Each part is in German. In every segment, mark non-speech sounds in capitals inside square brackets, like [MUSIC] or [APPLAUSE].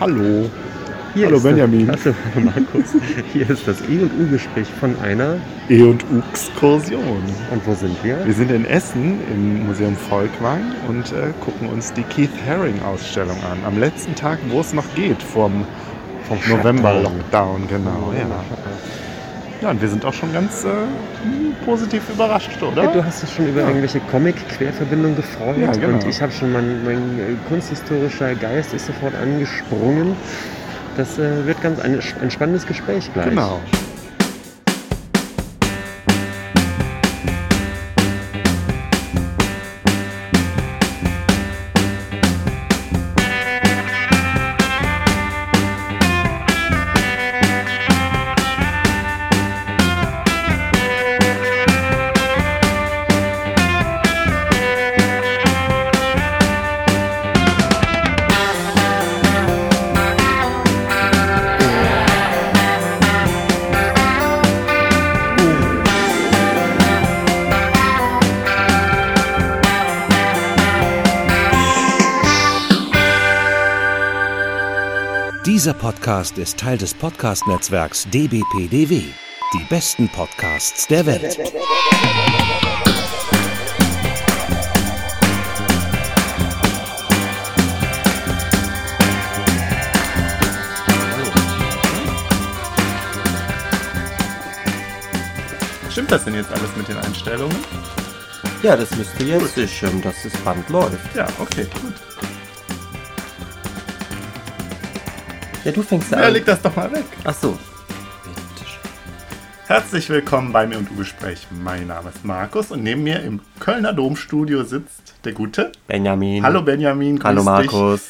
Hallo. Hier Hallo ist Benjamin. Das, also Markus. Hier ist das E und U-Gespräch von einer. E und wo sind wir? Wir sind in Essen im Museum Volkwang und äh, gucken uns die Keith Haring Ausstellung an. Am letzten Tag, wo es noch geht, vom, Vom November-Lockdown, genau. Ja. Ja, und wir sind auch schon ganz äh, positiv überrascht, oder? Ja, du hast dich schon über Ja. irgendwelche Comic-Querverbindungen gefreut Ja, genau. und ich habe schon, mein, mein äh, kunsthistorischer Geist ist sofort angesprungen. Das äh, wird ganz ein, ein spannendes Gespräch gleich. Genau. Podcast ist Teil des Podcast-Netzwerks dbpdw. Die besten Podcasts der Welt. Stimmt das denn jetzt alles mit den Einstellungen? Ja, das müsste jetzt stimmen, dass das Band läuft. Ja, okay, gut. Ja, du fängst Ja, an. leg das doch mal weg. Ach so. Herzlich willkommen bei mir und U-Gespräch. Mein Name ist Markus und neben mir im Kölner Domstudio sitzt der Gute. Benjamin. Hallo Benjamin. Hallo dich. Markus.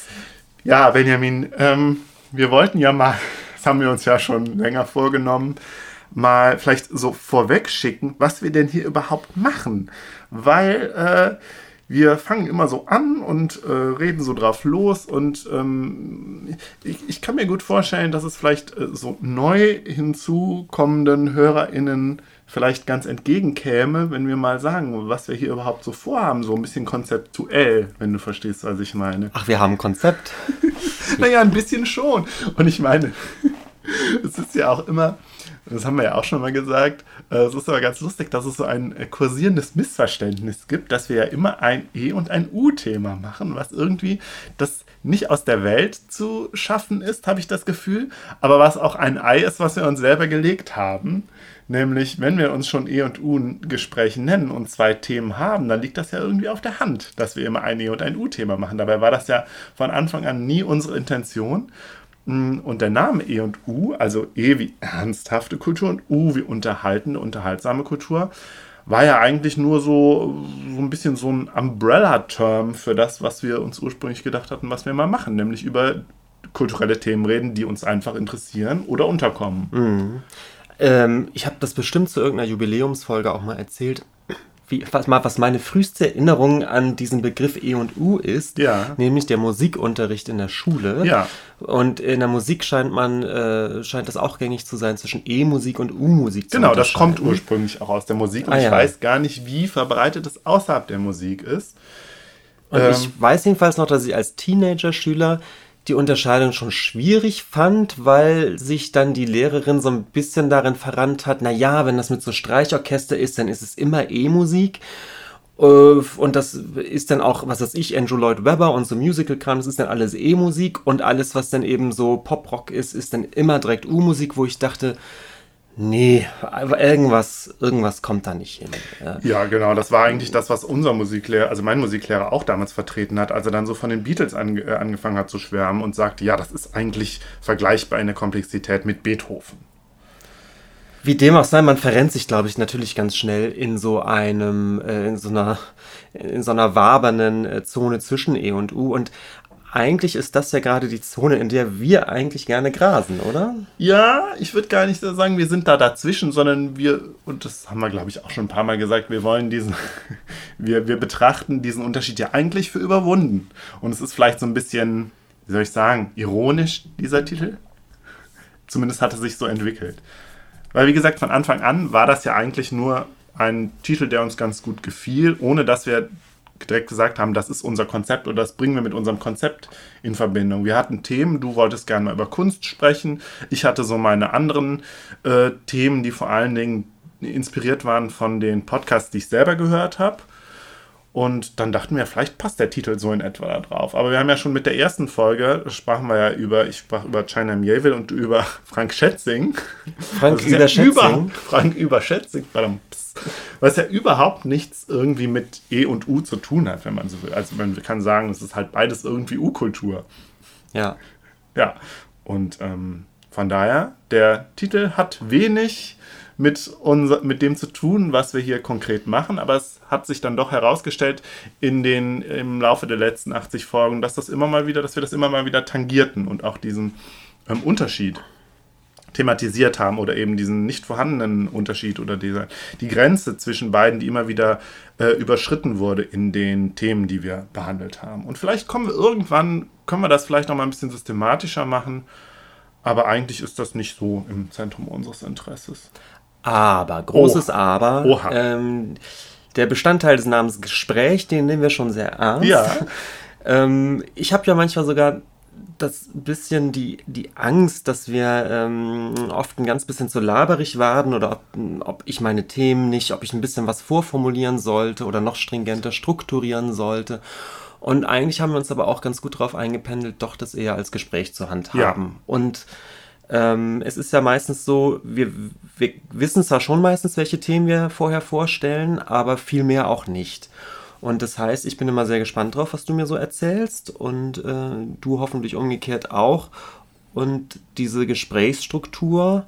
Ja, Benjamin, ähm, wir wollten ja mal, [LAUGHS] das haben wir uns ja schon länger vorgenommen, mal vielleicht so vorweg schicken, was wir denn hier überhaupt machen. Weil äh, wir fangen immer so an und äh, reden so drauf los und ähm, ich, ich kann mir gut vorstellen, dass es vielleicht äh, so neu hinzukommenden HörerInnen vielleicht ganz entgegenkäme, wenn wir mal sagen, was wir hier überhaupt so vorhaben, so ein bisschen konzeptuell, wenn du verstehst, was ich meine. Ach, wir haben ein Konzept. [LAUGHS] Naja, ein bisschen schon. Und ich meine, [LAUGHS] es ist ja auch immer, das haben wir ja auch schon mal gesagt, äh, es ist aber ganz lustig, dass es so ein äh, kursierendes Missverständnis gibt, dass wir ja immer ein E- und ein U-Thema machen, was irgendwie das nicht aus der Welt zu schaffen ist, habe ich das Gefühl, aber was auch ein Ei ist, was wir uns selber gelegt haben. Nämlich, wenn wir uns schon E- und U-Gespräch nennen und zwei Themen haben, dann liegt das ja irgendwie auf der Hand, dass wir immer ein E- und ein U-Thema machen. Dabei war das ja von Anfang an nie unsere Intention. Mm, Und der Name E und U, also E wie ernsthafte Kultur und U wie unterhaltende, unterhaltsame Kultur, war ja eigentlich nur so, so ein bisschen so ein Umbrella-Term für das, was wir uns ursprünglich gedacht hatten, was wir mal machen, nämlich über kulturelle Themen reden, die uns einfach interessieren oder unterkommen. Ähm, ich habe das bestimmt zu irgendeiner Jubiläumsfolge auch mal erzählt. Wie, was, mal, was meine früheste Erinnerung an diesen Begriff E und U ist, Ja. nämlich der Musikunterricht in der Schule. Ja. Und in der Musik scheint man, äh, scheint es auch gängig zu sein, zwischen E-Musik und U-Musik zu Genau, das kommt ursprünglich auch aus der Musik und Ah, ich ja. weiß gar nicht, wie verbreitet es außerhalb der Musik ist. Und Ähm, ich weiß jedenfalls noch, dass ich als Teenager-Schüler die Unterscheidung schon schwierig fand, weil sich dann die Lehrerin so ein bisschen darin verrannt hat, na ja, wenn das mit so Streichorchester ist, dann ist es immer E-Musik. Äh, Und das ist dann auch, was weiß ich, Andrew Lloyd Webber und so Musical-Kram, das ist dann alles E-Musik und alles, was dann eben so Pop-Rock ist, ist dann immer direkt U-Musik, wo ich dachte, nee, aber irgendwas, irgendwas kommt da nicht hin. Ja. Genau. Das war eigentlich das, was unser Musiklehrer, also mein Musiklehrer auch damals vertreten hat, als er dann so von den Beatles ange äh, angefangen hat zu schwärmen und sagte, ja, das ist eigentlich vergleichbar in der Komplexität mit Beethoven. Wie dem auch sei, man verrennt sich, glaube ich, natürlich ganz schnell in so einem, äh, in so einer, in so einer wabernden äh, Zone zwischen E und U. Und eigentlich ist das ja gerade die Zone, in der wir eigentlich gerne grasen, oder? Ja, ich würde gar nicht sagen, wir sind da dazwischen, sondern wir, und das haben wir, glaube ich, auch schon ein paar Mal gesagt, wir wollen diesen, [LAUGHS] wir, wir betrachten diesen Unterschied ja eigentlich für überwunden. Und es ist vielleicht so ein bisschen, wie soll ich sagen, ironisch, dieser Titel. Zumindest hat es sich so entwickelt. Weil, wie gesagt, von Anfang an war das ja eigentlich nur ein Titel, der uns ganz gut gefiel, ohne dass wir direkt gesagt haben, das ist unser Konzept oder das bringen wir mit unserem Konzept in Verbindung. Wir hatten Themen, du wolltest gerne mal über Kunst sprechen, ich hatte so meine anderen äh, Themen, die vor allen Dingen inspiriert waren von den Podcasts, die ich selber gehört habe. Und dann dachten wir, vielleicht passt der Titel so in etwa da drauf. Aber wir haben ja schon mit der ersten Folge, sprachen wir ja über, ich sprach über China Mieville und über Frank Schätzing. Frank über ja Schätzing. Über, Frank über Schätzing, was ja überhaupt nichts irgendwie mit E und U zu tun hat, wenn man so will. Also man kann sagen, es ist halt beides irgendwie U-Kultur. Ja. Ja. Und ähm, von daher, der Titel hat wenig mit, unser, mit dem zu tun, was wir hier konkret machen. Aber es hat sich dann doch herausgestellt in den, im Laufe der letzten 80 Folgen, dass das immer mal wieder, dass wir das immer mal wieder tangierten und auch diesen ähm, Unterschied thematisiert haben oder eben diesen nicht vorhandenen Unterschied oder diese, die Grenze zwischen beiden, die immer wieder äh, überschritten wurde in den Themen, die wir behandelt haben. Und vielleicht kommen wir irgendwann, können wir das vielleicht noch mal ein bisschen systematischer machen, aber eigentlich ist das nicht so im Zentrum unseres Interesses. Aber, großes oh. Aber. Ähm, der Bestandteil des Namens Gespräch, den nehmen wir schon sehr ernst. Ja. [LAUGHS] ähm, ich habe ja manchmal sogar das bisschen die, die Angst, dass wir ähm, oft ein ganz bisschen zu laberig werden oder ob, ob, ich meine Themen nicht, ob ich ein bisschen was vorformulieren sollte oder noch stringenter strukturieren sollte. Und eigentlich haben wir uns aber auch ganz gut darauf eingependelt, doch das eher als Gespräch zu handhaben. Ja. Und ähm, es ist ja meistens so, wir, wir wissen zwar schon meistens, welche Themen wir vorher vorstellen, aber viel mehr auch nicht. Und das heißt, ich bin immer sehr gespannt drauf, was du mir so erzählst und äh, du hoffentlich umgekehrt auch. Und diese Gesprächsstruktur,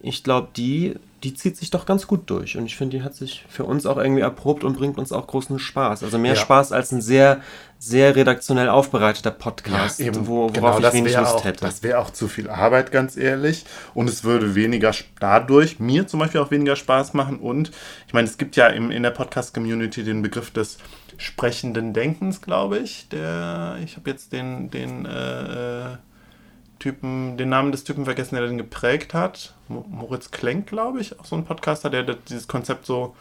ich glaube, die die zieht sich doch ganz gut durch. Und ich finde, die hat sich für uns auch irgendwie erprobt und bringt uns auch großen Spaß. Also mehr ja. Spaß als ein sehr, sehr redaktionell aufbereiteter Podcast, ja, eben, wo, worauf genau, ich wenig Lust auch, hätte. Das wäre auch zu viel Arbeit, ganz ehrlich. Und es würde weniger dadurch mir zum Beispiel auch weniger Spaß machen. Und ich meine, es gibt ja im, in der Podcast-Community den Begriff des sprechenden Denkens, glaube ich. Der, ich habe jetzt den, den äh, Typen, den Namen des Typen vergessen, der den geprägt hat. Moritz Klenk, glaube ich, auch so ein Podcaster, der dieses Konzept so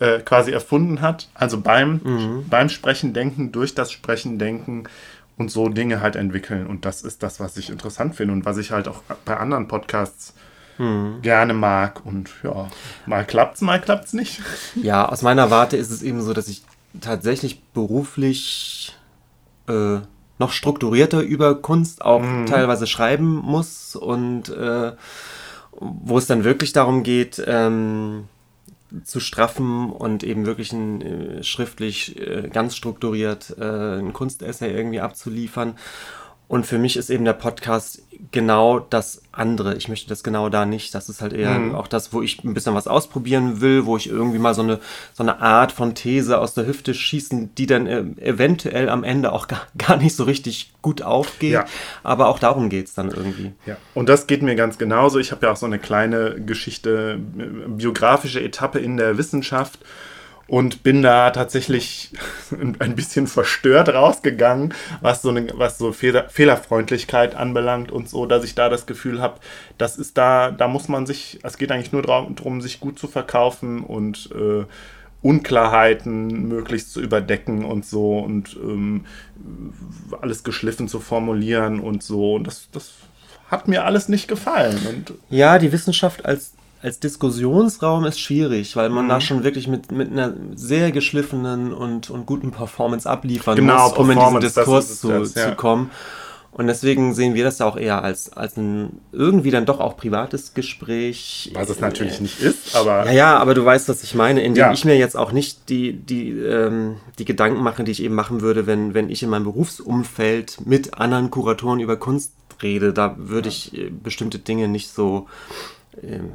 äh, quasi erfunden hat. Also beim, mhm. beim Sprechen denken, durch das Sprechen denken und so Dinge halt entwickeln. Und das ist das, was ich interessant finde und was ich halt auch bei anderen Podcasts mhm. gerne mag. Und ja, mal klappt's, mal klappt's nicht. [LAUGHS] Ja, aus meiner Warte ist es eben so, dass ich tatsächlich beruflich äh, noch strukturierter über Kunst auch mhm. teilweise schreiben muss und äh, wo es dann wirklich darum geht, ähm, zu straffen und eben wirklich ein, äh, schriftlich äh, ganz strukturiert äh, ein Kunstessay irgendwie abzuliefern. Und für mich ist eben der Podcast genau das andere. Ich möchte das genau da nicht. Das ist halt eher mhm. auch das, wo ich ein bisschen was ausprobieren will, wo ich irgendwie mal so eine, so eine Art von These aus der Hüfte schießen, die dann äh, eventuell am Ende auch gar, [LAUGHS] gar nicht so richtig gut aufgeht. Ja. Aber auch darum geht es dann irgendwie. Ja, und das geht mir ganz genauso. Ich habe ja auch so eine kleine Geschichte, äh, biografische Etappe in der Wissenschaft und bin da tatsächlich [LAUGHS] ein bisschen verstört rausgegangen, was so, eine, was so Fehler, Fehlerfreundlichkeit anbelangt und so, dass ich da das Gefühl habe, das ist da, da muss man sich, es geht eigentlich nur darum, sich gut zu verkaufen und äh, Unklarheiten möglichst zu überdecken und so und ähm, alles geschliffen zu formulieren und so. Und das, das hat mir alles nicht gefallen. Und ja, die Wissenschaft als als Diskussionsraum ist schwierig, weil man mhm. da schon wirklich mit, mit einer sehr geschliffenen und, und guten Performance abliefern genau, muss, um in diesen Diskurs zu, das, ja. zu kommen. Und deswegen sehen wir das ja auch eher als, als ein irgendwie dann doch auch privates Gespräch. Was es natürlich äh, nicht ist, aber. Ja, ja, aber du weißt, was ich meine, indem ja. ich mir jetzt auch nicht die, die, ähm, die Gedanken mache, die ich eben machen würde, wenn, wenn ich in meinem Berufsumfeld mit anderen Kuratoren über Kunst rede. Da würde ja. ich äh, bestimmte Dinge nicht so. Ähm,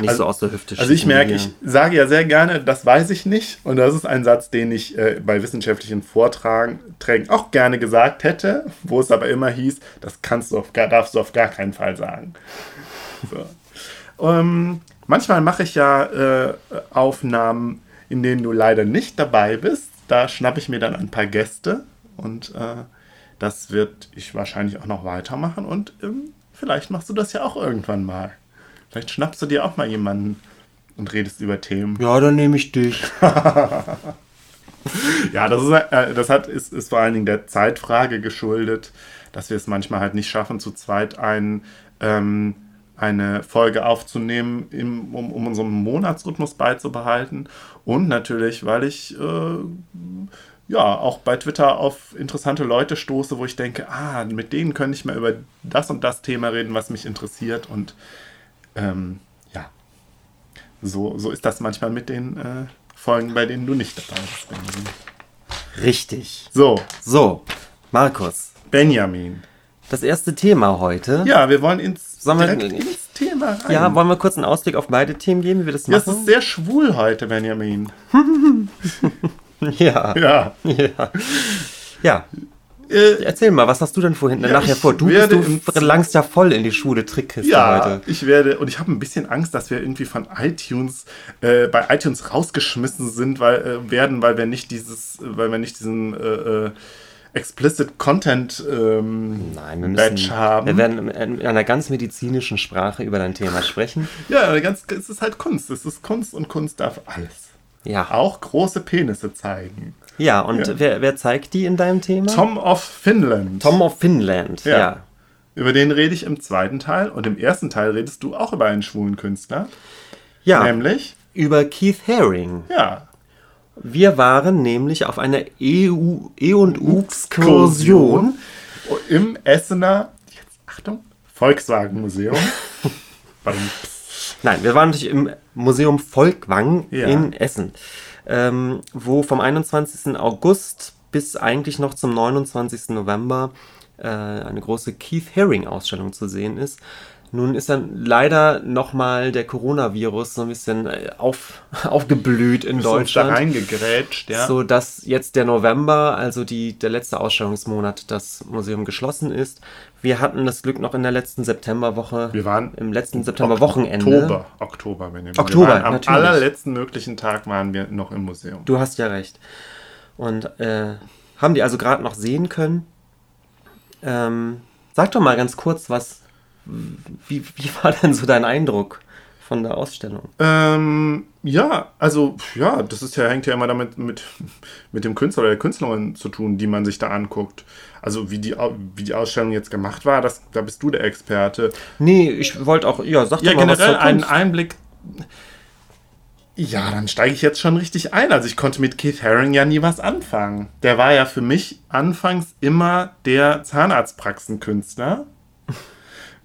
nicht also, so aus der Hüfte Also ich merke, ich sage ja sehr gerne, das weiß ich nicht. Und das ist ein Satz, den ich äh, bei wissenschaftlichen Vorträgen auch gerne gesagt hätte, wo es aber immer hieß, das kannst du auf gar, darfst du auf gar keinen Fall sagen. So. Ähm, manchmal mache ich ja äh, Aufnahmen, in denen du leider nicht dabei bist. Da schnappe ich mir dann ein paar Gäste und äh, das wird ich wahrscheinlich auch noch weitermachen und ähm, vielleicht machst du das ja auch irgendwann mal. Vielleicht schnappst du dir auch mal jemanden und redest über Themen. Ja, dann nehme ich dich. [LAUGHS] Ja, das, ist, äh, das hat, ist, ist vor allen Dingen der Zeitfrage geschuldet, dass wir es manchmal halt nicht schaffen, zu zweit ein, ähm, eine Folge aufzunehmen, im, um, um unseren Monatsrhythmus beizubehalten. Und natürlich, weil ich äh, ja auch bei Twitter auf interessante Leute stoße, wo ich denke, ah, mit denen könnte ich mal über das und das Thema reden, was mich interessiert. Und ähm, ja, so, so ist das manchmal mit den äh, Folgen, bei denen du nicht dabei bist, Benjamin. Richtig. So, So, Markus, Benjamin. das erste Thema heute. Ja, wir wollen ins, Sollen wir- direkt ins Thema rein. Ja, wollen wir kurz einen Ausblick auf beide Themen geben, wie wir das machen? ist sehr schwul heute, Benjamin. [LAUGHS] Ja, Ja. ja. Ja, Äh, erzähl mal, was hast du denn vorhin Ja, nachher vor? Du, bist, du langst ja voll in die schwule Trickkiste ja, heute. ich werde, und ich habe ein bisschen Angst, dass wir irgendwie von iTunes, äh, bei iTunes rausgeschmissen sind, weil, äh, werden, weil wir nicht dieses, weil wir nicht diesen äh, äh, Explicit Content ähm, Nein, wir Badge müssen. haben. Wir werden in einer ganz medizinischen Sprache über dein Thema sprechen. [LAUGHS] ja, ganz, es ist halt Kunst. Es ist Kunst und Kunst darf alles. Ja. Auch große Penisse zeigen. Ja, und Ja. Wer, wer zeigt die in deinem Thema? Tom of Finland. Tom of Finland. Ja. Ja. Über den rede ich im zweiten Teil und im ersten Teil redest du auch über einen schwulen Künstler. Ja. Nämlich, Über Keith Haring. ja, Wir waren nämlich auf einer E EU E&U-Exkursion. im Essener, jetzt Achtung, Volkswagen-Museum. [LAUGHS] Nein, wir waren natürlich im Museum Volkwang Ja. in Essen, ähm, wo vom 21. August bis eigentlich noch zum 29. November äh, eine große Keith Haring-Ausstellung zu sehen ist. Nun ist dann leider nochmal der Coronavirus so ein bisschen äh, auf, [LAUGHS] aufgeblüht in du uns da Deutschland. reingegrätscht, ja. So dass jetzt der November, also die, der letzte Ausstellungsmonat, das Museum geschlossen ist. Wir hatten das Glück noch in der letzten Septemberwoche, Wir waren im letzten Septemberwochenende. Oktober, Oktober, wenn ihr Oktober, wir waren, Am natürlich. allerletzten möglichen Tag waren wir noch im Museum. Du hast ja recht. Und äh, haben die also gerade noch sehen können. Ähm, sag doch mal ganz kurz, was, wie, wie war denn so dein Eindruck von der Ausstellung? Ähm, ja, also, ja, das ist ja, hängt ja immer damit mit, mit dem Künstler oder der Künstlerin zu tun, die man sich da anguckt. Also, wie die, wie die Ausstellung jetzt gemacht war, das, da bist du der Experte. Nee, ich wollte auch, ja, sag Ja, doch mal was generell zur einen. Einblick. Ja, dann steige ich jetzt schon richtig ein. Also ich konnte mit Keith Haring ja nie was anfangen. Der war ja für mich anfangs immer der Zahnarztpraxenkünstler.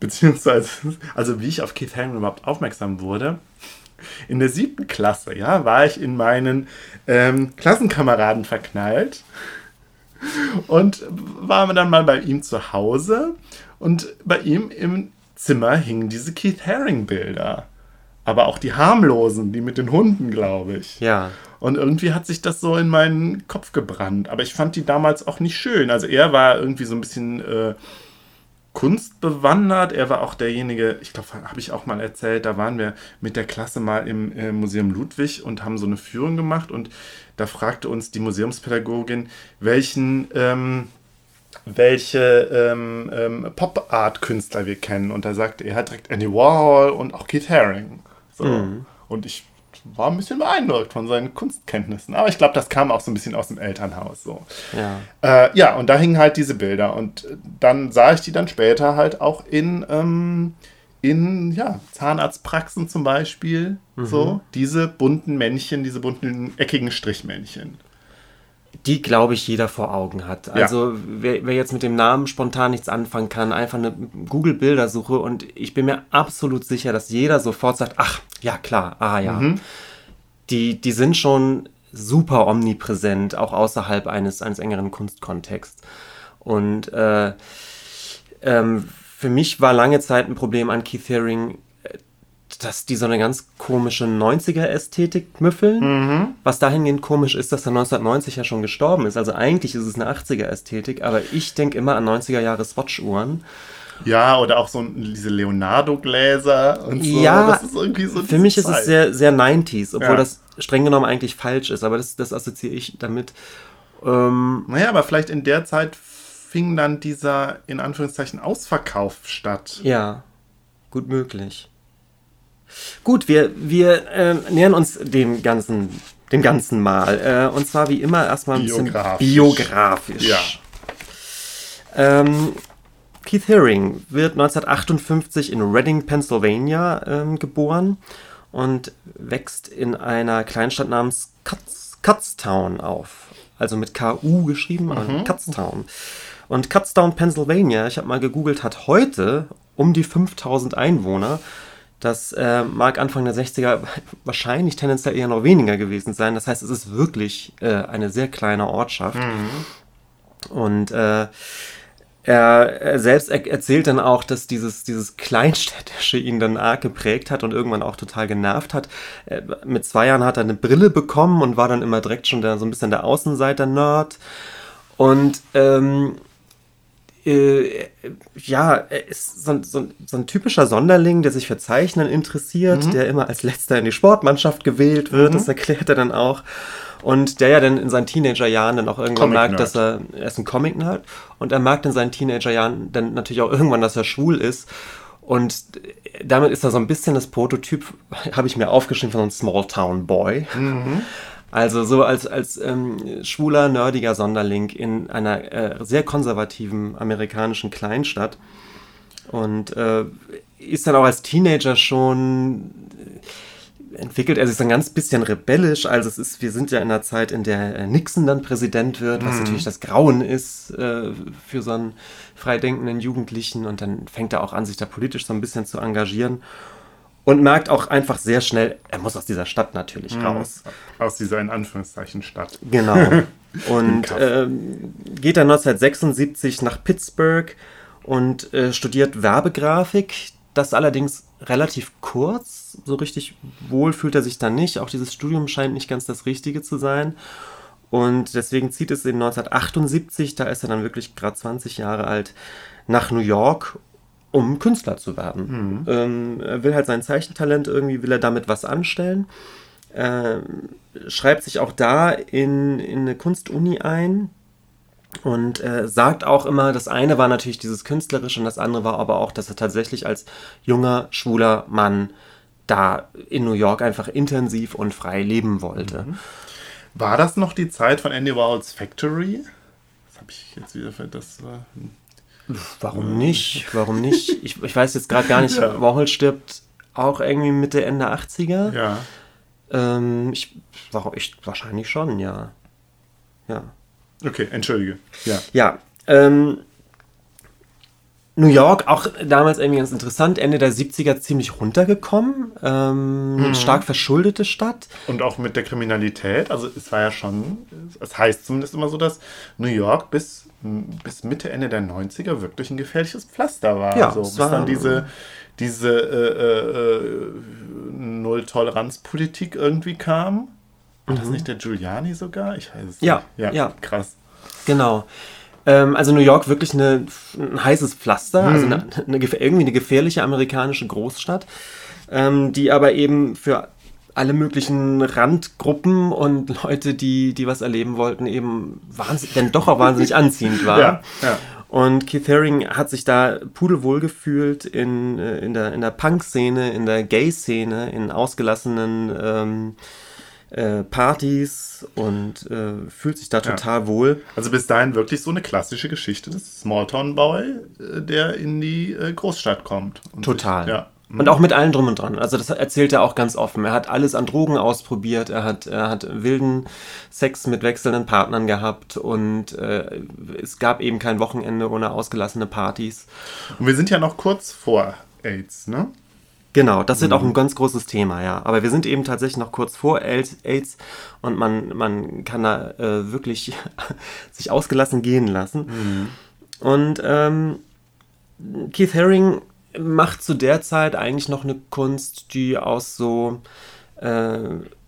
Beziehungsweise, also wie ich auf Keith Haring überhaupt aufmerksam wurde. In der siebten Klasse, ja, war ich in meinen ähm, Klassenkameraden verknallt und war dann mal bei ihm zu Hause und bei ihm im Zimmer hingen diese Keith Haring Bilder. Aber auch die harmlosen, die mit den Hunden, glaube ich. Ja. Und irgendwie hat sich das so in meinen Kopf gebrannt. Aber ich fand die damals auch nicht schön. Also er war irgendwie so ein bisschen äh, kunstbewandert. Er war auch derjenige, ich glaube, habe ich auch mal erzählt, da waren wir mit der Klasse mal im äh, Museum Ludwig und haben so eine Führung gemacht. Und da fragte uns die Museumspädagogin, welchen... Ähm, welche ähm, ähm, Pop-Art-Künstler wir kennen. Und da sagte er direkt Andy Warhol und auch Keith Haring. So. Und ich war ein bisschen beeindruckt von seinen Kunstkenntnissen. Aber ich glaube, das kam auch so ein bisschen aus dem Elternhaus. So. Ja. Äh, ja, und da hingen halt diese Bilder. Und dann sah ich die dann später halt auch in, ähm, in ja, Zahnarztpraxen zum Beispiel. So, diese bunten Männchen, diese bunten eckigen Strichmännchen. Die, glaube ich, jeder vor Augen hat. Also wer, wer jetzt mit dem Namen spontan nichts anfangen kann, einfach eine Google-Bildersuche und ich bin mir absolut sicher, dass jeder sofort sagt, ach, ja klar, ah ja. Die, die sind schon super omnipräsent, auch außerhalb eines, eines engeren Kunstkontexts. Und äh, ähm, für mich war lange Zeit ein Problem an Keith Haring, dass die so eine ganz komische 90er-Ästhetik müffeln. Was dahingehend komisch ist, dass er 1990 ja schon gestorben ist. Also eigentlich ist es eine 80er-Ästhetik, aber ich denke immer an 90er-Jahre-Swatch-Uhren. Ja, oder auch so diese Leonardo-Gläser und so. Ja, ist so Für mich ist Zeit. es sehr, sehr 90s, obwohl Ja. das streng genommen eigentlich falsch ist, aber das, das assoziiere ich damit. Ähm, Naja, aber vielleicht in der Zeit fing dann dieser, in Anführungszeichen, Ausverkauf statt. Ja, gut möglich. Gut, wir, wir äh, nähern uns dem ganzen dem Ganzen mal. Äh, und zwar wie immer erstmal ein bisschen Biografisch. Ja. Ähm, Keith Haring wird 1958 in Reading, Pennsylvania ähm, geboren und wächst in einer Kleinstadt namens Cutts, Kutztown auf. Also mit KU geschrieben, aber Kutztown. Und Kutztown, Pennsylvania, ich habe mal gegoogelt, hat heute um die 5000 Einwohner. Das äh, mag Anfang der 60er [LAUGHS] wahrscheinlich tendenziell eher noch weniger gewesen sein. Das heißt, es ist wirklich äh, eine sehr kleine Ortschaft. Und äh, er, er selbst er erzählt dann auch, dass dieses, dieses Kleinstädtische ihn dann arg geprägt hat und irgendwann auch total genervt hat. Äh, mit zwei Jahren hat er eine Brille bekommen und war dann immer direkt schon der, so ein bisschen der Außenseiter-Nerd. Und ähm, äh, ja, er ist so, ein- so, so ein typischer Sonderling, der sich für Zeichnen interessiert, der immer als letzter in die Sportmannschaft gewählt wird, das erklärt er dann auch. Und der ja dann in seinen Teenagerjahren dann auch irgendwann merkt, dass er, er ist ein Comic-Nerd und er merkt in seinen Teenagerjahren dann natürlich auch irgendwann, dass er schwul ist. Und damit ist er so ein bisschen das Prototyp, [LAUGHS] habe ich mir aufgeschrieben, von so einem Small-Town-Boy. Also so als, als ähm, schwuler, nerdiger Sonderling in einer äh, sehr konservativen amerikanischen Kleinstadt. Und äh, ist dann auch als Teenager schon äh, entwickelt er sich so ein ganz bisschen rebellisch. Also es ist, wir sind ja in einer Zeit, in der äh, Nixon dann Präsident wird, was natürlich das Grauen ist äh, für so einen freidenkenden Jugendlichen. Und dann fängt er auch an, sich da politisch so ein bisschen zu engagieren. Und merkt auch einfach sehr schnell, er muss aus dieser Stadt natürlich raus. Aus dieser in Anführungszeichen Stadt. Genau. [LAUGHS] Und ähm, geht dann 1976 nach Pittsburgh und äh, studiert Werbegrafik. Das allerdings relativ kurz. So richtig wohl fühlt er sich da nicht. Auch dieses Studium scheint nicht ganz das Richtige zu sein. Und deswegen zieht es in 1978, da ist er dann wirklich gerade 20 Jahre alt, nach New York, um Künstler zu werden. Ähm, er will halt sein Zeichentalent irgendwie, will er damit was anstellen ähm, schreibt sich auch da in, in eine Kunstuni ein und äh, sagt auch immer, das eine war natürlich dieses Künstlerische und das andere war aber auch, dass er tatsächlich als junger, schwuler Mann da in New York einfach intensiv und frei leben wollte. War das noch die Zeit von Andy Warhols Factory? Das habe ich jetzt wieder ver... Das war... Warum nicht? Warum nicht? Ich, ich weiß jetzt gerade gar nicht, [LAUGHS] Ja. Warhol stirbt auch irgendwie Mitte, Ende 80er. Ja. Ähm, ich, warum, ich, wahrscheinlich schon, ja. Ja. Okay, entschuldige. Ja. Ja, ähm, New York, auch damals irgendwie ganz interessant, Ende der 70er ziemlich runtergekommen, ähm, stark verschuldete Stadt. Und auch mit der Kriminalität. Also es war ja schon, es heißt zumindest immer so, dass New York bis, bis Mitte, Ende der 90er wirklich ein gefährliches Pflaster war. Ja, so, es bis war- dann diese, diese äh, äh, äh, Null-Toleranz-Politik irgendwie kam. War das nicht der Giuliani sogar? Ich weiß es Ja, nicht. Ja, ja. krass. Genau. Ähm, also New York wirklich eine, ein heißes Pflaster, also eine, eine, gef- irgendwie eine gefährliche amerikanische Großstadt, ähm, die aber eben für alle möglichen Randgruppen und Leute, die, die was erleben wollten, eben wahnsinnig, denn doch auch wahnsinnig anziehend war. [LAUGHS] Ja, ja. Und Keith Haring hat sich da pudelwohl gefühlt in, äh, in der, in der Punk-Szene, in der Gay-Szene, in ausgelassenen ähm, äh, Partys und äh, fühlt sich da total wohl. Also bis dahin wirklich so eine klassische Geschichte des Smalltown-Boy, äh, der in die äh, Großstadt kommt. Total. Sich, ja. Und auch mit allem drum und dran. Also das erzählt er auch ganz offen. Er hat alles an Drogen ausprobiert, er hat, er hat wilden Sex mit wechselnden Partnern gehabt und äh, es gab eben kein Wochenende ohne ausgelassene Partys. Und wir sind ja noch kurz vor AIDS, ne? Genau, das wird auch ein ganz großes Thema, ja. Aber wir sind eben tatsächlich noch kurz vor AIDS und man, man kann da äh, wirklich [LAUGHS] sich ausgelassen gehen lassen. Und ähm, Keith Haring macht zu der Zeit eigentlich noch eine Kunst, die aus so äh,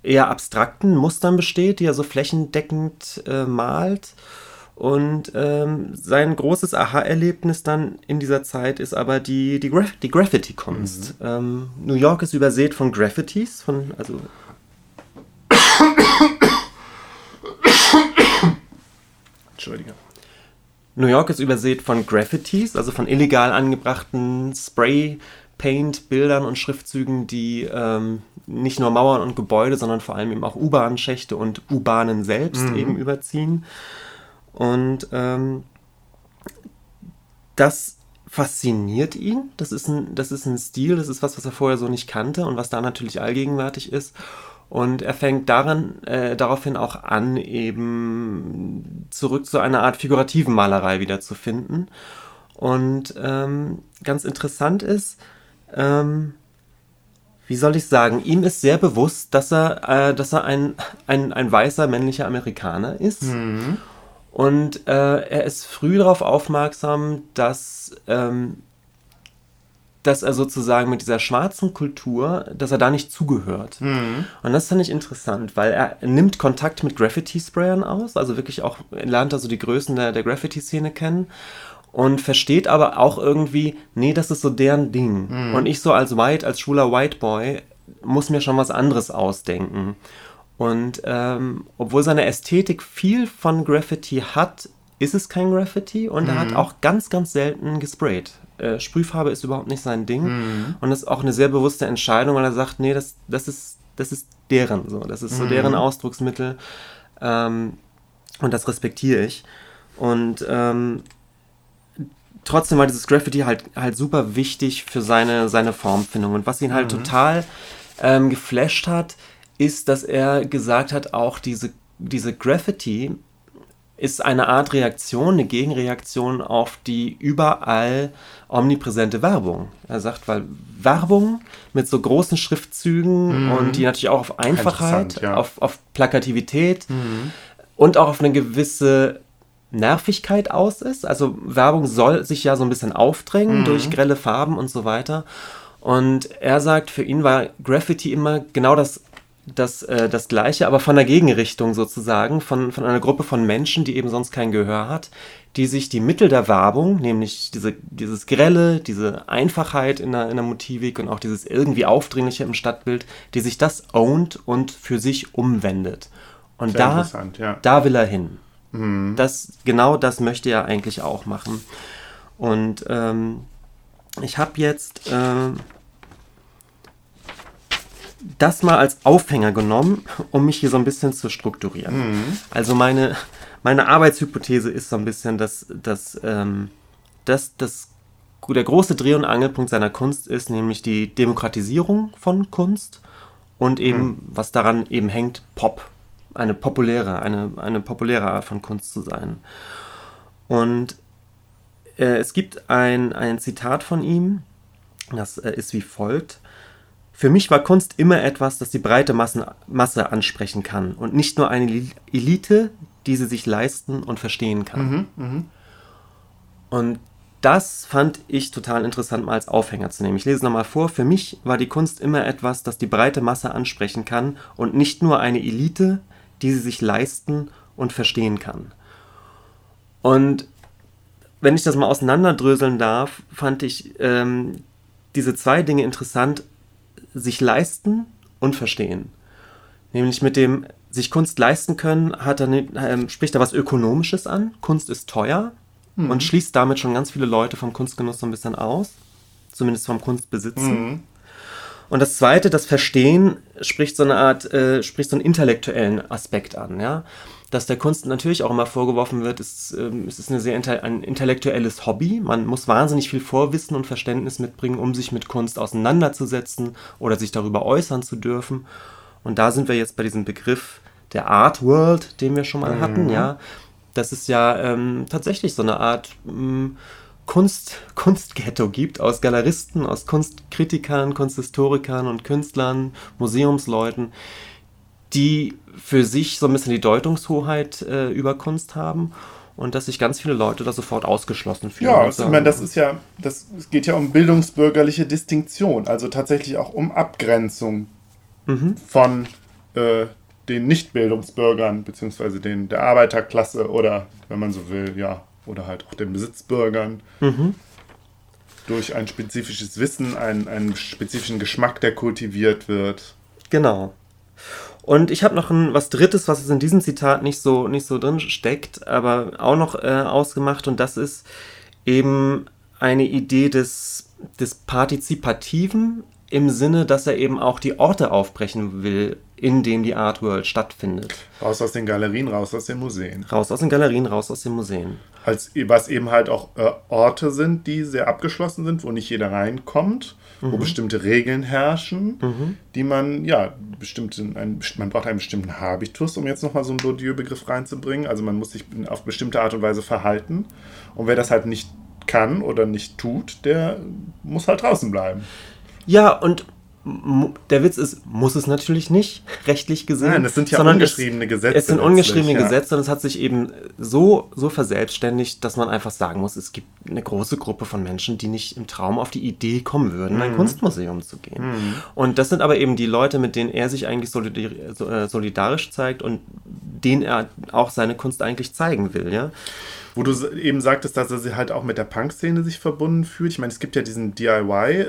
eher abstrakten Mustern besteht, die er so flächendeckend äh, malt. Und ähm, sein großes Aha-Erlebnis dann in dieser Zeit ist aber die, die, Graf die Graffiti-Kunst. Ähm, New York ist übersät von Graffitis, von, also Entschuldige. New York ist übersät von Graffitis, also von illegal angebrachten Spray Paint-Bildern und Schriftzügen, die ähm, nicht nur Mauern und Gebäude, sondern vor allem eben auch U-Bahn-Schächte und U-Bahnen selbst Mhm. eben überziehen. Und ähm, das fasziniert ihn. Das ist, ein, das ist ein Stil, das ist was, was er vorher so nicht kannte und was da natürlich allgegenwärtig ist. Und er fängt daran, äh, daraufhin auch an, eben zurück zu einer Art figurativen Malerei wieder zu finden. Und ähm, ganz interessant ist, ähm, wie soll ich sagen, ihm ist sehr bewusst, dass er, äh, dass er ein, ein, ein weißer männlicher Amerikaner ist. Und äh, er ist früh darauf aufmerksam, dass, ähm, dass er sozusagen mit dieser schwarzen Kultur, dass er da nicht zugehört. Und das fand ich interessant, weil er nimmt Kontakt mit Graffiti-Sprayern aus, also wirklich auch lernt er so die Größen der, der Graffiti-Szene kennen und versteht aber auch irgendwie, nee, das ist so deren Ding. Und ich so als White, als schwuler White Boy, muss mir schon was anderes ausdenken. Und ähm, obwohl seine Ästhetik viel von Graffiti hat, ist es kein Graffiti und er hat auch ganz, ganz selten gesprayt. Äh, Sprühfarbe ist überhaupt nicht sein Ding. Und das ist auch eine sehr bewusste Entscheidung, weil er sagt, nee, das, das, ist, das ist deren so, das ist so deren Ausdrucksmittel ähm, und das respektiere ich. Und ähm, trotzdem war dieses Graffiti halt, halt super wichtig für seine, seine Formfindung. Und was ihn halt total ähm, geflasht hat, ist, dass er gesagt hat, auch diese, diese Graffiti ist eine Art Reaktion, eine Gegenreaktion auf die überall omnipräsente Werbung. Er sagt, weil Werbung mit so großen Schriftzügen und die natürlich auch auf Einfachheit, ja. auf, auf Plakativität und auch auf eine gewisse Nervigkeit aus ist. Also Werbung soll sich ja so ein bisschen aufdrängen durch grelle Farben und so weiter. Und er sagt, für ihn war Graffiti immer genau das, das, äh, das Gleiche, aber von der Gegenrichtung sozusagen, von, von einer Gruppe von Menschen, die eben sonst kein Gehör hat, die sich die Mittel der Werbung, nämlich diese, dieses Grelle, diese Einfachheit in der, in der Motivik und auch dieses irgendwie Aufdringliche im Stadtbild, die sich das ownt und für sich umwendet. Und Sehr da, ja. da will er hin. Das, genau das möchte er eigentlich auch machen. Und ähm, ich habe jetzt ähm, das mal als Aufhänger genommen, um mich hier so ein bisschen zu strukturieren. Also meine, meine Arbeitshypothese ist so ein bisschen, dass, dass, ähm, dass, dass der große Dreh- und Angelpunkt seiner Kunst ist, nämlich die Demokratisierung von Kunst und eben, was daran eben hängt, Pop. Eine populäre, eine, eine populäre Art von Kunst zu sein. Und äh, es gibt ein, ein Zitat von ihm, das äh, ist wie folgt. Für mich war Kunst immer etwas, das die breite Massen, Masse ansprechen kann und nicht nur eine Li- Elite, die sie sich leisten und verstehen kann. Und das fand ich total interessant mal als Aufhänger zu nehmen. Ich lese es nochmal vor. Für mich war die Kunst immer etwas, das die breite Masse ansprechen kann und nicht nur eine Elite, die sie sich leisten und verstehen kann. Und wenn ich das mal auseinanderdröseln darf, fand ich ähm, diese zwei Dinge interessant, sich leisten und verstehen. Nämlich mit dem sich Kunst leisten können, hat er, ähm, spricht er was Ökonomisches an. Kunst ist teuer und schließt damit schon ganz viele Leute vom Kunstgenuss so ein bisschen aus. Zumindest vom Kunstbesitzen. Und das zweite, das Verstehen, spricht so eine Art, äh, spricht so einen intellektuellen Aspekt an, ja. Dass der Kunst natürlich auch immer vorgeworfen wird, ist, ähm, es ist eine sehr ein intellektuelles Hobby. Man muss wahnsinnig viel Vorwissen und Verständnis mitbringen, um sich mit Kunst auseinanderzusetzen oder sich darüber äußern zu dürfen. Und da sind wir jetzt bei diesem Begriff der Art World, den wir schon mal hatten, ja. Dass es ja ähm, tatsächlich so eine Art ähm, Kunst, [LAUGHS] Kunstghetto gibt aus Galeristen, aus Kunstkritikern, Kunsthistorikern und Künstlern, Museumsleuten, die für sich so ein bisschen die Deutungshoheit äh, über Kunst haben und dass sich ganz viele Leute da sofort ausgeschlossen fühlen. Ja, und ich meine, das ist ja, das, es geht ja um bildungsbürgerliche Distinktion, also tatsächlich auch um Abgrenzung von äh, den Nichtbildungsbürgern, beziehungsweise den der Arbeiterklasse oder, wenn man so will, ja, oder halt auch den Besitzbürgern. Durch ein spezifisches Wissen, einen, einen spezifischen Geschmack, der kultiviert wird. Genau. Und ich habe noch ein, was Drittes, was es in diesem Zitat nicht so, nicht so drin steckt, aber auch noch äh, ausgemacht. Und das ist eben eine Idee des, des Partizipativen im Sinne, dass er eben auch die Orte aufbrechen will, in denen die Art World stattfindet. Raus aus den Galerien, raus aus den Museen. Raus aus den Galerien, raus aus den Museen. Als, was eben halt auch äh, Orte sind, die sehr abgeschlossen sind, wo nicht jeder reinkommt, wo bestimmte Regeln herrschen, die man, ja, bestimmte, ein, man braucht einen bestimmten Habitus, um jetzt nochmal so einen Bourdieu-Begriff reinzubringen. Also man muss sich auf bestimmte Art und Weise verhalten. Und wer das halt nicht kann oder nicht tut, der muss halt draußen bleiben. Ja, und der Witz ist, muss es natürlich nicht, [LAUGHS] rechtlich gesehen. Nein, das sind ja ungeschriebene es, Gesetze Es sind ungeschriebene ja. Gesetze und es hat sich eben so, so verselbstständigt, dass man einfach sagen muss, es gibt eine große Gruppe von Menschen, die nicht im Traum auf die Idee kommen würden, in Mhm. ein Kunstmuseum zu gehen. Und das sind aber eben die Leute, mit denen er sich eigentlich äh, solidarisch zeigt und denen er auch seine Kunst eigentlich zeigen will, ja. Wo du eben sagtest, dass er sich halt auch mit der Punk-Szene sich verbunden fühlt. Ich meine, es gibt ja diesen DIY-Begriff,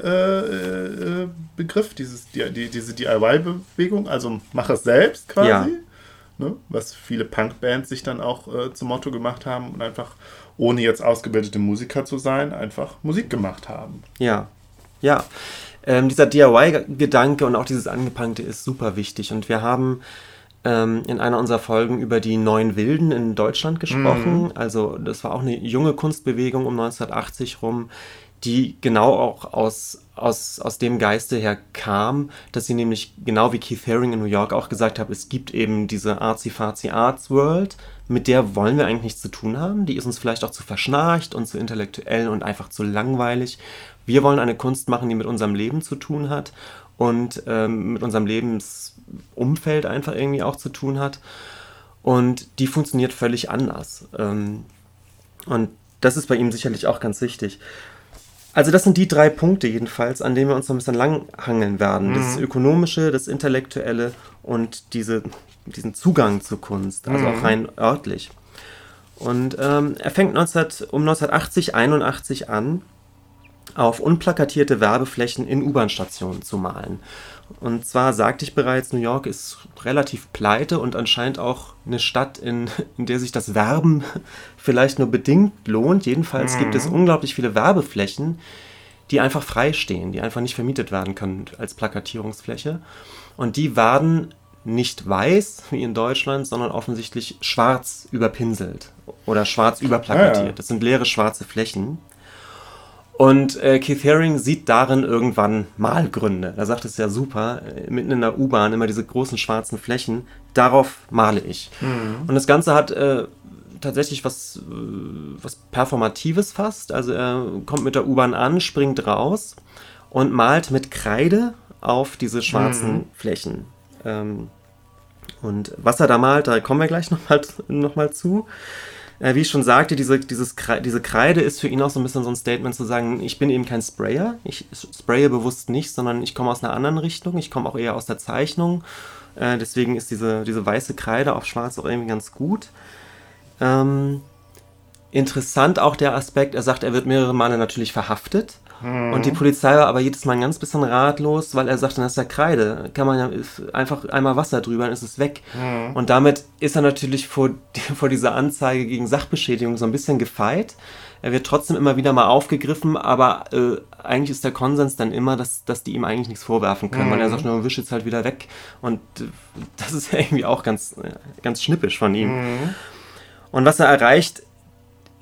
dieses, die, die, diese DIY-Bewegung, also mach es selbst quasi. Ja. Ne? Was viele Punk-Bands sich dann auch äh, zum Motto gemacht haben und einfach, ohne jetzt ausgebildete Musiker zu sein, einfach Musik gemacht haben. Ja, ja. Ähm, dieser DIY-Gedanke und auch dieses Angepankte ist super wichtig. Und wir haben ähm, in einer unserer Folgen über die Neuen Wilden in Deutschland gesprochen. Also das war auch eine junge Kunstbewegung um 1980 rum, die genau auch aus, aus, aus dem Geiste her kam, dass sie nämlich genau wie Keith Haring in New York auch gesagt hat, es gibt eben diese artsy-fartsy Arts World, mit der wollen wir eigentlich nichts zu tun haben. Die ist uns vielleicht auch zu verschnarcht und zu intellektuell und einfach zu langweilig. Wir wollen eine Kunst machen, die mit unserem Leben zu tun hat und ähm, mit unserem Lebensumfeld einfach irgendwie auch zu tun hat. Und die funktioniert völlig anders. Ähm, und das ist bei ihm sicherlich auch ganz wichtig. Also das sind die drei Punkte jedenfalls, an denen wir uns noch ein bisschen langhangeln werden. Das Ökonomische, das Intellektuelle und diese, diesen Zugang zur Kunst, also auch rein örtlich. Und ähm, er fängt 19, um 1980, 81 an, auf unplakatierte Werbeflächen in U-Bahn-Stationen zu malen. Und zwar sagte ich bereits, New York ist relativ pleite und anscheinend auch eine Stadt, in, [LAUGHS] in der sich das Werben [LAUGHS] vielleicht nur bedingt lohnt. Jedenfalls gibt es unglaublich viele Werbeflächen, die einfach frei stehen, die einfach nicht vermietet werden können als Plakatierungsfläche. Und die werden nicht weiß, wie in Deutschland, sondern offensichtlich schwarz überpinselt oder schwarz überplakatiert. Ah, ja. Das sind leere schwarze Flächen. Und äh, Keith Haring sieht darin irgendwann Malgründe. Er sagt es ja super, äh, mitten in der U-Bahn immer diese großen schwarzen Flächen, darauf male ich. Und das Ganze hat äh, tatsächlich was, äh, was Performatives fast. Also er kommt mit der U-Bahn an, springt raus und malt mit Kreide auf diese schwarzen Flächen. Ähm, und was er da malt, da kommen wir gleich nochmal noch mal zu. Äh, wie ich schon sagte, diese, dieses, diese Kreide ist für ihn auch so ein bisschen so ein Statement zu sagen, ich bin eben kein Sprayer, ich spraye bewusst nicht, sondern ich komme aus einer anderen Richtung, ich komme auch eher aus der Zeichnung. Äh, deswegen ist diese, diese weiße Kreide auf schwarz auch irgendwie ganz gut. Ähm, interessant auch der Aspekt, er sagt, er wird mehrere Male natürlich verhaftet. Und die Polizei war aber jedes Mal ein ganz bisschen ratlos, weil er sagt, das ist ja Kreide. Kann man ja einfach einmal Wasser drüber, dann ist es weg. Und damit ist er natürlich vor, [LAUGHS] vor dieser Anzeige gegen Sachbeschädigung so ein bisschen gefeit. Er wird trotzdem immer wieder mal aufgegriffen, aber äh, eigentlich ist der Konsens dann immer, dass, dass die ihm eigentlich nichts vorwerfen können, weil er sagt, nur wisch jetzt halt wieder weg. Und äh, das ist ja [LAUGHS] irgendwie auch ganz, äh, ganz schnippisch von ihm. Und was er erreicht,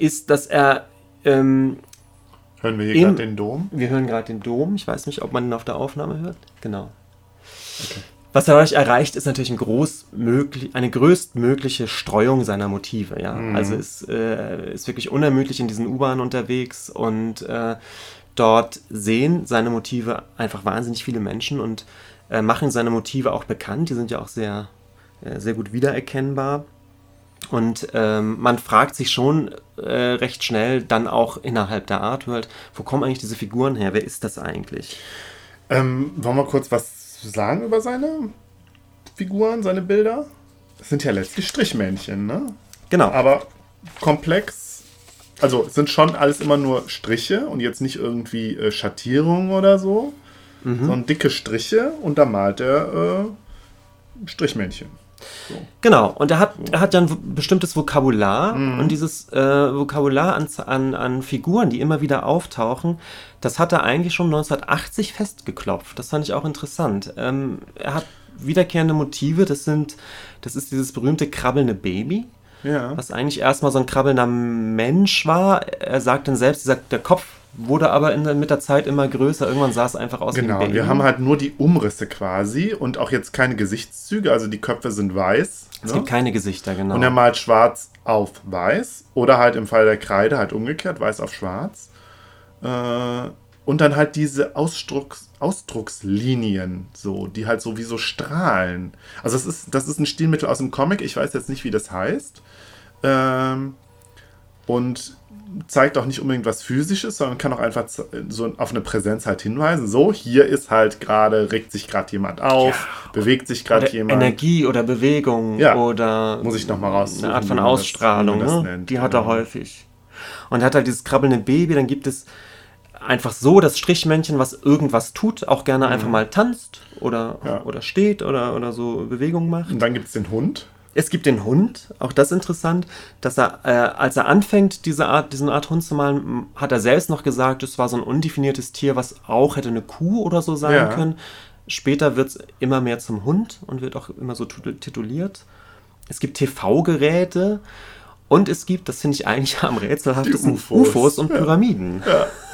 ist, dass er ähm, Hören wir hier gerade den Dom? wir hören gerade den Dom. Ich weiß nicht, ob man ihn auf der Aufnahme hört. Genau. Was er dadurch erreicht, ist natürlich ein eine größtmögliche Streuung seiner Motive. Ja? Also ist, äh, ist wirklich unermüdlich in diesen U-Bahnen unterwegs und äh, dort sehen seine Motive einfach wahnsinnig viele Menschen und äh, machen seine Motive auch bekannt. Die sind ja auch sehr, äh, sehr gut wiedererkennbar. Und ähm, man fragt sich schon äh, recht schnell dann auch innerhalb der Artworld, wo kommen eigentlich diese Figuren her? Wer ist das eigentlich? Ähm, wollen wir kurz was sagen über seine Figuren, seine Bilder? Das sind ja letztlich Strichmännchen, ne? Genau. Aber komplex. Also es sind schon alles immer nur Striche und jetzt nicht irgendwie äh, Schattierungen oder so, sondern dicke Striche und da malt er äh, Strichmännchen. So. Genau, und er hat, er hat ja ein bestimmtes Vokabular Mhm. und dieses äh, Vokabular an, an, an Figuren, die immer wieder auftauchen, das hat er eigentlich schon 1980 festgeklopft. Das fand ich auch interessant. Ähm, er hat wiederkehrende Motive, das sind, das ist dieses berühmte krabbelnde Baby, Ja. was eigentlich erstmal so ein krabbelnder Mensch war. Er sagt dann selbst, er sagt, der Kopf wurde aber in, mit der Zeit immer größer. Irgendwann sah es einfach aus wie Genau, ein Baby. wir haben halt nur die Umrisse quasi und auch jetzt keine Gesichtszüge, also die Köpfe sind weiß. es ne? gibt keine Gesichter, genau. Und er malt schwarz auf weiß oder halt im Fall der Kreide halt umgekehrt, weiß auf schwarz. Äh, und dann halt diese Ausdrucks, Ausdruckslinien, so, die halt so wie so strahlen. Also das ist, das ist ein Stilmittel aus dem Comic, ich weiß jetzt nicht, wie das heißt. Ähm, und zeigt auch nicht unbedingt was Physisches, sondern kann auch einfach so auf eine Präsenz halt hinweisen. So, hier ist halt gerade, regt sich gerade jemand auf, bewegt sich gerade jemand. Energie oder Bewegung Ja. oder Muss ich noch mal eine Art von Ausstrahlung, das ne? nennt, die hat er genau. häufig. Und er hat halt dieses krabbelnde Baby, dann gibt es einfach so das Strichmännchen, was irgendwas tut, auch gerne einfach mal tanzt oder, Mhm. Ja. oder steht oder, oder so Bewegungen macht. Und dann gibt es den Hund. Es gibt den Hund, auch das interessant, dass er, äh, als er anfängt, diese Art, diesen Art Hund zu malen, hat er selbst noch gesagt, es war so ein undefiniertes Tier, was auch hätte eine Kuh oder so sein Ja. können. Später wird es immer mehr zum Hund und wird auch immer so titul- tituliert. Es gibt TV-Geräte und es gibt, das finde ich eigentlich am rätselhaftesten, UFOs. UFOs und Pyramiden.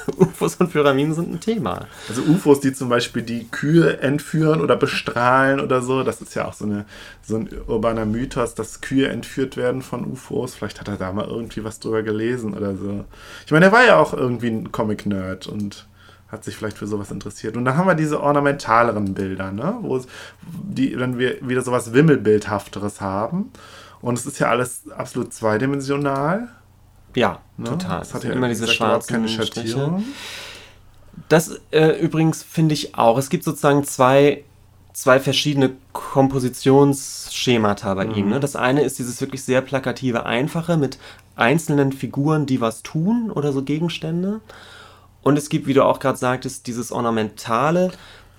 [LAUGHS] UFOs und Pyramiden sind ein Thema. Also UFOs, die zum Beispiel die Kühe entführen oder bestrahlen oder so. Das ist ja auch so, eine, so ein urbaner Mythos, dass Kühe entführt werden von UFOs. Vielleicht hat er da mal irgendwie was drüber gelesen oder so. Ich meine, er war ja auch irgendwie ein Comic-Nerd und hat sich vielleicht für sowas interessiert. Und dann haben wir diese ornamentaleren Bilder, ne? wo die dann wir wieder sowas Wimmelbildhafteres haben. Und es ist ja alles absolut zweidimensional. Ja, Ne? total. Es hat ja immer diese gesagt, schwarzen keine Striche. Schattierung. Das äh, übrigens finde ich auch. Es gibt sozusagen zwei, zwei verschiedene Kompositionsschemata bei ihm. Ne? Das eine ist dieses wirklich sehr plakative, einfache mit einzelnen Figuren, die was tun oder so Gegenstände. Und es gibt, wie du auch gerade sagtest, dieses Ornamentale,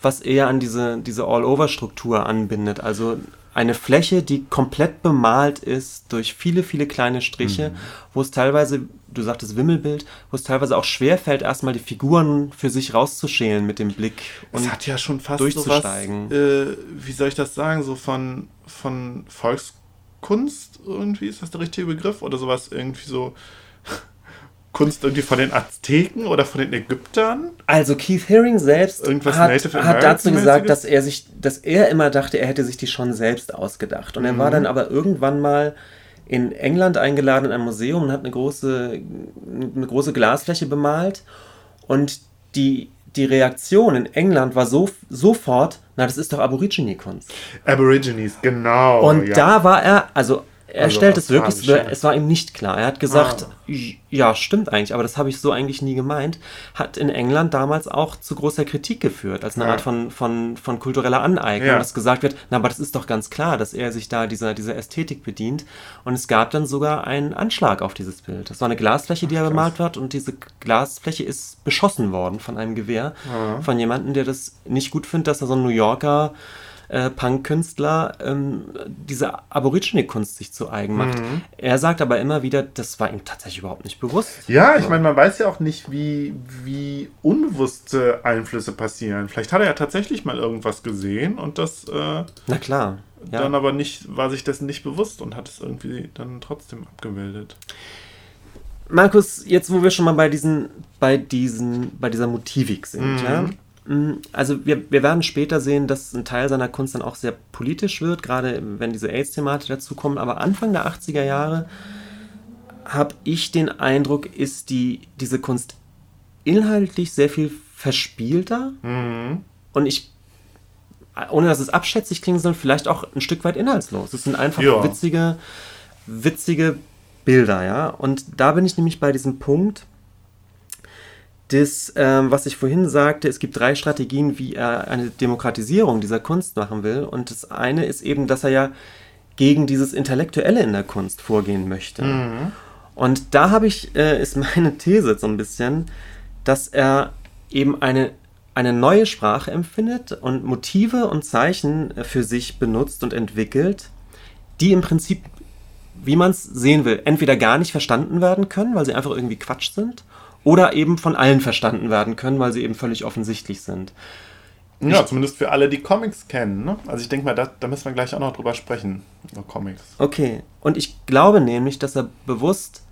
was eher an diese, diese All-Over-Struktur anbindet. Also eine Fläche, die komplett bemalt ist durch viele, viele kleine Striche, wo es teilweise, du sagtest Wimmelbild, wo es teilweise auch schwer fällt, erstmal die Figuren für sich rauszuschälen mit dem Blick. Es hat ja schon fast sowas, durchzusteigen. äh, wie soll ich das sagen, so von, von Volkskunst irgendwie, ist das der richtige Begriff? Oder sowas irgendwie so Kunst irgendwie von den Azteken oder von den Ägyptern? Also Keith Haring selbst Irgendwas hat, hat dazu gesagt, dass er sich, dass er immer dachte, er hätte sich die schon selbst ausgedacht. Und er Mhm. war dann aber irgendwann mal in England eingeladen in ein Museum und hat eine große, eine große Glasfläche bemalt. Und die, die Reaktion in England war so, sofort, na, das ist doch Aborigine-Kunst. Aborigines, genau. Und ja. da war er, also er Also stellt es wirklich, australische. es war ihm nicht klar. Er hat gesagt, Ah. ja, stimmt eigentlich, aber das habe ich so eigentlich nie gemeint. Hat in England damals auch zu großer Kritik geführt, als eine Ja. Art von, von, von kultureller Aneignung, Ja. dass gesagt wird, na, aber das ist doch ganz klar, dass er sich da dieser, dieser Ästhetik bedient. Und es gab dann sogar einen Anschlag auf dieses Bild. Das war eine Glasfläche, die er krass. bemalt hat und diese Glasfläche ist beschossen worden von einem Gewehr, Ja. von jemandem, der das nicht gut findet, dass er so ein New Yorker äh, Punk-Künstler ähm, diese Aborigine-Kunst sich zu eigen macht. Mhm. Er sagt aber immer wieder, das war ihm tatsächlich überhaupt nicht bewusst. Ja, ich meine, man weiß ja auch nicht, wie, wie unbewusste Einflüsse passieren. Vielleicht hat er ja tatsächlich mal irgendwas gesehen und das äh, Na klar. Ja. dann aber nicht, war sich dessen nicht bewusst und hat es irgendwie dann trotzdem abgebildet. Markus, jetzt wo wir schon mal bei diesen, bei diesen, bei dieser Motivik sind, Mhm. ja. Mm, Also wir, wir werden später sehen, dass ein Teil seiner Kunst dann auch sehr politisch wird, gerade wenn diese AIDS-Thematik dazu kommt. Aber Anfang der 80er Jahre habe ich den Eindruck, ist die, diese Kunst inhaltlich sehr viel verspielter. Mhm. Und ich, ohne dass es abschätzig klingen soll, vielleicht auch ein Stück weit inhaltslos. Es sind einfach Ja. witzige, witzige Bilder, ja. Und da bin ich nämlich bei diesem Punkt, das, ähm, was ich vorhin sagte, es gibt drei Strategien, wie er eine Demokratisierung dieser Kunst machen will. Und das eine ist eben, dass er ja gegen dieses Intellektuelle in der Kunst vorgehen möchte. Und da habe ich, äh, ist [LAUGHS] meine These so ein bisschen, dass er eben eine, eine neue Sprache empfindet und Motive und Zeichen äh, für sich benutzt und entwickelt, die im Prinzip, wie man es sehen will, entweder gar nicht verstanden werden können, weil sie einfach irgendwie Quatsch sind, oder eben von allen verstanden werden können, weil sie eben völlig offensichtlich sind. Ja, zumindest für alle, die Comics kennen. Ne? Also ich denke mal, da, da müssen wir gleich auch noch drüber sprechen, über Comics. Okay, und ich glaube nämlich, dass er bewusst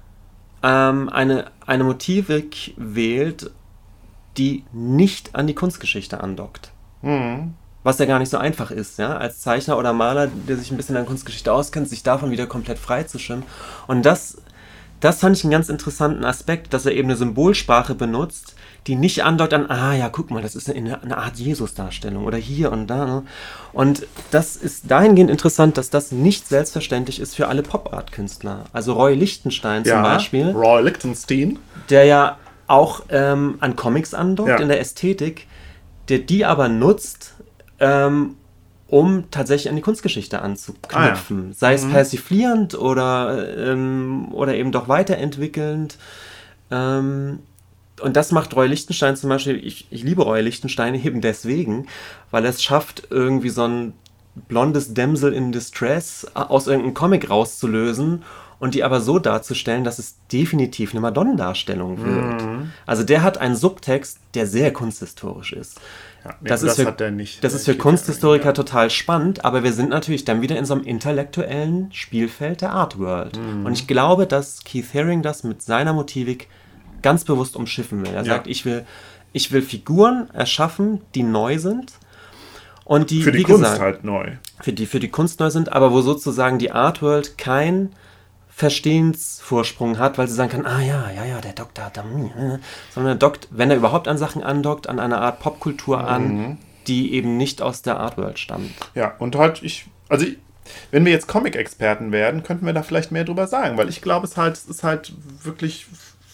ähm, eine, eine Motivik wählt, die nicht an die Kunstgeschichte andockt. Mhm. Was ja gar nicht so einfach ist, ja, als Zeichner oder Maler, der sich ein bisschen an Kunstgeschichte auskennt, sich davon wieder komplett freizuschwimmen. Und das, das fand ich einen ganz interessanten Aspekt, dass er eben eine Symbolsprache benutzt, die nicht andockt an, ah ja, guck mal, das ist eine, eine Art Jesus-Darstellung oder hier und da. Ne? Und das ist dahingehend interessant, dass das nicht selbstverständlich ist für alle Pop-Art-Künstler. Also Roy Lichtenstein zum Beispiel, Roy Lichtenstein. der ja auch ähm, an Comics andockt Ja. in der Ästhetik, der die aber nutzt, ähm, um tatsächlich an die Kunstgeschichte anzuknüpfen. Sei es persiflierend oder, ähm, oder eben doch weiterentwickelnd. Ähm, und das macht Roy Lichtenstein zum Beispiel, ich, ich liebe Roy Lichtenstein [LAUGHS] eben deswegen, weil er es schafft, irgendwie so ein blondes Damsel in Distress aus irgendeinem Comic rauszulösen und die aber so darzustellen, dass es definitiv eine Madonna-Darstellung wird. Also der hat einen Subtext, der sehr kunsthistorisch ist. Ja, nee, Das, das ist für, nicht. das ist für Kunsthistoriker total spannend, aber wir sind natürlich dann wieder in so einem intellektuellen Spielfeld der Art World. Mhm. Und ich glaube, dass Keith Haring das mit seiner Motivik ganz bewusst umschiffen will. Er Ja. sagt, ich will, ich will Figuren erschaffen, die neu sind. Und die, Für die Kunst gesagt, halt neu. für die, für die Kunst neu sind, aber wo sozusagen die Art World kein Verstehensvorsprung hat, weil sie sagen kann, ah ja, ja, ja, der Doktor hat da, hm, äh, sondern er dockt, wenn er überhaupt an Sachen andockt, an einer Art Popkultur Mhm. an, die eben nicht aus der Art World stammt. Ja, und halt, ich, also ich, wenn wir jetzt Comic-Experten werden, könnten wir da vielleicht mehr drüber sagen, weil ich glaube, es halt, es ist halt wirklich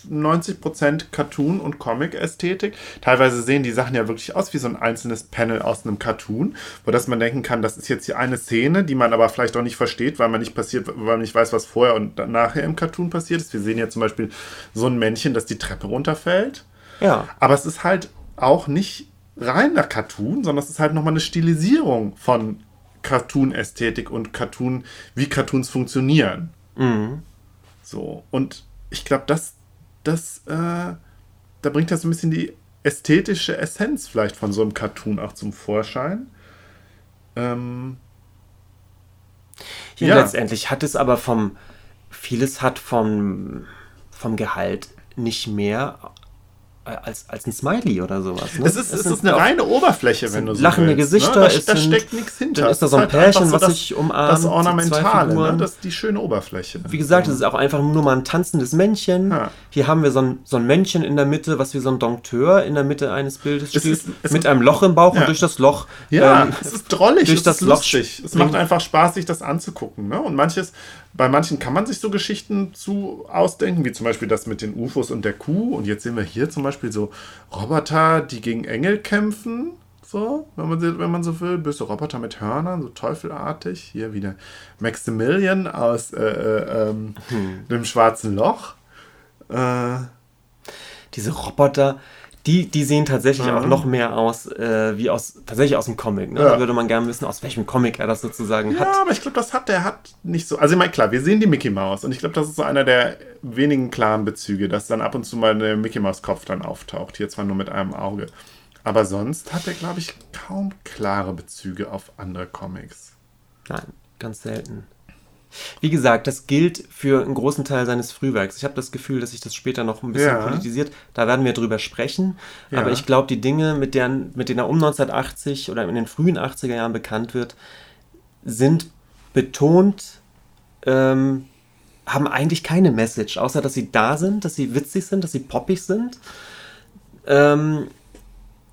90% Cartoon- und Comic-Ästhetik. Teilweise sehen die Sachen ja wirklich aus wie so ein einzelnes Panel aus einem Cartoon, wo das man denken kann, das ist jetzt hier eine Szene, die man aber vielleicht auch nicht versteht, weil man nicht passiert, weil man nicht weiß, was vorher und nachher im Cartoon passiert ist. Wir sehen ja zum Beispiel so ein Männchen, das die Treppe runterfällt. Ja, Aber es ist halt auch nicht reiner Cartoon, sondern es ist halt nochmal eine Stilisierung von Cartoon-Ästhetik und Cartoon, wie Cartoons funktionieren. So, und ich glaube, das, das, äh, da bringt das so ein bisschen die ästhetische Essenz vielleicht von so einem Cartoon auch zum Vorschein. Ähm, Ja. letztendlich hat es aber vom, vieles hat vom, vom Gehalt nicht mehr als, als ein Smiley oder sowas. Ne? es ist, es sind ist eine reine Oberfläche, wenn du so lachende willst, Gesichter, Ne? Da, es da steckt nichts hinter. dann ist da so ein Es Pärchen, was das, sich umarmt, Das Ornamentale, ne? das ist die schöne Oberfläche. Wie gesagt, es ist auch einfach nur mal ein tanzendes Männchen. Ja. Hier haben wir so ein, so ein Männchen in der Mitte, was wie so ein Dompteur in der Mitte eines Bildes Es steht, ist- es mit einem Loch im Bauch Ja. und durch das Loch. Ja, ähm, es ist drollig, durch es das ist Loch lustig. Es springen. macht einfach Spaß, sich das anzugucken. Ne? Und manches, bei manchen kann man sich so Geschichten zu ausdenken, wie zum Beispiel das mit den UFOs und der Kuh. Und jetzt sehen wir hier zum Beispiel so Roboter, die gegen Engel kämpfen. So, wenn man, wenn man so will. Böse Roboter mit Hörnern, so teufelartig. Hier wieder Maximilian aus äh, äh, ähm, Hm. dem schwarzen Loch. Äh, diese Roboter, die, die sehen tatsächlich Mhm. auch noch mehr aus, äh, wie aus, tatsächlich aus dem Comic. Ne? Ja. Da würde man gerne wissen, aus welchem Comic er das sozusagen hat. Ja, aber ich glaube, das hat der hat nicht so. Also ich meine, klar, wir sehen die Mickey Mouse und ich glaube, das ist so einer der wenigen klaren Bezüge, dass dann ab und zu mal der Mickey Mouse Kopf dann auftaucht. Hier zwar nur mit einem Auge. Aber sonst hat er, glaube ich, kaum klare Bezüge auf andere Comics. Nein, ganz selten. Wie gesagt, das gilt für einen großen Teil seines Frühwerks. Ich habe das Gefühl, dass sich das später noch ein bisschen Ja. politisiert. Da werden wir drüber sprechen. Ja. Aber ich glaube, die Dinge, mit denen, mit denen er um 1980 oder in den frühen 80er Jahren bekannt wird, sind betont, ähm, haben eigentlich keine Message, außer dass sie da sind, dass sie witzig sind, dass sie poppig sind. Ähm,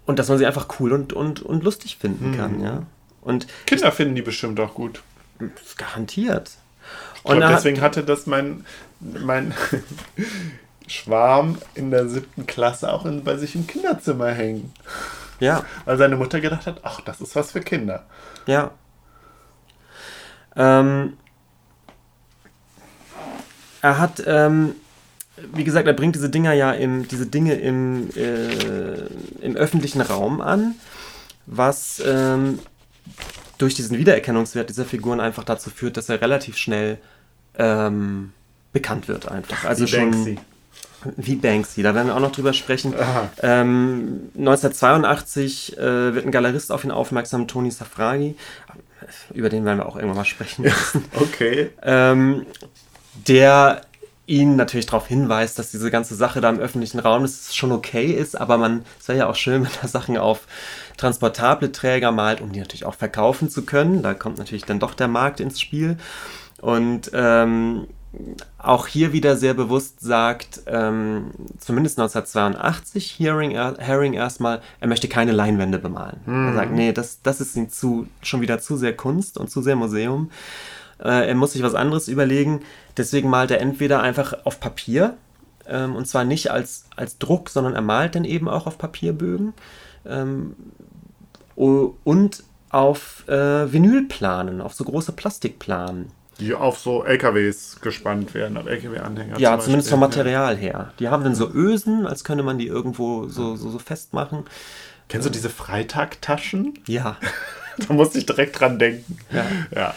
und dass man sie einfach cool und, und, und lustig finden Mhm. kann, ja. Und Kinder finden die bestimmt auch gut. garantiert. Er hat- deswegen hatte das mein, mein [LAUGHS] Schwarm in der siebten Klasse auch in, bei sich im Kinderzimmer hängen. Ja, Weil seine Mutter gedacht hat, ach, das ist was für Kinder. ja. Ähm, er hat, ähm, wie gesagt, er bringt diese Dinger ja im, diese Dinge im, äh, im öffentlichen Raum an, was ähm, durch diesen Wiedererkennungswert dieser Figuren einfach dazu führt, dass er relativ schnell ähm, bekannt wird einfach. Also Wie schon Banksy. wie Banksy, da werden wir auch noch drüber sprechen. Ähm, 1982 äh, wird ein Galerist auf ihn aufmerksam, Tony Safragi, über den werden wir auch irgendwann mal sprechen müssen Okay. ähm, der ihn natürlich darauf hinweist, dass diese ganze Sache da im öffentlichen Raum das schon okay ist, aber man, es wäre ja auch schön, wenn er Sachen auf transportable Träger malt, um die natürlich auch verkaufen zu können. Da kommt natürlich dann doch der Markt ins Spiel. Und ähm, auch hier wieder sehr bewusst sagt, ähm, zumindest 1982, Herring, Herring erstmal, er möchte keine Leinwände bemalen. Er sagt, nee, das, das ist ihm zu, schon wieder zu sehr Kunst und zu sehr Museum. Äh, er muss sich was anderes überlegen. Deswegen malt er entweder einfach auf Papier, ähm, und zwar nicht als, als Druck, sondern er malt dann eben auch auf Papierbögen. Ähm, und auf äh, Vinylplanen, auf so große Plastikplanen. Die auf so LKWs gespannt werden, auf LKW-Anhänger. Ja, zum zumindest vom Material her. Die haben dann so Ösen, als könnte man die irgendwo so, so, so festmachen. Kennst du diese Freitagtaschen? Ja. [LAUGHS] Da musste ich direkt dran denken. Ja. Ja.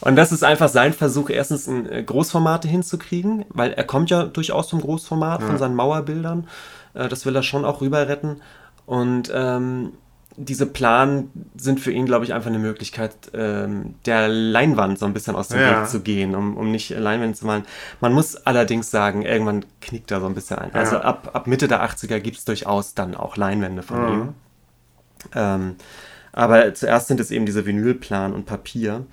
Und das ist einfach sein Versuch, erstens in äh, Großformate hinzukriegen, weil er kommt ja durchaus vom Großformat, von seinen Mauerbildern. Äh, Das will er schon auch rüber retten. Und ähm, diese Planen sind für ihn, glaube ich, einfach eine Möglichkeit, ähm, der Leinwand so ein bisschen aus dem Ja. Weg zu gehen, um, um nicht Leinwände zu malen. Man muss allerdings sagen, irgendwann knickt er so ein bisschen ein. Also Ja. ab, ab Mitte der 80er gibt es durchaus dann auch Leinwände von Mhm. ihm. Ähm, aber zuerst sind es eben diese Vinylplan und Papier.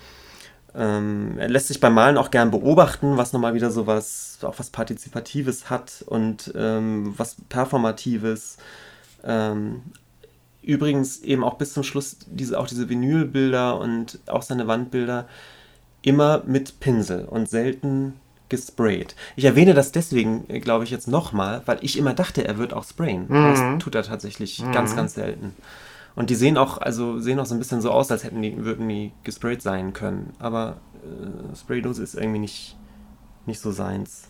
Ähm, er lässt sich beim Malen auch gern beobachten, was nochmal wieder so was, auch was Partizipatives hat und ähm, was Performatives. Ähm, übrigens eben auch bis zum Schluss diese, auch diese Vinylbilder und auch seine Wandbilder immer mit Pinsel und selten gesprayt. Ich erwähne das deswegen, äh, glaube ich, jetzt nochmal, weil ich immer dachte, er wird auch sprayen. Das tut er tatsächlich ganz, ganz selten. Und die sehen auch, also sehen auch so ein bisschen so aus, als hätten die, würden die gesprayt sein können. Aber äh, Spraydose ist irgendwie nicht, nicht so seins.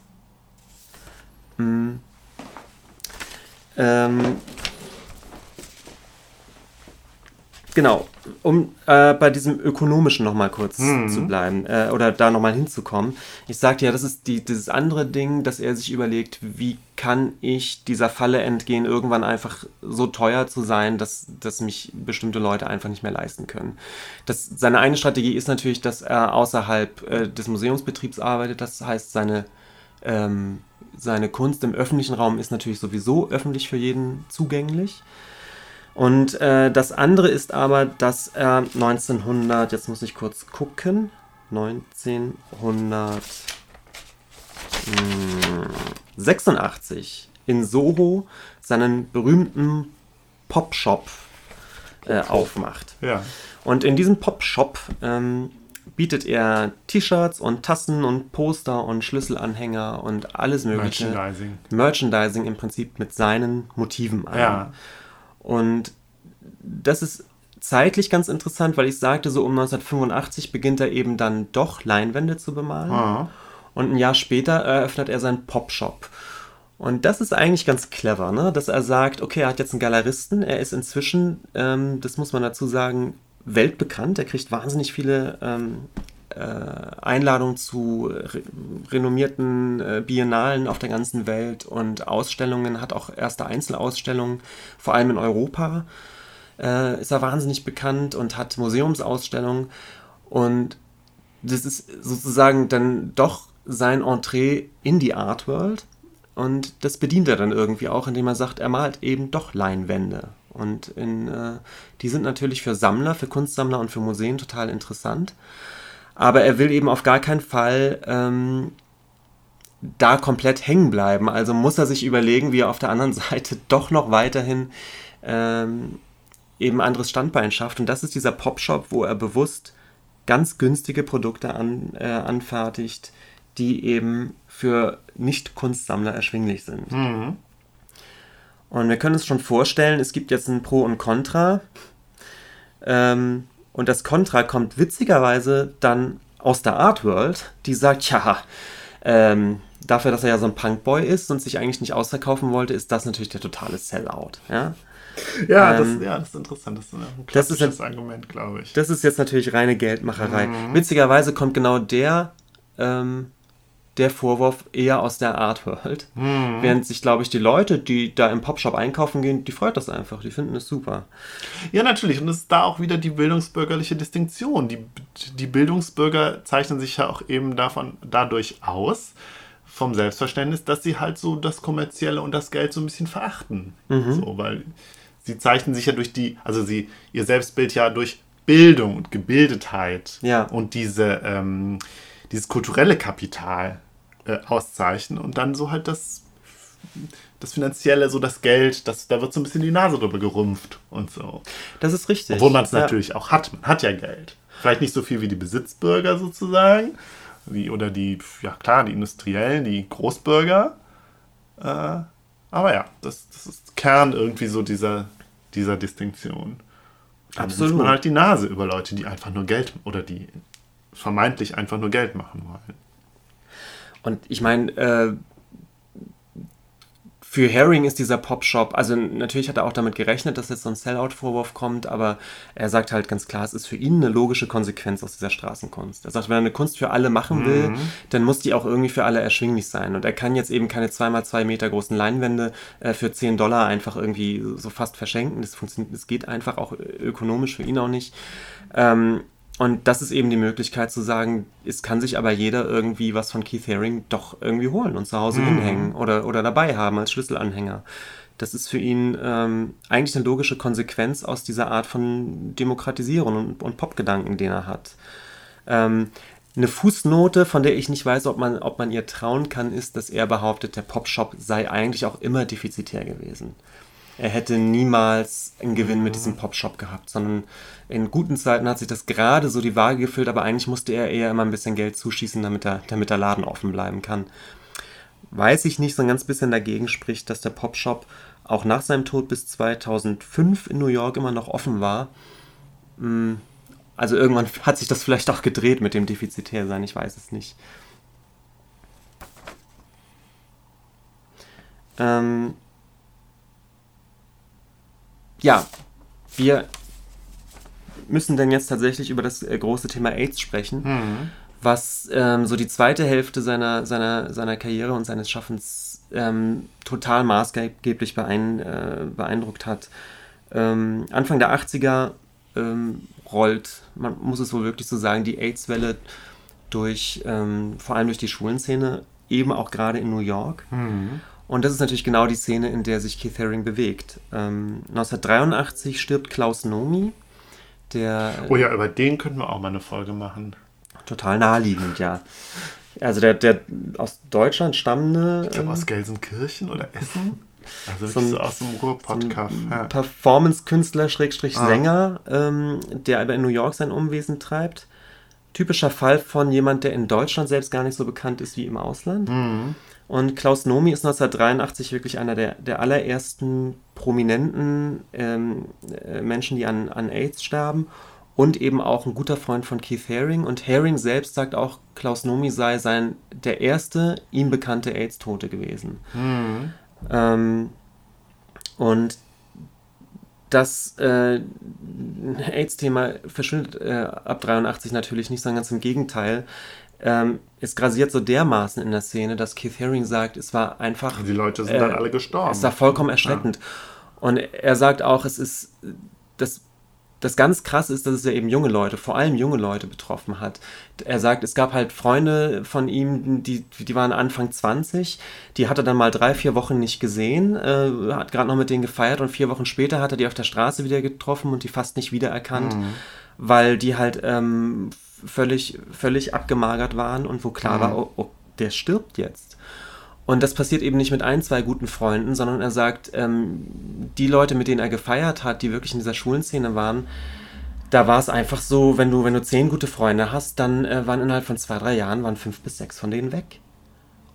Mm. Ähm, genau, um äh, bei diesem ökonomischen nochmal kurz zu bleiben äh, oder da nochmal hinzukommen. Ich sagte ja, das ist die, dieses andere Ding, dass er sich überlegt, wie kann ich dieser Falle entgehen, irgendwann einfach so teuer zu sein, dass, dass mich bestimmte Leute einfach nicht mehr leisten können. Das, seine eine Strategie ist natürlich, dass er außerhalb äh, des Museumsbetriebs arbeitet, das heißt, seine ähm, seine Kunst im öffentlichen Raum ist natürlich sowieso öffentlich für jeden zugänglich. Und äh, das andere ist aber, dass er 1900, jetzt muss ich kurz gucken, 1986 in Soho seinen berühmten Pop-Shop äh, aufmacht. Ja. Und in diesem Pop-Shop ähm, bietet er T-Shirts und Tassen und Poster und Schlüsselanhänger und alles mögliche. Merchandising. Merchandising im Prinzip mit seinen Motiven an. Ja. Und das ist zeitlich ganz interessant, weil ich sagte, so um 1985 beginnt er eben dann doch Leinwände zu bemalen. Ah. Und ein Jahr später eröffnet er seinen Pop-Shop. Und das ist eigentlich ganz clever, ne? dass er sagt, okay, er hat jetzt einen Galeristen, er ist inzwischen, ähm, das muss man dazu sagen, weltbekannt, er kriegt wahnsinnig viele ähm, äh, Einladungen zu re renommierten äh, Biennalen auf der ganzen Welt und Ausstellungen, hat auch erste Einzelausstellungen, vor allem in Europa äh, ist er wahnsinnig bekannt und hat Museumsausstellungen und das ist sozusagen dann doch sein Entree in die Art World und das bedient er dann irgendwie auch, indem er sagt, er malt eben doch Leinwände. Und in, äh, die sind natürlich für Sammler, für Kunstsammler und für Museen total interessant. Aber er will eben auf gar keinen Fall ähm, da komplett hängen bleiben. Also muss er sich überlegen, wie er auf der anderen [LAUGHS] Seite doch noch weiterhin ähm, eben anderes Standbein schafft. Und das ist dieser Popshop, wo er bewusst ganz günstige Produkte an, äh, anfertigt, die eben für Nicht-Kunstsammler erschwinglich sind. Und wir können uns schon vorstellen, es gibt jetzt ein Pro und Contra. Ähm, und das Contra kommt witzigerweise dann aus der Art World, die sagt, ja, ähm, dafür, dass er ja so ein Punkboy ist und sich eigentlich nicht ausverkaufen wollte, ist das natürlich der totale Sellout. Ja? Ja, Ähm, das, ja, das ist interessant. Das ist ein das ist klassisches Argument, glaube ich. Das ist jetzt natürlich reine Geldmacherei. Mhm. Witzigerweise kommt genau der, ähm, der Vorwurf eher aus der Art World. Mhm. Während sich, glaube ich, die Leute, die da im Popshop einkaufen gehen, die freut das einfach. Die finden es super. Ja, natürlich. Und es ist da auch wieder die bildungsbürgerliche Distinktion. Die, die Bildungsbürger zeichnen sich ja auch eben davon, dadurch aus, vom Selbstverständnis, dass sie halt so das Kommerzielle und das Geld so ein bisschen verachten. So, weil sie zeichnen sich ja durch die, also sie, ihr Selbstbild ja durch Bildung und Gebildetheit Ja. und diese, ähm, dieses kulturelle Kapital äh, auszeichnen und dann so halt das das Finanzielle, so das Geld, das, da wird so ein bisschen die Nase drüber gerümpft und so. Das ist richtig. Obwohl man es Ja. natürlich auch hat. Man hat ja Geld. Vielleicht nicht so viel wie die Besitzbürger sozusagen. Wie, oder die, ja klar, die Industriellen, die Großbürger. Äh, aber ja, das, das ist Kern irgendwie so dieser, dieser Distinktion. Dann Absolut. man halt die Nase über Leute, die einfach nur Geld oder die vermeintlich einfach nur Geld machen wollen. Und ich meine, äh, für Herring ist dieser Popshop, also natürlich hat er auch damit gerechnet, dass jetzt so ein Sellout-Vorwurf kommt, aber er sagt halt ganz klar, es ist für ihn eine logische Konsequenz aus dieser Straßenkunst. Er sagt, wenn er eine Kunst für alle machen will, dann muss die auch irgendwie für alle erschwinglich sein. Und er kann jetzt eben keine 2x2 Meter großen Leinwände äh, für 10 Dollar einfach irgendwie so fast verschenken. Das funktioniert, das geht einfach auch ökonomisch für ihn auch nicht. Ähm, und das ist eben die Möglichkeit zu sagen, es kann sich aber jeder irgendwie was von Keith Haring doch irgendwie holen und zu Hause hinhängen oder, oder dabei haben als Schlüsselanhänger. Das ist für ihn ähm, eigentlich eine logische Konsequenz aus dieser Art von Demokratisierung und, und Popgedanken, den er hat. Ähm, eine Fußnote, von der ich nicht weiß, ob man, ob man ihr trauen kann, ist, dass er behauptet, der Popshop sei eigentlich auch immer defizitär gewesen. Er hätte niemals einen Gewinn mit diesem Popshop gehabt, sondern in guten Zeiten hat sich das gerade so die Waage gefüllt, aber eigentlich musste er eher immer ein bisschen Geld zuschießen, damit, er, damit der Laden offen bleiben kann. Weiß ich nicht, so ein ganz bisschen dagegen spricht, dass der Popshop auch nach seinem Tod bis 2005 in New York immer noch offen war. Mm, Also irgendwann hat sich das vielleicht auch gedreht mit dem Defizitärsein, ich weiß es nicht. Ähm, ja, wir müssen denn jetzt tatsächlich über das äh, große Thema AIDS sprechen, was ähm, so die zweite Hälfte seiner, seiner, seiner Karriere und seines Schaffens ähm, total maßgeblich beein, äh, beeindruckt hat. Ähm, Anfang der 80er ähm, rollt, man muss es wohl wirklich so sagen, die AIDS-Welle durch, ähm, vor allem durch die Schwulenszene, eben auch gerade in New York. Und das ist natürlich genau die Szene, in der sich Keith Haring bewegt. Ähm, 1983 stirbt Klaus Nomi, der Oh ja, über den könnten wir auch mal eine Folge machen. total naheliegend, ja. Also der, der aus Deutschland stammende Ich glaube ähm, aus Gelsenkirchen oder Essen. Also So ein- so aus dem Ruhr-Podcast. Ja. Performance-Künstler, Schrägstrich Ah. Sänger, ähm, der aber in New York sein Umwesen treibt. Typischer Fall von jemand, der in Deutschland selbst gar nicht so bekannt ist wie im Ausland. Mhm. Und Klaus Nomi ist 1983 wirklich einer der, der allerersten prominenten ähm, äh, Menschen, die an, an AIDS sterben. Und eben auch ein guter Freund von Keith Haring. Und Haring selbst sagt auch, Klaus Nomi sei sein, der erste ihm bekannte AIDS-Tote gewesen. Ähm, und das äh, AIDS-Thema verschwindet äh, ab 83 natürlich nicht, sondern ganz im Gegenteil. Ähm, es grasiert so dermaßen in der Szene, dass Keith Haring sagt, es war einfach. Die Leute sind äh, dann alle gestorben. Es war vollkommen erschreckend. Und er sagt auch, es ist das, das ganz krass ist, dass es ja eben junge Leute, vor allem junge Leute betroffen hat. Er sagt, es gab halt Freunde von ihm, die, die waren Anfang 20, die hat er dann mal drei, vier Wochen nicht gesehen, äh, hat gerade noch mit denen gefeiert und vier Wochen später hat er die auf der Straße wieder getroffen und die fast nicht wiedererkannt, weil die halt ähm, völlig, völlig abgemagert waren und wo klar war, oh, oh, der stirbt jetzt. Und das passiert eben nicht mit ein, zwei guten Freunden, sondern er sagt, ähm, die Leute, mit denen er gefeiert hat, die wirklich in dieser Schulenszene waren, da war es einfach so, wenn du, wenn du zehn gute Freunde hast, dann äh, waren innerhalb von zwei, drei Jahren waren fünf bis sechs von denen weg.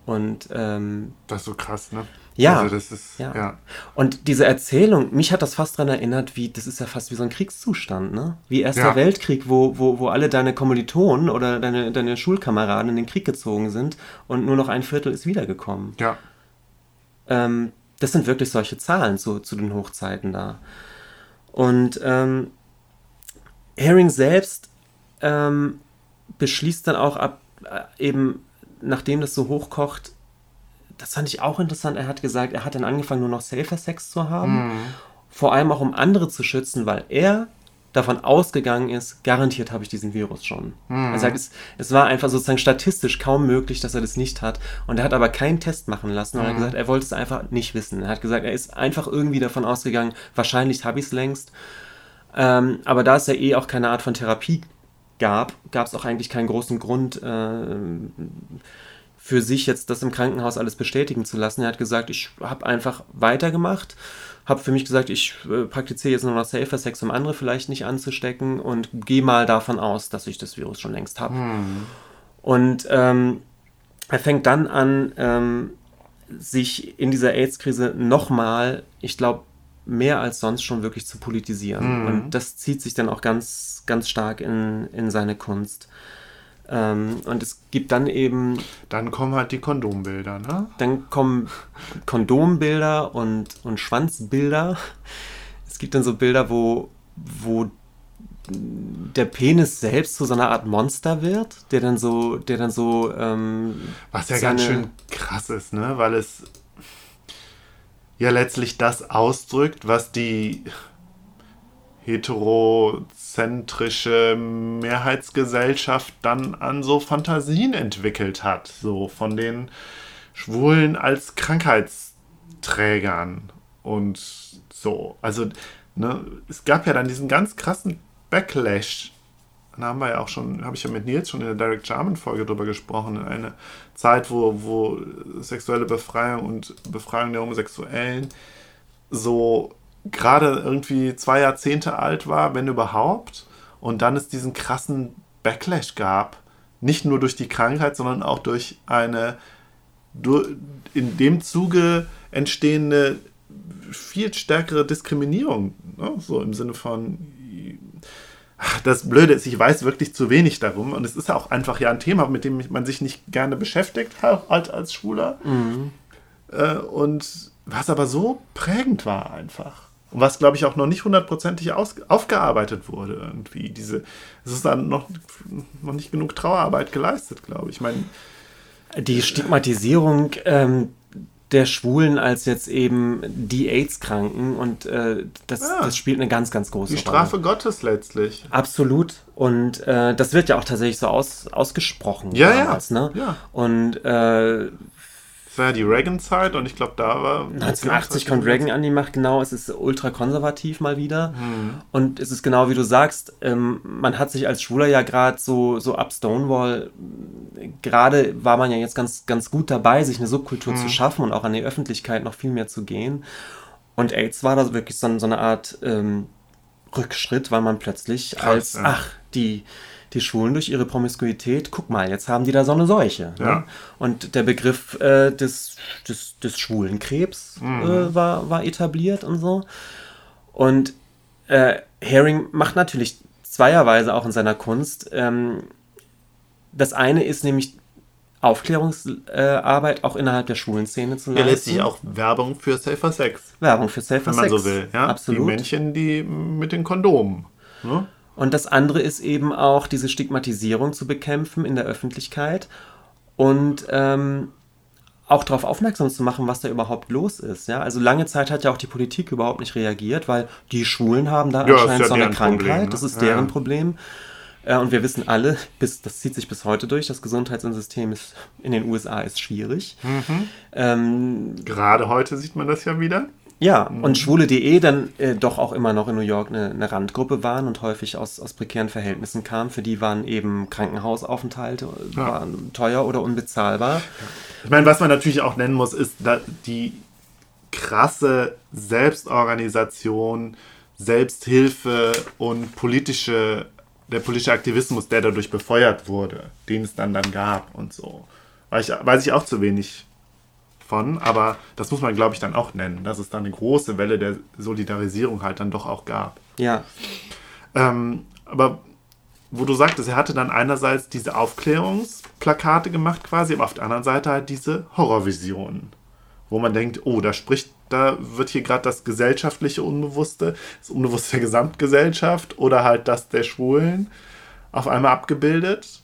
Und ähm, Das ist so krass, ne? Ja. Also das ist, ja. ja. Und diese Erzählung, mich hat das fast daran erinnert, wie, das ist ja fast wie so ein Kriegszustand, ne? Wie Erster Ja. Weltkrieg, wo, wo, wo alle deine Kommilitonen oder deine, deine Schulkameraden in den Krieg gezogen sind und nur noch ein Viertel ist wiedergekommen. Ja. Ähm, das sind wirklich solche Zahlen zu, zu den Hochzeiten da. Und ähm, Herring selbst ähm, beschließt dann auch ab, äh, eben nachdem das so hochkocht, das fand ich auch interessant, er hat gesagt, er hat dann angefangen, nur noch Safer Sex zu haben. Mhm. Vor allem auch, um andere zu schützen, weil er davon ausgegangen ist, garantiert habe ich diesen Virus schon. Mhm. Er sagt, es, es, war einfach sozusagen statistisch kaum möglich, dass er das nicht hat. Und er hat aber keinen Test machen lassen. Und mhm. er hat gesagt, er wollte es einfach nicht wissen. Er hat gesagt, er ist einfach irgendwie davon ausgegangen, wahrscheinlich habe ich es längst. Ähm, aber da es ja eh auch keine Art von Therapie gab, gab es auch eigentlich keinen großen Grund, äh, für sich jetzt das im Krankenhaus alles bestätigen zu lassen. Er hat gesagt, ich habe einfach weitergemacht habe für mich gesagt, ich äh, praktiziere jetzt nur noch Safer Sex, um andere vielleicht nicht anzustecken und gehe mal davon aus, dass ich das Virus schon längst habe. Hm. Und ähm, er fängt dann an, ähm, sich in dieser AIDS-Krise nochmal, ich glaube, mehr als sonst schon wirklich zu politisieren. Mhm. Und das zieht sich dann auch ganz, ganz stark in, in seine Kunst. Ähm, und es gibt dann eben. Dann kommen halt die Kondombilder, ne? Dann kommen Kondombilder und, und Schwanzbilder. Es gibt dann so Bilder, wo, wo der Penis selbst zu so einer Art Monster wird, der dann so, der dann so. Ähm, Was ja ganz schön krass ist, ne? Weil es ja letztlich das ausdrückt, was die heterozentrische Mehrheitsgesellschaft dann an so Fantasien entwickelt hat, so von den Schwulen als Krankheitsträgern und so. Also, ne, es gab ja dann diesen ganz krassen Backlash. Da haben wir ja auch schon, habe ich ja mit Nils schon in der Derek Jarman Folge drüber gesprochen, in eine Zeit, wo, wo sexuelle Befreiung und Befreiung der Homosexuellen so gerade irgendwie zwei Jahrzehnte alt war, wenn überhaupt, und dann es diesen krassen Backlash gab, nicht nur durch die Krankheit, sondern auch durch eine in dem Zuge entstehende viel stärkere Diskriminierung, ne? so im Sinne von das Blöde ist, ich weiß wirklich zu wenig darum und es ist auch einfach ja ein Thema, mit dem man sich nicht gerne beschäftigt als, als Schwuler mhm. Äh, und was aber so prägend war einfach. Und was, glaube ich, auch noch nicht hundertprozentig aufgearbeitet wurde irgendwie. Diese, es ist dann noch, noch nicht genug Trauerarbeit geleistet, glaube ich. ich meine, die Stigmatisierung ähm, der Schwulen als jetzt eben die AIDS-Kranken und äh, das, ja, das spielt eine ganz, ganz große Rolle. Die Strafe Rolle. Gottes letztlich. Absolut. Und äh, das wird ja auch tatsächlich so aus, ausgesprochen. Ja, damals, ja. Ne? ja. Und äh, das war ja die Reagan-Zeit und ich glaube, da war. 1980 kommt Reagan an die Macht, genau. Es ist ultra konservativ mal wieder. Mhm. Und es ist genau wie du sagst, ähm, man hat sich als Schwuler ja gerade so, so ab Stonewall, gerade war man ja jetzt ganz, ganz gut dabei, sich eine Subkultur mhm. zu schaffen und auch an die Öffentlichkeit noch viel mehr zu gehen. Und AIDS war da wirklich so, so eine Art ähm, Rückschritt, weil man plötzlich Krass, als, ja. ach, die die Schwulen durch ihre Promiskuität, guck mal, jetzt haben die da so eine Seuche. Ne? Ja. Ne? Und der Begriff äh, des, des, des schwulen Krebs mhm. äh, war, war etabliert und so. Und äh, Herring macht natürlich zweierweise auch in seiner Kunst. Ähm, das eine ist nämlich Aufklärungsarbeit auch innerhalb der schwulen Szene zu leisten. Er lässt sich auch Werbung für Safer Sex. Werbung für Safer Sex. Wenn man so will. Ja? Absolut. Die Männchen, die mit den Kondomen. Ne? Und das andere ist eben auch diese Stigmatisierung zu bekämpfen in der Öffentlichkeit und ähm, auch darauf aufmerksam zu machen, was da überhaupt los ist. Ja? Also lange Zeit hat ja auch die Politik überhaupt nicht reagiert, weil die Schwulen haben da ja, anscheinend ja so eine Krankheit, Problem, ne? das ist deren ja. Problem. Äh, und wir wissen alle, [LAUGHS] bis, das zieht sich bis heute durch, das Gesundheitssystem ist, in den USA ist schwierig. Mhm. Ähm, Gerade heute sieht man das ja wieder. Ja, mhm. und schwule.de dann äh, doch auch immer noch in New York eine, eine, Randgruppe waren und häufig aus, aus prekären Verhältnissen kamen. Für die waren eben Krankenhausaufenthalte ja. waren teuer oder unbezahlbar. Ich meine, was man natürlich auch nennen muss, ist die krasse Selbstorganisation, Selbsthilfe und politische, der politische Aktivismus, der dadurch befeuert wurde, den es dann dann gab und so. Weiß ich, weiß ich auch zu wenig von, aber das muss man, glaube ich, dann auch nennen, dass es da eine große Welle der Solidarisierung halt dann doch auch gab. Ja. Ähm, aber wo du sagtest, er hatte dann einerseits diese Aufklärungsplakate gemacht quasi, aber auf der anderen Seite halt diese Horrorvisionen, wo man denkt, oh, da spricht da wird hier gerade das gesellschaftliche Unbewusste, das Unbewusste der Gesamtgesellschaft oder halt das der Schwulen auf einmal abgebildet.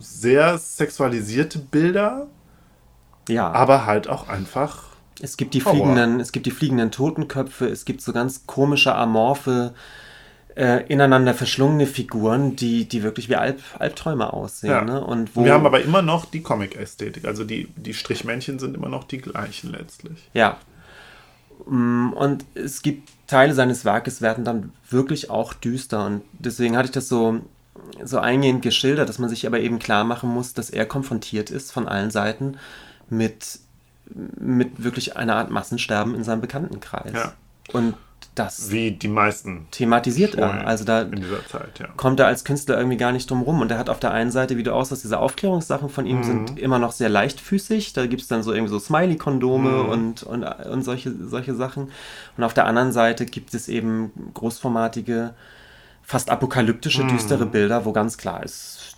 Sehr sexualisierte Bilder, Ja. aber halt auch einfach. Es gibt die Horror. fliegenden, es gibt die fliegenden Totenköpfe, es gibt so ganz komische, amorphe, äh, ineinander verschlungene Figuren, die, die wirklich wie Alp, Albträume aussehen. Ja. Ne? Und wo, Wir haben aber immer noch die Comic-Ästhetik. Also die, die Strichmännchen sind immer noch die gleichen letztlich. Ja. Mm, Und es gibt Teile seines Werkes werden dann wirklich auch düster. Und deswegen hatte ich das so, so eingehend geschildert, dass man sich aber eben klar machen muss, dass er konfrontiert ist von allen Seiten mit, mit wirklich einer Art Massensterben in seinem Bekanntenkreis. Ja. Und das Wie die meisten thematisiert er. Also da Zeit, ja. kommt er als Künstler irgendwie gar nicht drum rum. Und er hat auf der einen Seite, wie du auch sagst, diese Aufklärungssachen von ihm sind immer noch sehr leichtfüßig. Da gibt es dann so irgendwie so Smiley-Kondome und, und, und solche, solche Sachen. Und auf der anderen Seite gibt es eben großformatige, fast apokalyptische, düstere Bilder, wo ganz klar ist,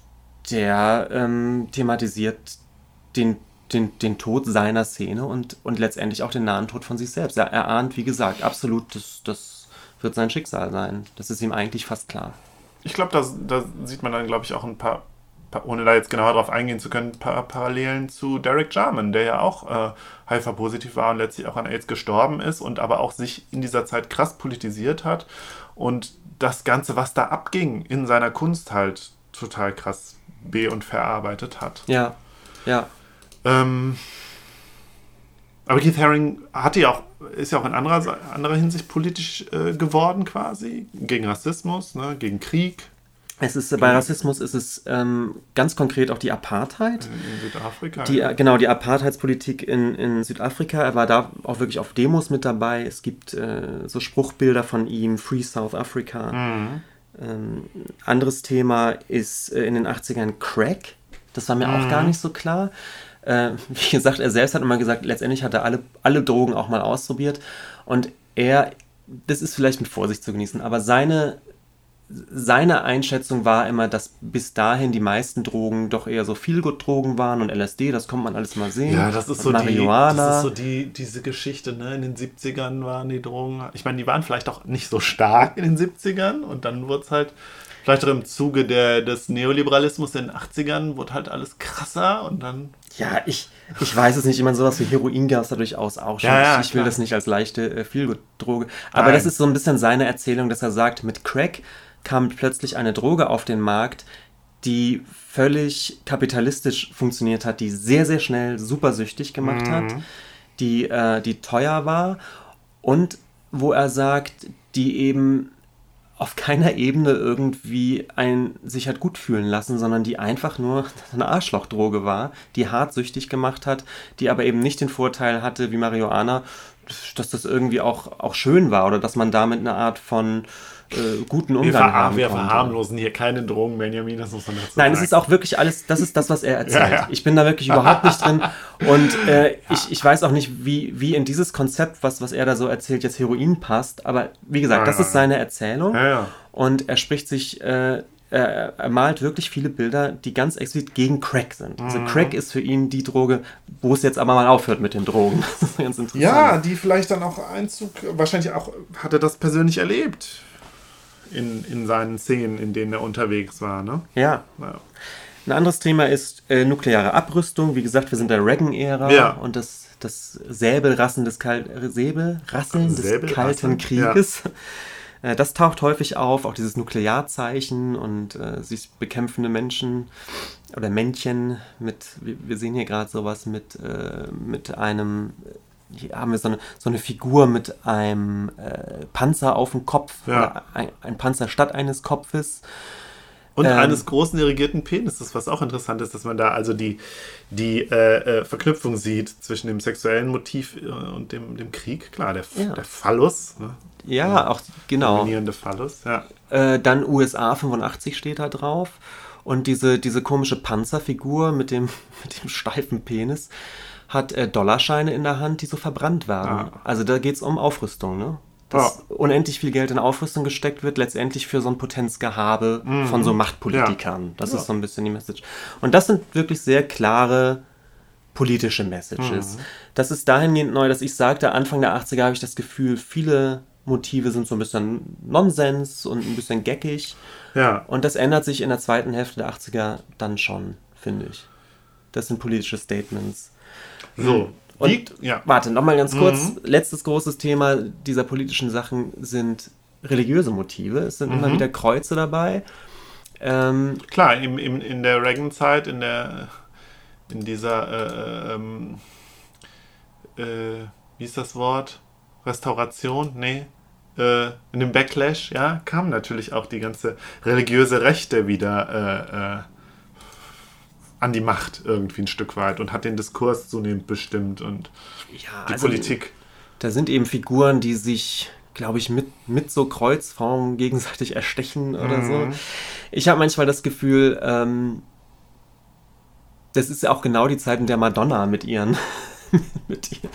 der ähm, thematisiert den, den, den Tod seiner Szene und, und letztendlich auch den nahen Tod von sich selbst. Er, er ahnt, wie gesagt, absolut, das, das wird sein Schicksal sein. Das ist ihm eigentlich fast klar. Ich glaube, da, da sieht man dann, glaube ich, auch ein paar, paar, ohne da jetzt genauer drauf eingehen zu können, ein paar Parallelen zu Derek Jarman, der ja auch äh, HIV-positiv war und letztlich auch an AIDS gestorben ist und aber auch sich in dieser Zeit krass politisiert hat und das Ganze, was da abging, in seiner Kunst halt total krass be- und verarbeitet hat. Ja, ja. Ähm, aber Keith Haring hatte ja auch, ist ja auch in anderer, anderer Hinsicht politisch äh, geworden quasi, gegen Rassismus, ne, gegen Krieg Es ist, bei Rassismus ist es ähm, ganz konkret auch die Apartheid. in Südafrika. Die, äh, genau, die Apartheidspolitik in, in Südafrika. Er war da auch wirklich auf Demos mit dabei. Es gibt äh, so Spruchbilder von ihm, Free South Africa. Ähm, anderes Thema ist äh, in den 80ern Crack. Das war mir auch gar nicht so klar. Äh, [LAUGHS] wie gesagt, er selbst hat immer gesagt, letztendlich hat er alle, alle Drogen auch mal ausprobiert. Und er, das ist vielleicht mit Vorsicht zu genießen, aber seine, seine Einschätzung war immer, dass bis dahin die meisten Drogen doch eher so Feelgood-Drogen waren und LSD, das kommt man alles mal sehen. ja, das ist, so die, Marihuana. das ist so die, diese Geschichte, ne? In den 70ern waren die Drogen. Ich meine, die waren vielleicht auch nicht so stark in den 70ern und dann wurde es halt, vielleicht auch im Zuge der, des Neoliberalismus in den 80ern, wurde halt alles krasser und dann. Ja, ich, ich weiß es nicht. Ich meine, sowas wie Heroin gab es da durchaus auch schon. Ja, ja, ich will das nicht als leichte äh, Feelgood-Droge. Aber Nein. das ist so ein bisschen seine Erzählung, dass er sagt, mit Crack kam plötzlich eine Droge auf den Markt, die völlig kapitalistisch funktioniert hat, die sehr, sehr schnell supersüchtig gemacht hat, die, äh, die teuer war und wo er sagt, die eben auf keiner Ebene irgendwie ein, sich hat gut fühlen lassen, sondern die einfach nur [LAUGHS] eine Arschlochdroge war, die hart süchtig gemacht hat, die aber eben nicht den Vorteil hatte wie Marihuana, dass das irgendwie auch, auch schön war oder dass man damit eine Art von äh, guten Wir, Umgang verha haben wir konnte. verharmlosen hier keine Drogen, Benjamin, das muss man dazu Nein, es ist auch wirklich alles, das ist das, was er erzählt. Ja, ja. Ich bin da wirklich überhaupt nicht drin. Und äh, [LAUGHS] ich, ich weiß auch nicht, wie, wie in dieses Konzept, was, was er da so erzählt, jetzt Heroin passt. Aber wie gesagt, Ja, das ja, ist ja. seine Erzählung. Ja, ja. Und er spricht sich, äh, er, er malt wirklich viele Bilder, die ganz explizit gegen Crack sind. Also Mhm. Crack ist für ihn die Droge, wo es jetzt aber mal aufhört mit den Drogen. [LAUGHS] Das ist ganz interessant. Ja, die vielleicht dann auch Einzug, wahrscheinlich auch, hat er das persönlich erlebt in, in seinen Szenen, in denen er unterwegs war, ne? ja. Ja. Ein anderes Thema ist äh, nukleare Abrüstung. Wie gesagt, wir sind in der Reagan-Ära Ja. und das, das Säbelrassen des Kal Säbelrasseln des Säbelrasseln, Kalten Krieges. [LAUGHS] Äh, Das taucht häufig auf, auch dieses Nuklearzeichen und äh, sich bekämpfende Menschen oder Männchen mit, wir, wir sehen hier gerade sowas mit, äh, mit einem, hier haben wir so eine, so eine Figur mit einem äh, Panzer auf dem Kopf, Ja. ein, ein Panzer statt eines Kopfes. Und Ähm, eines großen irrigierten Penises, was auch interessant ist, dass man da also die, die äh, äh, Verknüpfung sieht zwischen dem sexuellen Motiv äh, und dem, dem Krieg. Klar, der, Ja. der Phallus, ne? Ja, auch genau. dominierende Phallus. Ja. Äh, dann USA 85 steht da drauf. Und diese, diese komische Panzerfigur mit dem, [LAUGHS] mit dem steifen Penis hat äh, Dollarscheine in der Hand, die so verbrannt werden. Ah. Also da geht es um Aufrüstung, ne? Dass unendlich viel Geld in Aufrüstung gesteckt wird, letztendlich für so ein Potenzgehabe von so Machtpolitikern. Das Mhm. Ja. ist so ein bisschen die Message. Und das sind wirklich sehr klare politische Messages. Das ist dahingehend neu, dass ich sagte, Anfang der 80er habe ich das Gefühl, viele Motive sind so ein bisschen Nonsens und ein bisschen geckig. Ja. Und das ändert sich in der zweiten Hälfte der 80er dann schon, finde ich. Das sind politische Statements. So. Und Wie, ja. warte, nochmal ganz kurz. Mhm. Letztes großes Thema dieser politischen Sachen sind religiöse Motive. Es sind immer Mhm. wieder Kreuze dabei. Ähm, Klar, im, im, in der Reagan-Zeit, in der in dieser äh, ähm, äh, wie ist das Wort? Restauration? Nee. Äh, in dem Backlash, ja, kam natürlich auch die ganze religiöse Rechte wieder äh, äh, an die Macht irgendwie ein Stück weit und hat den Diskurs zunehmend bestimmt und ja, die also, Politik. Da sind eben Figuren, die sich, glaube ich, mit, mit so Kreuzformen gegenseitig erstechen oder Mhm. so. Ich habe manchmal das Gefühl, ähm, das ist ja auch genau die Zeit, in der Madonna mit ihren [LAUGHS] mit ihr,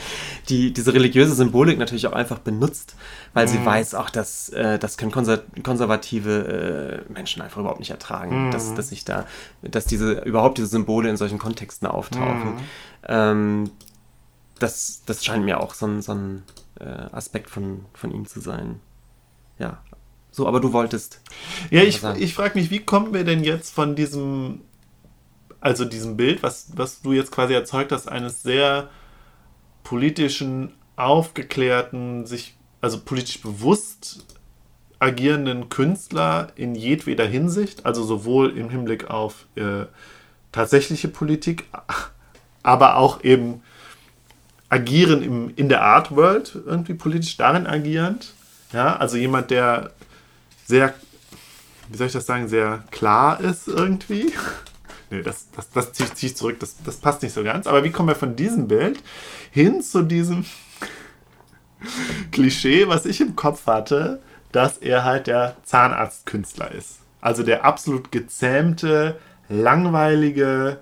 die diese religiöse Symbolik natürlich auch einfach benutzt, weil sie weiß auch, dass äh, das können konser konservative äh, Menschen einfach überhaupt nicht ertragen, dass, dass sich da, dass diese überhaupt diese Symbole in solchen Kontexten auftauchen. Ähm, das, das scheint mir auch so ein, so ein äh, Aspekt von, von ihm zu sein. Ja. So, aber du wolltest. Ja, ich, sagen. ich frage mich, wie kommen wir denn jetzt von diesem, also diesem Bild, was, was du jetzt quasi erzeugt hast, eines sehr politischen, aufgeklärten, sich, also politisch bewusst agierenden Künstler in jedweder Hinsicht, also sowohl im Hinblick auf äh, tatsächliche Politik, aber auch eben agieren im, in der Art World, irgendwie politisch darin agierend. Ja, also jemand, der sehr, wie soll ich das sagen, sehr klar ist irgendwie. Nee, das, das, das ziehe zieh ich zurück, das, das passt nicht so ganz. Aber wie kommen wir von diesem Bild hin zu diesem [LAUGHS] Klischee, was ich im Kopf hatte, dass er halt der Zahnarztkünstler ist. Also der absolut gezähmte, langweilige,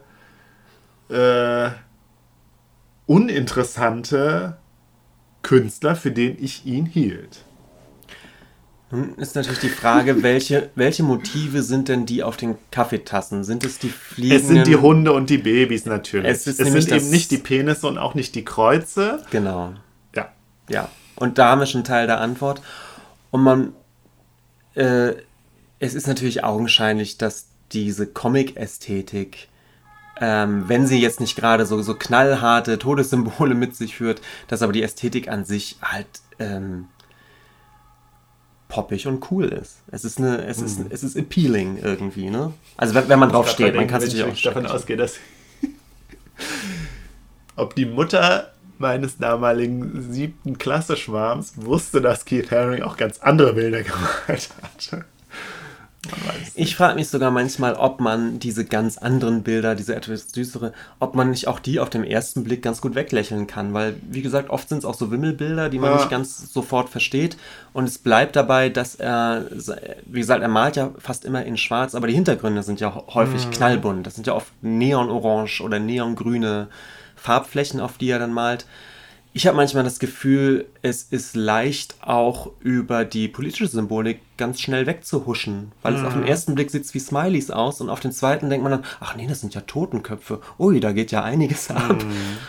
äh, uninteressante Künstler, für den ich ihn hielt. Nun ist natürlich die Frage, [LAUGHS] welche, welche Motive sind denn die auf den Kaffeetassen? Sind es die fliegenden... Es sind die Hunde und die Babys natürlich. Es Es, sind eben nicht die Penisse und auch nicht die Kreuze. Genau. Ja. Ja, und da haben wir schon Teil der Antwort. Und man, äh, es ist natürlich augenscheinlich, dass diese Comic-Ästhetik, ähm, wenn sie jetzt nicht gerade so, so knallharte Todessymbole [LAUGHS] mit sich führt, dass aber die Ästhetik an sich halt ähm, poppig und cool ist. Es ist eine, es ist, es ist appealing irgendwie, ne? Also wenn, wenn man drauf steht, man kann es natürlich auch davon schrecklich- ausgehen, dass [LAUGHS] ob die Mutter meines damaligen siebten Klasse-Schwarms wusste, dass Keith Haring auch ganz andere Bilder [LAUGHS] gemalt hatte. Ich frage mich sogar manchmal, ob man diese ganz anderen Bilder, diese etwas süßere, ob man nicht auch die auf den ersten Blick ganz gut weglächeln kann, weil, wie gesagt, oft sind es auch so Wimmelbilder, die man Ja. nicht ganz sofort versteht. Und es bleibt dabei, dass er, wie gesagt, er malt ja fast immer in schwarz, aber die Hintergründe sind ja häufig knallbunt, das sind ja oft neonorange oder neongrüne Farbflächen, auf die er dann malt. Ich habe manchmal das Gefühl, es ist leicht auch über die politische Symbolik ganz schnell wegzuhuschen, weil es auf den ersten Blick sieht wie Smileys aus und auf den zweiten denkt man dann, ach nee, das sind ja Totenköpfe. Ui, da geht ja einiges ab.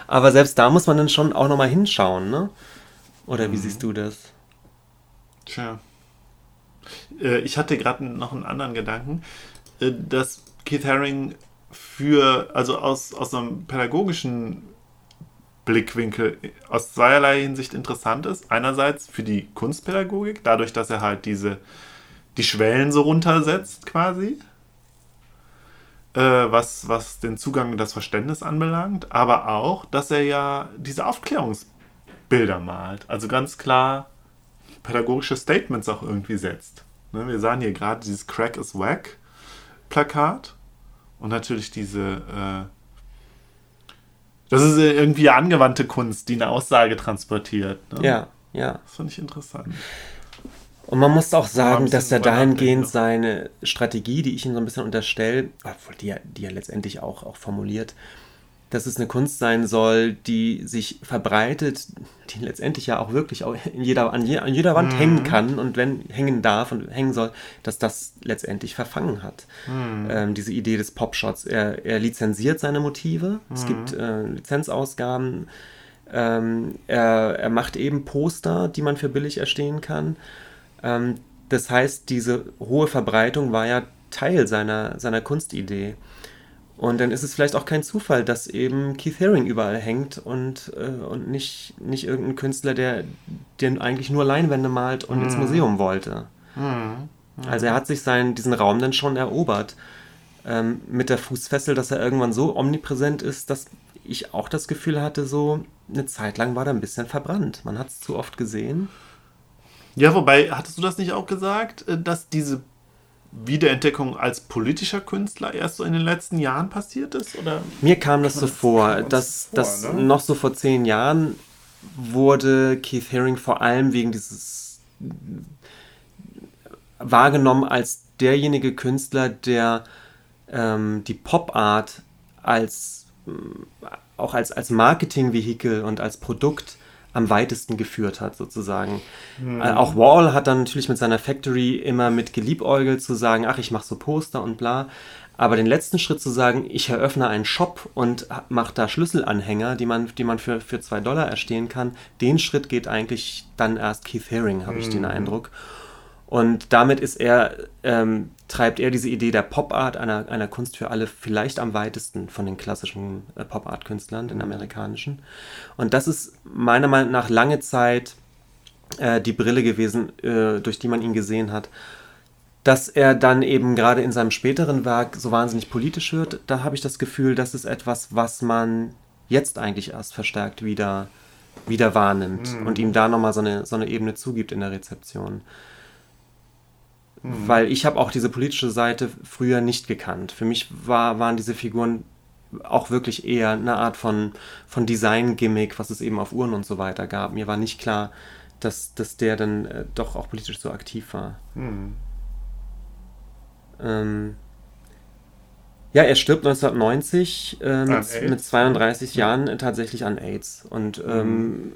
Aber selbst da muss man dann schon auch nochmal hinschauen, ne? Oder wie siehst du das? Tja. Äh, Ich hatte gerade noch einen anderen Gedanken, äh, dass Keith Haring für, also aus, aus einem pädagogischen Blickwinkel aus zweierlei Hinsicht interessant ist. Einerseits für die Kunstpädagogik, dadurch, dass er halt diese, die Schwellen so runtersetzt quasi, äh, was, was den Zugang und das Verständnis anbelangt, aber auch, dass er ja diese Aufklärungsbilder malt. Also ganz klar pädagogische Statements auch irgendwie setzt. Ne, wir sahen hier gerade dieses Crack is Whack Plakat und natürlich diese, äh, das ist äh, irgendwie angewandte Kunst, die eine Aussage transportiert. Ne? Ja, ja. Das fand ich interessant. Und man muss auch sagen, dass er dahingehend seine Strategie, die ich ihm so ein bisschen unterstelle, obwohl die, er- die er letztendlich auch, auch formuliert, dass es eine Kunst sein soll, die sich verbreitet, die letztendlich ja auch wirklich auch in jeder, an, je, an jeder Wand mhm. hängen kann und wenn hängen darf und hängen soll, dass das letztendlich verfangen hat. Mhm. Ähm, diese Idee des Popshots. Er, er lizenziert seine Motive. Mhm. Es gibt äh, Lizenzausgaben. Ähm, er, er macht eben Poster, die man für billig erstehen kann. Ähm, das heißt, diese hohe Verbreitung war ja Teil seiner, seiner Kunstidee. Und dann ist es vielleicht auch kein Zufall, dass eben Keith Haring überall hängt und, äh, und nicht, nicht irgendein Künstler, der, der eigentlich nur Leinwände malt und mhm. ins Museum wollte. Mhm. Mhm. Also er hat sich seinen, diesen Raum dann schon erobert. Ähm, mit der Fußfessel, dass er irgendwann so omnipräsent ist, dass ich auch das Gefühl hatte, so eine Zeit lang war er ein bisschen verbrannt. Man hat es zu oft gesehen. Ja, wobei, hattest du das nicht auch gesagt, äh, dass diese Wiederentdeckung als politischer Künstler erst so in den letzten Jahren passiert ist? Oder? Mir kam das so vor, dass das ne? noch so vor zehn Jahren wurde Keith Haring vor allem wegen dieses wahrgenommen als derjenige Künstler, der ähm, die Pop Art als auch als, als Marketingvehikel und als Produkt am weitesten geführt hat, sozusagen. Mhm. Äh, auch Wall hat dann natürlich mit seiner Factory immer mit geliebäugelt zu sagen, ach, ich mache so Poster und bla. Aber den letzten Schritt zu sagen, ich eröffne einen Shop und mache da Schlüsselanhänger, die man, die man für, für zwei Dollar erstehen kann, den Schritt geht eigentlich dann erst Keith Haring, habe mhm. ich den mhm. Eindruck. Und damit ist er, ähm, treibt er diese Idee der Pop-Art, einer, einer Kunst für alle, vielleicht am weitesten von den klassischen äh, Pop-Art-Künstlern, den amerikanischen. Und das ist meiner Meinung nach lange Zeit äh, die Brille gewesen, äh, durch die man ihn gesehen hat. Dass er dann eben gerade in seinem späteren Werk so wahnsinnig politisch wird, da habe ich das Gefühl, das ist etwas, was man jetzt eigentlich erst verstärkt wieder, wieder wahrnimmt mhm. und ihm da nochmal so eine, so eine Ebene zugibt in der Rezeption. Mhm. Weil ich habe auch diese politische Seite früher nicht gekannt. Für mich war, waren diese Figuren auch wirklich eher eine Art von, von Design-Gimmick, was es eben auf Uhren und so weiter gab. Mir war nicht klar, dass, dass der dann äh, doch auch politisch so aktiv war. Mhm. Ähm, ja, er stirbt 1990 äh, mit, mit, 32 Jahren äh, tatsächlich an AIDS. Und mhm. ähm,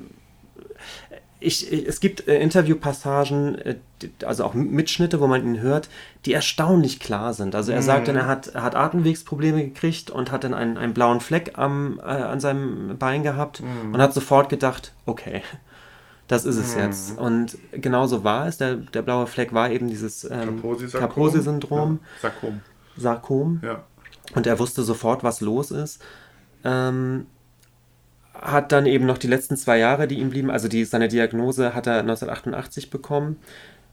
ich, es gibt äh, Interviewpassagen, äh, also auch Mitschnitte, wo man ihn hört, die erstaunlich klar sind. Also er mhm. sagt dann, er hat, er hat Atemwegsprobleme gekriegt und hat dann einen, einen blauen Fleck am, äh, an seinem Bein gehabt mhm. und hat sofort gedacht, okay, das ist es mhm. jetzt. Und genauso war es. Der, der blaue Fleck war eben dieses ähm, Kaposi-Syndrom. Ja, Sarkom. Sarkom. Ja. Und er wusste sofort, was los ist. Ähm, hat dann eben noch die letzten zwei Jahre, die ihm blieben, also die, seine Diagnose hat er 1988 bekommen,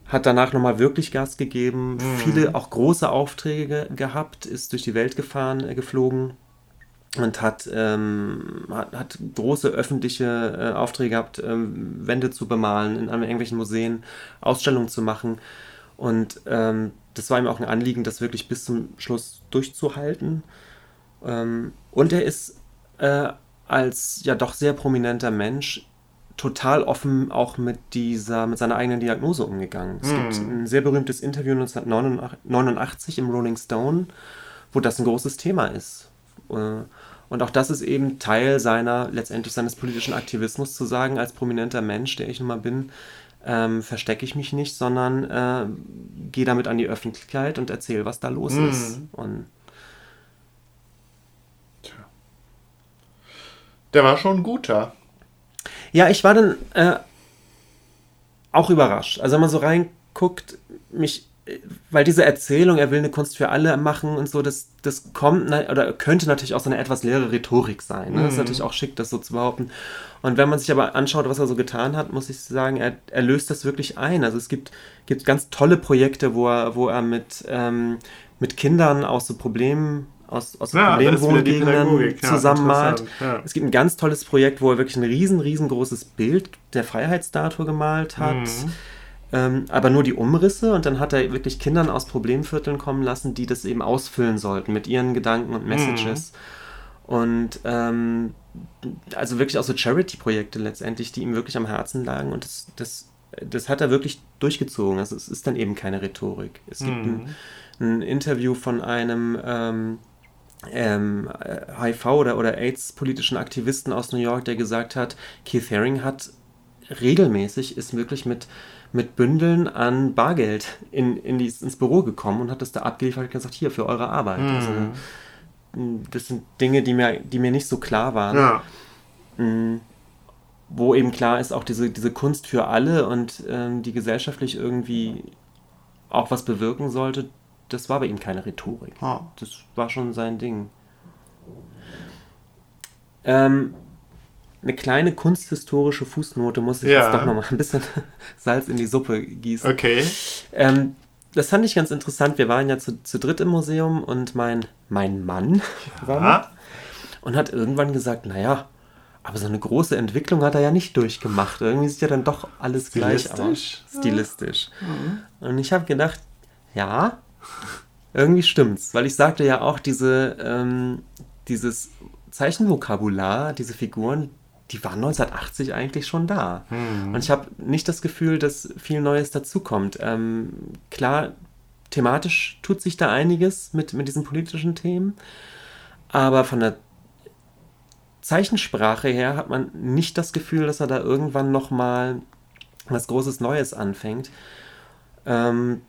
hat danach nochmal wirklich Gas gegeben, mhm. viele auch große Aufträge gehabt, ist durch die Welt gefahren, äh, geflogen und hat, ähm, hat, hat, große öffentliche äh, Aufträge gehabt, ähm, Wände zu bemalen, in irgendwelchen Museen Ausstellungen zu machen. Und ähm, das war ihm auch ein Anliegen, das wirklich bis zum Schluss durchzuhalten. Ähm, und er ist äh, als ja doch sehr prominenter Mensch total offen auch mit dieser, mit seiner eigenen Diagnose umgegangen. Es mm. gibt hm. ein sehr berühmtes Interview 1989 im Rolling Stone, wo das ein großes Thema ist. Äh, und auch das ist eben Teil seiner, letztendlich seines politischen Aktivismus, zu sagen, als prominenter Mensch, der ich nun mal bin, ähm, verstecke ich mich nicht, sondern äh, gehe damit an die Öffentlichkeit und erzähle, was da los mm. ist. Und Der war schon ein guter. Ja, ich war dann äh, auch überrascht. Also wenn man so reinguckt, mich, weil diese Erzählung, er will eine Kunst für alle machen und so, das, das kommt oder könnte natürlich auch so eine etwas leere Rhetorik sein. Ne? Mhm. Das ist natürlich auch schick, das so zu behaupten. Und wenn man sich aber anschaut, was er so getan hat, muss ich sagen, er, er löst das wirklich ein. Also es gibt, gibt ganz tolle Projekte, wo er, wo er mit, ähm, mit Kindern aus so Problemen aus, aus ja, Problemwohngegenden zusammenmalt. Ja. Es gibt ein ganz tolles Projekt, wo er wirklich ein riesen, riesengroßes Bild der Freiheitsstatue gemalt hat. Mhm. Ähm, aber nur die Umrisse und dann hat er wirklich Kindern aus Problemvierteln kommen lassen, die das eben ausfüllen sollten mit ihren Gedanken und Messages. Mhm. Und ähm, also wirklich auch so Charity-Projekte letztendlich, die ihm wirklich am Herzen lagen und das, das, das hat er wirklich durchgezogen. Also es ist dann eben keine Rhetorik. Es gibt mhm. ein, ein, Interview von einem ähm, ähm, HIV- oder, oder AIDS-politischen Aktivisten aus New York, der gesagt hat, Keith Haring hat regelmäßig, ist wirklich mit, mit Bündeln an Bargeld in, in die, ins Büro gekommen und hat das da abgeliefert und gesagt, hier, für eure Arbeit. Mhm. Also, mh, das sind Dinge, die mir, die mir nicht so klar waren. Ja. mh, wo eben klar ist, auch diese, diese Kunst für alle und ähm, die gesellschaftlich irgendwie auch was bewirken sollte, das war bei ihm keine Rhetorik. Ah. Das war schon sein Ding. Ähm, eine kleine kunsthistorische Fußnote muss ich Ja. jetzt doch nochmal ein bisschen [LAUGHS] Salz in die Suppe gießen. Okay. Ähm, das fand ich ganz interessant. Wir waren ja zu, zu dritt im Museum und mein, mein Mann war mit und hat irgendwann gesagt, naja, aber so eine große Entwicklung hat er ja nicht durchgemacht. Irgendwie sieht ja dann doch alles gleich aus. Stilistisch? Stilistisch. Und ich habe gedacht, ja, irgendwie stimmt's. Weil ich sagte ja auch, diese, ähm, dieses Zeichenvokabular, diese Figuren, die waren 1980 eigentlich schon da. Und ich habe nicht das Gefühl, dass viel Neues dazukommt. Ähm, klar, thematisch tut sich da einiges mit, mit diesen politischen Themen, aber von der Zeichensprache her hat man nicht das Gefühl, dass er da irgendwann noch mal was Großes Neues anfängt. Ähm,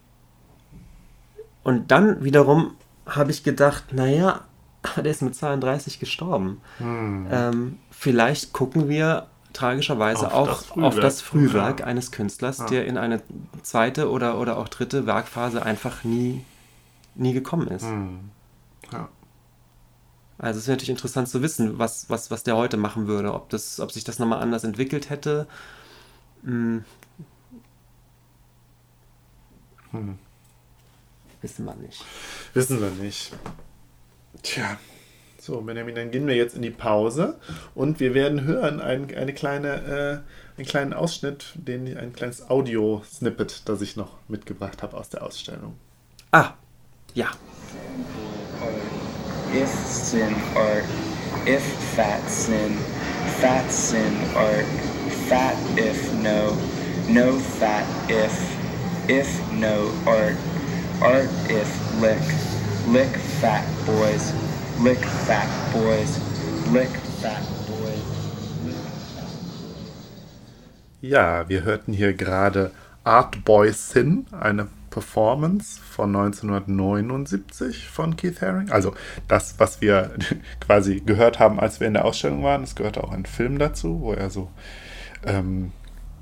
und dann wiederum habe ich gedacht, naja, [LAUGHS] der ist mit 32 gestorben. Ähm, vielleicht gucken wir tragischerweise Auf auch das Frühwerk. auf das Frühwerk Ja. eines Künstlers, der in eine zweite oder, oder auch dritte Werkphase einfach nie, nie gekommen ist. Ja. Also es wäre natürlich interessant zu wissen, was, was, was der heute machen würde, ob, das, ob sich das nochmal anders entwickelt hätte. Hm. Wissen wir nicht. Wissen wir nicht. Tja. So, Benjamin, dann gehen wir jetzt in die Pause und wir werden hören ein, eine kleine, äh, einen kleinen Ausschnitt, den, ein kleines Audio-Snippet, das ich noch mitgebracht habe aus der Ausstellung. Ah, ja. If sin art, if fat sin, fat sin art, fat if no, no fat if, if no art, art if lick, lick fat boys, lick fat boys, lick fat boys. Ja, wir hörten hier gerade Art Boy Sin, eine Performance von 1979 von Keith Haring. Also das, was wir [LAUGHS] quasi gehört haben, als wir in der Ausstellung waren. Es gehörte auch ein Film dazu, wo er so ähm,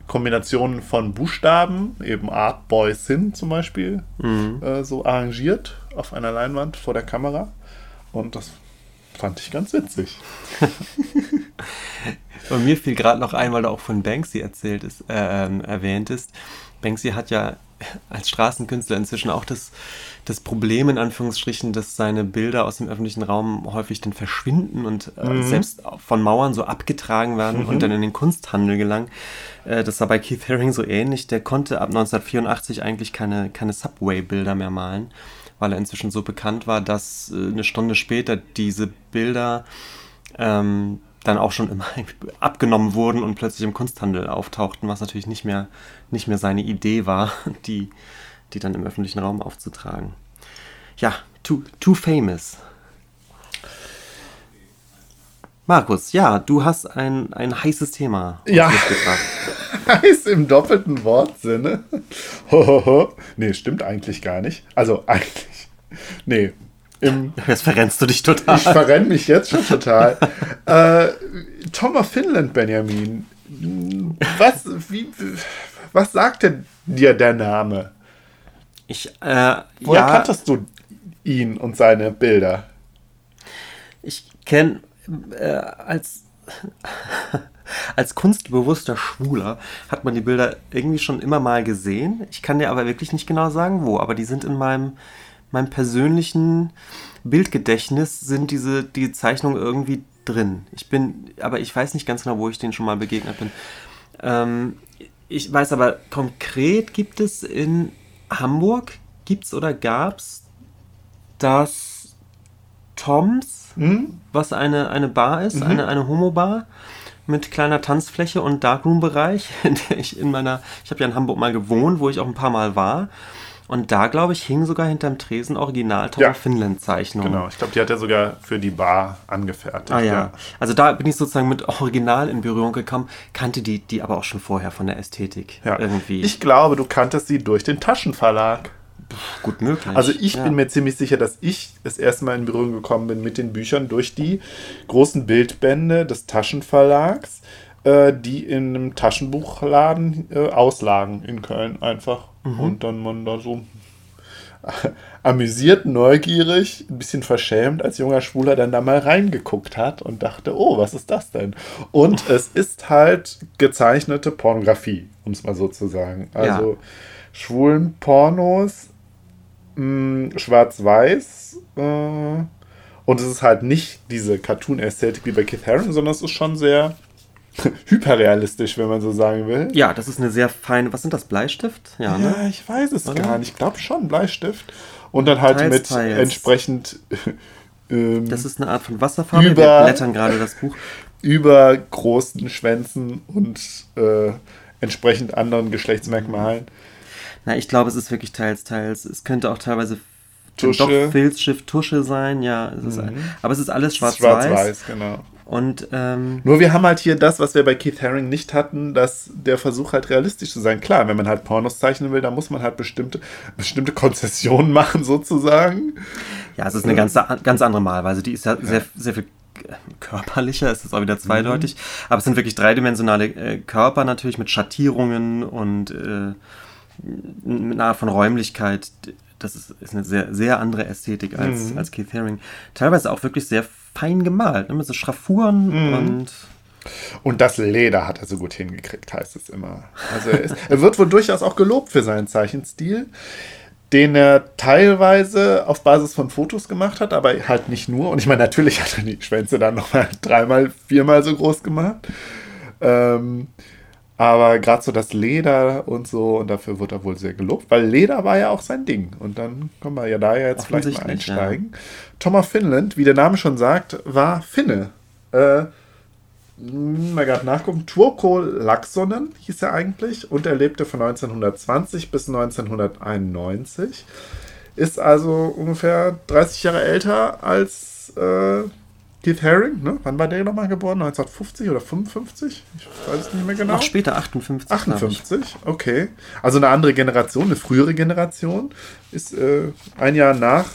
Kombinationen von Buchstaben, eben Art Boy Sin zum Beispiel, äh, so arrangiert auf einer Leinwand vor der Kamera. Und das fand ich ganz witzig. [LAUGHS] Und mir fiel gerade noch ein, weil du auch von Banksy erzählt ist, äh, ähm, erwähnt ist. Banksy hat ja als Straßenkünstler inzwischen auch das, das Problem, in Anführungsstrichen, dass seine Bilder aus dem öffentlichen Raum häufig dann verschwinden und äh, selbst von Mauern so abgetragen werden und dann in den Kunsthandel gelangen. Äh, das war bei Keith Haring so ähnlich. Der konnte ab 1984 eigentlich keine, keine Subway-Bilder mehr malen, weil er inzwischen so bekannt war, dass äh, eine Stunde später diese Bilder ähm, dann auch schon immer [LAUGHS] abgenommen wurden und plötzlich im Kunsthandel auftauchten, was natürlich nicht mehr, nicht mehr seine Idee war, [LAUGHS] die, die dann im öffentlichen Raum aufzutragen. Ja, too, too famous. Markus, ja, du hast ein, ein heißes Thema Ja. [LAUGHS] Heiß im doppelten Wortsinne. Hohoho. nee, stimmt eigentlich gar nicht. Also eigentlich. Nee. Im, Jetzt verrennst du dich total. ich verrenne mich jetzt schon total. [LAUGHS] äh, Tom of Finland, Benjamin. Was, wie, was sagt denn dir der Name? Ich, äh, Woher ja, kanntest du ihn und seine Bilder? Ich kenne äh, als, [LAUGHS] als kunstbewusster Schwuler hat man die Bilder irgendwie schon immer mal gesehen. Ich kann dir aber wirklich nicht genau sagen, wo. Aber die sind in meinem, meinem persönlichen Bildgedächtnis sind diese die Zeichnungen irgendwie drin. Ich bin, aber ich weiß nicht ganz genau, wo ich denen schon mal begegnet bin. Ähm, ich weiß aber konkret gibt es in Hamburg gibt's oder gab's das Toms, was eine, eine Bar ist, eine, eine Homo-Bar mit kleiner Tanzfläche und Darkroom-Bereich, [LAUGHS] in der ich in meiner, ich habe ja in Hamburg mal gewohnt, wo ich auch ein paar Mal war. Und da, glaube ich, hing sogar hinterm Tresen original Ja. Finland-Zeichnungen. Genau, ich glaube, die hat er sogar für die Bar angefertigt. Ah ja. Also da bin ich sozusagen mit Original in Berührung gekommen, kannte die, die aber auch schon vorher von der Ästhetik. Ja. Irgendwie. Ich glaube, du kanntest sie durch den Taschenverlag. gut möglich. Also ich ja. bin mir ziemlich sicher, dass ich das erste Mal in Berührung gekommen bin mit den Büchern durch die großen Bildbände des Taschenverlags, äh, die in einem Taschenbuchladen äh, auslagen in Köln einfach. Und dann man da so [LAUGHS] amüsiert, neugierig, ein bisschen verschämt als junger Schwuler dann da mal reingeguckt hat und dachte, oh, was ist das denn? Und [LAUGHS] es ist halt gezeichnete Pornografie, um es mal so zu sagen. Also Ja. schwulen Pornos, mh, schwarz-weiß äh, und es ist halt nicht diese Cartoon-Ästhetik wie bei Keith Haring, sondern es ist schon sehr [LAUGHS] hyperrealistisch, wenn man so sagen will. Ja, das ist eine sehr feine. Was sind das? Bleistift? Ja, ne? Ja, ich weiß es Oder? gar nicht. Ich glaube schon, Bleistift. Und dann halt Teils, mit teils. entsprechend [LAUGHS] ähm, Das ist eine Art von Wasserfarbe. Über- Wir blättern gerade das Buch. [LAUGHS] über großen Schwänzen und äh, entsprechend anderen Geschlechtsmerkmalen. Na, ich glaube, es ist wirklich teils, teils. Es könnte auch teilweise Tusche. doch Filzschiff Tusche sein, ja. Es ist, Aber es ist alles schwarz-weiß. Schwarz-Weiß, genau. Und ähm, Nur wir haben halt hier das, was wir bei Keith Haring nicht hatten, dass der Versuch halt realistisch zu sein. Klar, wenn man halt Pornos zeichnen will, dann muss man halt bestimmte, bestimmte Konzessionen [LAUGHS] machen, sozusagen. ja, es ist eine ganz, ganz andere Malweise. Die ist ja, sehr, sehr viel körperlicher, ist auch wieder zweideutig. Aber es sind wirklich dreidimensionale äh, Körper natürlich mit Schattierungen und äh, mit einer Art von Räumlichkeit. Das ist, ist eine sehr, sehr andere Ästhetik als, als Keith Haring. Teilweise auch wirklich sehr fein gemalt, ne, mit so Schraffuren und Und das Leder hat er so gut hingekriegt, heißt es immer. Also er, ist, [LAUGHS] er wird wohl durchaus auch gelobt für seinen Zeichenstil, den er teilweise auf Basis von Fotos gemacht hat, aber halt nicht nur. Und ich meine, natürlich hat er die Schwänze dann nochmal dreimal, viermal so groß gemacht. Ähm, aber gerade so das Leder und so, und dafür wird er wohl sehr gelobt, weil Leder war ja auch sein Ding. Und dann können wir ja da ja jetzt vielleicht mal Offensichtlich, ja. einsteigen. Thomas Finland, wie der Name schon sagt, war Finne. Äh, mal gerade nachgucken. Turko Laxonen hieß er eigentlich und er lebte von 1920 bis 1991. Ist also ungefähr 30 Jahre älter als äh, Keith Haring. Ne? Wann war der nochmal geboren? 1950 oder 55? Ich weiß es nicht mehr genau. noch später 58. glaub ich. 58, okay. Also eine andere Generation, eine frühere Generation. Ist äh, ein Jahr nach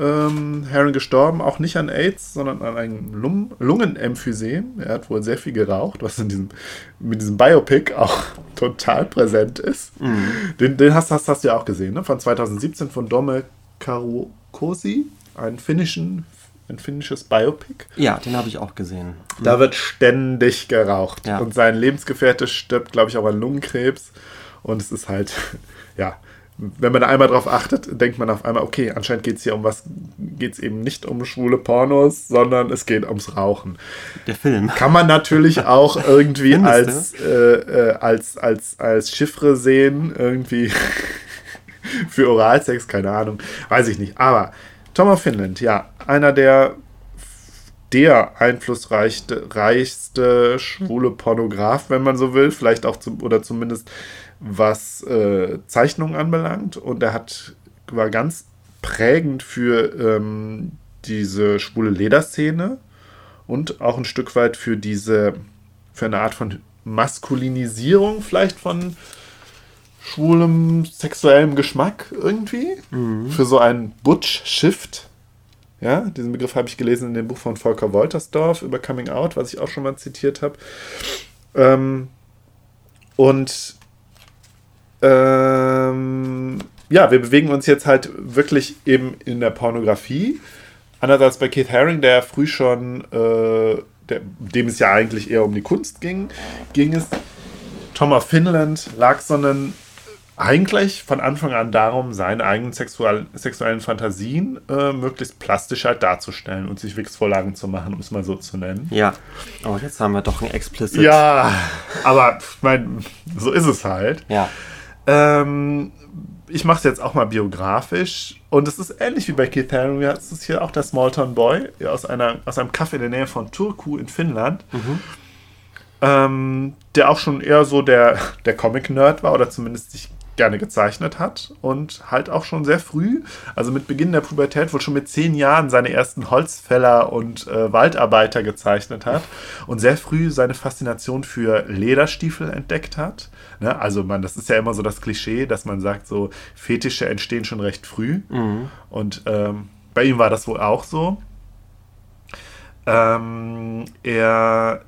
ähm, Haring gestorben, auch nicht an AIDS, sondern an einem Lung Lungenemphysem. Er hat wohl sehr viel geraucht, was in diesem, mit diesem Biopic auch [LAUGHS] total präsent ist. Den, den hast, hast, hast du ja auch gesehen, ne? von 2017 von Dome Karukosi, ein, finnischen, ein finnisches Biopic. Ja, den habe ich auch gesehen. Da wird ständig geraucht. Ja. Und sein Lebensgefährte stirbt, glaube ich, auch an Lungenkrebs. Und es ist halt, [LAUGHS] ja, wenn man da einmal drauf achtet, denkt man auf einmal, okay, anscheinend geht es hier um was, geht es eben nicht um schwule Pornos, sondern es geht ums Rauchen. Der Film. Kann man natürlich [LAUGHS] auch irgendwie als, äh, äh, als, als, als Chiffre sehen, irgendwie [LAUGHS] für Oralsex, keine Ahnung, weiß ich nicht. Aber Thomas Finland, ja, einer der der einflussreichste reichste schwule Pornograf, wenn man so will, vielleicht auch zum, oder zumindest was äh, Zeichnungen anbelangt. Und er hat war ganz prägend für ähm, diese schwule Lederszene. Und auch ein Stück weit für diese, für eine Art von Maskulinisierung vielleicht von schwulem sexuellem Geschmack irgendwie. Für so einen Butch-Shift. Ja, diesen Begriff habe ich gelesen in dem Buch von Volker Woltersdorf über Coming Out, was ich auch schon mal zitiert habe. Ähm, und ähm, ja, wir bewegen uns jetzt halt wirklich eben in der Pornografie. Andererseits bei Keith Haring, der früh schon, äh, der, dem es ja eigentlich eher um die Kunst ging, ging es. Thomas Finland lag so einen eigentlich von Anfang an darum, seine eigenen sexual, sexuellen Fantasien äh, möglichst plastisch halt darzustellen und sich Wix-Vorlagen zu machen, um es mal so zu nennen. Ja. Oh, jetzt haben wir doch ein Explicit. Ja, aber ich meine, so ist es halt. Ja. Ähm, ich mache es jetzt auch mal biografisch und es ist ähnlich wie bei Keith Haring. Es ist hier auch der Smalltown Boy aus, einer, aus einem Kaff in der Nähe von Turku in Finnland. Ähm, der auch schon eher so der, der Comic-Nerd war oder zumindest sich gerne gezeichnet hat und halt auch schon sehr früh, also mit Beginn der Pubertät, wohl schon mit zehn Jahren seine ersten Holzfäller und äh, Waldarbeiter gezeichnet hat und sehr früh seine Faszination für Lederstiefel entdeckt hat. Ne? Also man, das ist ja immer so das Klischee, dass man sagt, so Fetische entstehen schon recht früh Mhm. und ähm, bei ihm war das wohl auch so. Ähm, er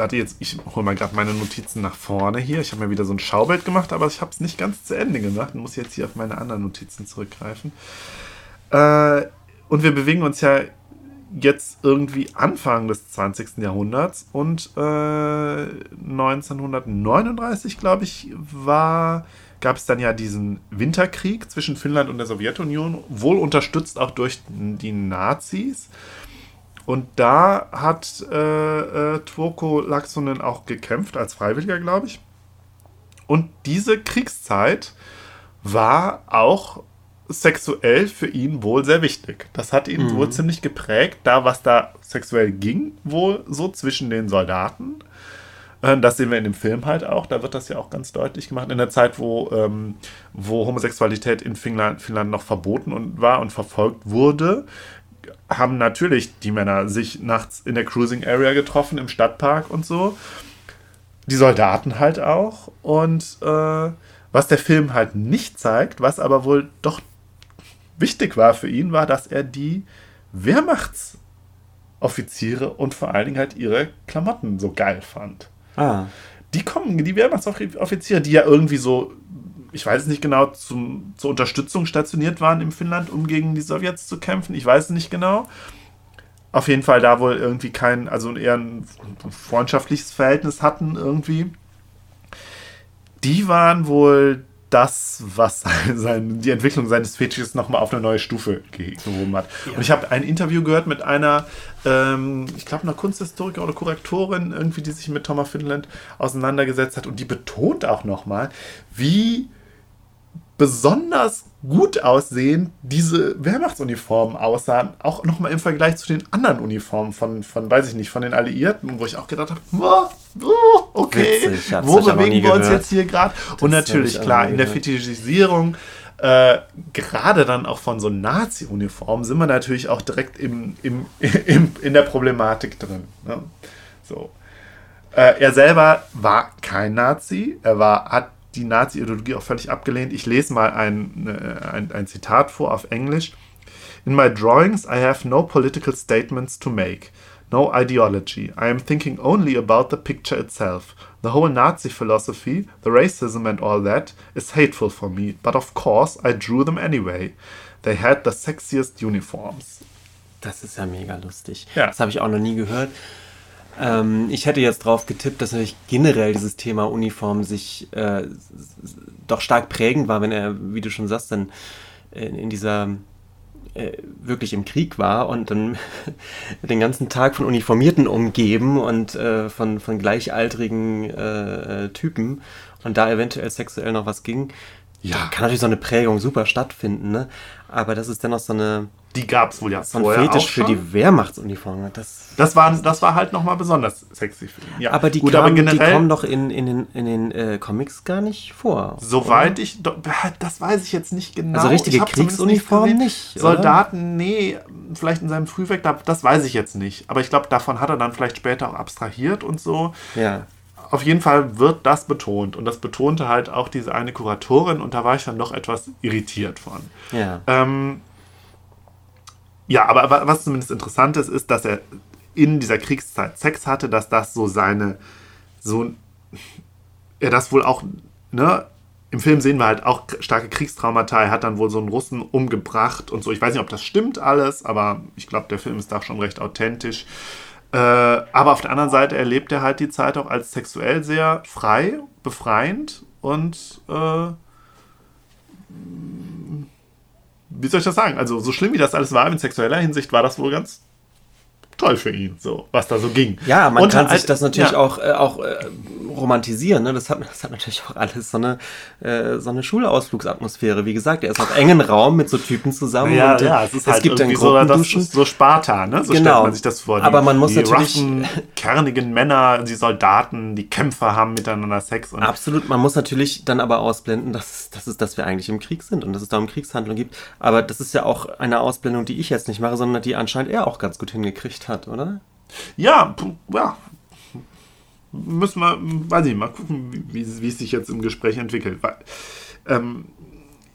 Warte jetzt, ich hole mal gerade meine Notizen nach vorne hier. Ich habe mir wieder so ein Schaubild gemacht, aber ich habe es nicht ganz zu Ende gemacht und muss jetzt hier auf meine anderen Notizen zurückgreifen. Äh, und wir bewegen uns ja jetzt irgendwie Anfang des 20. Jahrhunderts und äh, 1939, glaube ich, war gab es dann ja diesen Winterkrieg zwischen Finnland und der Sowjetunion, wohl unterstützt auch durch die Nazis. Und da hat äh, äh, Tvoko Laxonen auch gekämpft, als Freiwilliger, glaube ich. Und diese Kriegszeit war auch sexuell für ihn wohl sehr wichtig. Das hat ihn wohl ziemlich geprägt, da was da sexuell ging, wohl so zwischen den Soldaten. Äh, Das sehen wir in dem Film halt auch. Da wird das ja auch ganz deutlich gemacht. In der Zeit, wo, ähm, wo Homosexualität in Finnland, Finnland noch verboten und war und verfolgt wurde, haben natürlich die Männer sich nachts in der Cruising Area getroffen, im Stadtpark und so. Die Soldaten halt auch. Und äh, was der Film halt nicht zeigt, was aber wohl doch wichtig war für ihn, war, dass er die Wehrmachtsoffiziere und vor allen Dingen halt ihre Klamotten so geil fand Ah, die kommen, die Wehrmachtsoffiziere, die ja irgendwie so, ich weiß es nicht genau, zum, zur Unterstützung stationiert waren im Finnland, um gegen die Sowjets zu kämpfen. Ich weiß es nicht genau. Auf jeden Fall da wohl irgendwie kein, also eher ein freundschaftliches Verhältnis hatten irgendwie. Die waren wohl das, was [LAUGHS] sein, die Entwicklung seines Fetisches nochmal auf eine neue Stufe ge- gehoben hat. Und ich habe ein Interview gehört mit einer, ähm, ich glaube, einer Kunsthistoriker oder Korrektorin, irgendwie, die sich mit Thomas Finland auseinandergesetzt hat. Und die betont auch nochmal, wie besonders gut aussehend diese Wehrmachtsuniformen aussahen, auch nochmal im Vergleich zu den anderen Uniformen von, von, weiß ich nicht, von den Alliierten, wo ich auch gedacht habe, oh, oh, okay, Witzig, wo bewegen wir uns gehört. jetzt hier gerade? Und natürlich, klar, in der. Fetischisierung, äh, gerade dann auch von so Nazi-Uniformen, sind wir natürlich auch direkt im, im, [LAUGHS] im, in der Problematik drin. Ne? So. Äh, er selber war kein Nazi. Er war, hat die Nazi-Ideologie auch völlig abgelehnt. Ich lese mal ein, äh, ein, ein Zitat vor auf Englisch. In my drawings, I have no political statements to make, no ideology. I am thinking only about the picture itself. The whole Nazi philosophy, the racism and all that, is hateful for me, but of course I drew them anyway. They had the sexiest uniforms. das ist ja mega lustig. Ja. Das habe ich auch noch nie gehört. Ähm, ich hätte jetzt drauf getippt, dass natürlich generell dieses Thema Uniform sich äh, doch stark prägend war, wenn er, wie du schon sagst, dann in, in dieser äh, wirklich im Krieg war und dann [LAUGHS] den ganzen Tag von Uniformierten umgeben und äh, von, von gleichaltrigen äh, äh, Typen und da eventuell sexuell noch was ging. Ja. Kann natürlich so eine Prägung super stattfinden, ne? Aber das ist dennoch so, eine, Die gab es wohl ja so vorher Fetisch auch für schon. die Wehrmachtsuniform. Das, Das war, das war halt nochmal besonders sexy für ihn. Ja. aber die, Gut, kamen, aber die kommen doch in, in den, in den äh, Comics gar nicht vor. Soweit ich, do- das weiß ich jetzt nicht genau. Also richtige Ich hab zumindest Kriegsuniform gesehen. nicht, oder? Soldaten, nee, vielleicht in seinem Frühwerk, da- das weiß ich jetzt nicht. Aber ich glaube, davon hat er dann vielleicht später auch abstrahiert und so. Ja. Auf jeden Fall wird das betont. Und das betonte halt auch diese eine Kuratorin und da war ich dann doch etwas irritiert von. Ja. Ähm, ja, aber wa- was zumindest interessant ist, ist, dass er in dieser Kriegszeit Sex hatte, dass das so seine, so, er das wohl auch, ne, im Film sehen wir halt auch starke Kriegstraumata. Er hat dann wohl so einen Russen umgebracht und so. Ich weiß nicht, ob das stimmt alles, aber ich glaube, der Film ist da schon recht authentisch. Äh, aber auf der anderen Seite erlebt er halt die Zeit auch als sexuell sehr frei, befreiend und äh, wie soll ich das sagen? Also, so schlimm wie das alles war in sexueller Hinsicht, war das wohl ganz toll für ihn, so, was da so ging. Ja, man Und kann halt- sich das natürlich ja. auch, äh, auch äh, romantisieren. Ne? Das, hat, das hat natürlich auch alles so eine, äh, so eine Schulausflugsatmosphäre. Wie gesagt, er ist auf engen Raum mit so Typen zusammen. Ja, und, äh, ja, es ist halt gibt dann irgendwie so, das so Sparta, ne? So Genau. stellt man sich das vor. Die, Aber man muss die natürlich- roughen, kernigen Männer, die Soldaten, die Kämpfer haben miteinander Sex und Absolut, man muss natürlich dann aber ausblenden, dass, dass, es, dass wir eigentlich im Krieg sind und dass es da um Kriegshandlung gibt. Aber das ist ja auch eine Ausblendung, die ich jetzt nicht mache, sondern die anscheinend er auch ganz gut hingekriegt hat, oder? Ja, ja. Müssen wir, weiß ich, mal gucken, wie, wie es sich jetzt im Gespräch entwickelt. Weil, ähm,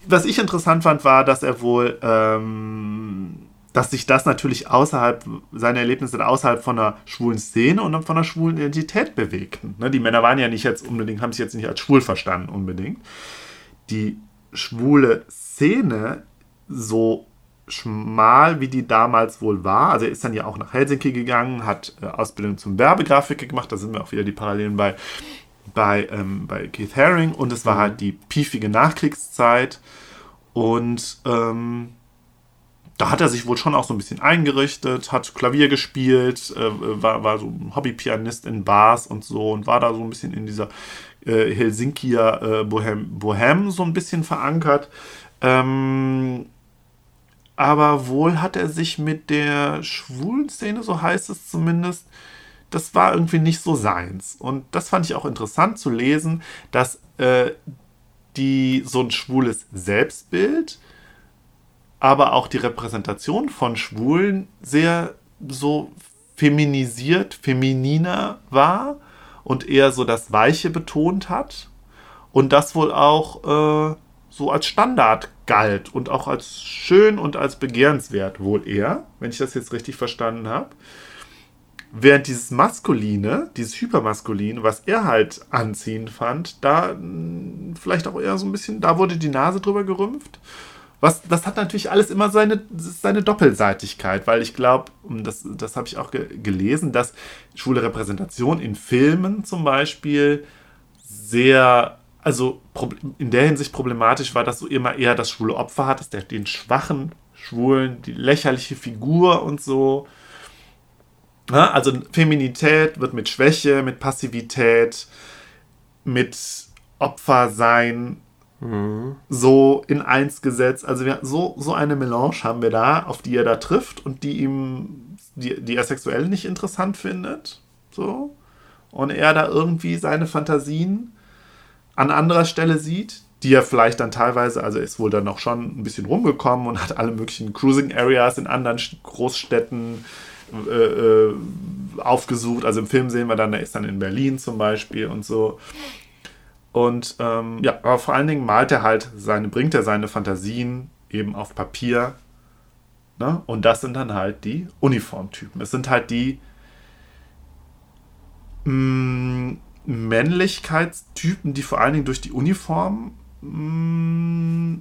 was ich interessant fand, war, dass er wohl, ähm, dass sich das natürlich außerhalb, seine Erlebnisse außerhalb von einer schwulen Szene und von einer schwulen Identität bewegten. Ne, die Männer waren ja nicht jetzt unbedingt, haben sich jetzt nicht als schwul verstanden unbedingt. Die schwule Szene, so schmal, wie die damals wohl war. Also er ist dann ja auch nach Helsinki gegangen, hat äh, Ausbildung zum Werbegrafiker gemacht. Da sind wir auch wieder die Parallelen bei, bei, ähm, bei Keith Haring. Und es war halt die piefige Nachkriegszeit. Und ähm, da hat er sich wohl schon auch so ein bisschen eingerichtet, hat Klavier gespielt, äh, war, war so ein Hobbypianist in Bars und so und war da so ein bisschen in dieser äh, Helsinkier äh, Bohem, Bohem so ein bisschen verankert. Ähm, aber wohl hat er sich mit der schwulen Szene, so heißt es zumindest, das war irgendwie nicht so seins. Und das fand ich auch interessant zu lesen, dass äh, die so ein schwules Selbstbild, aber auch die Repräsentation von Schwulen sehr so feminisiert, femininer war und eher so das Weiche betont hat und das wohl auch äh, so als Standard galt und auch als schön und als begehrenswert wohl eher, wenn ich das jetzt richtig verstanden habe. Während dieses Maskuline, dieses Hypermaskuline, was er halt anziehend fand, da mh, vielleicht auch eher so ein bisschen, da wurde die Nase drüber gerümpft. Was, das hat natürlich alles immer seine, seine Doppelseitigkeit, weil ich glaube, das, das habe ich auch ge gelesen, dass schwule Repräsentation in Filmen zum Beispiel sehr, also in der Hinsicht problematisch war, dass du immer eher das schwule Opfer hattest, der, den schwachen Schwulen, die lächerliche Figur und so. Ja, also Feminität wird mit Schwäche, mit Passivität, mit Opfersein so in eins gesetzt. Also wir, so, so eine Melange haben wir da, auf die er da trifft und die ihm, die, die er sexuell nicht interessant findet. So. Und er da irgendwie seine Fantasien an anderer Stelle sieht, die er vielleicht dann teilweise, also ist wohl dann auch schon ein bisschen rumgekommen und hat alle möglichen Cruising Areas in anderen St- Großstädten äh, äh, aufgesucht. Also im Film sehen wir dann, er ist dann in Berlin zum Beispiel und so. Und ähm, ja, aber vor allen Dingen malt er halt seine, bringt er seine Fantasien eben auf Papier. Ne? Und das sind dann halt die Uniformtypen. Es sind halt die mh, Männlichkeitstypen, die vor allen Dingen durch die Uniform mh,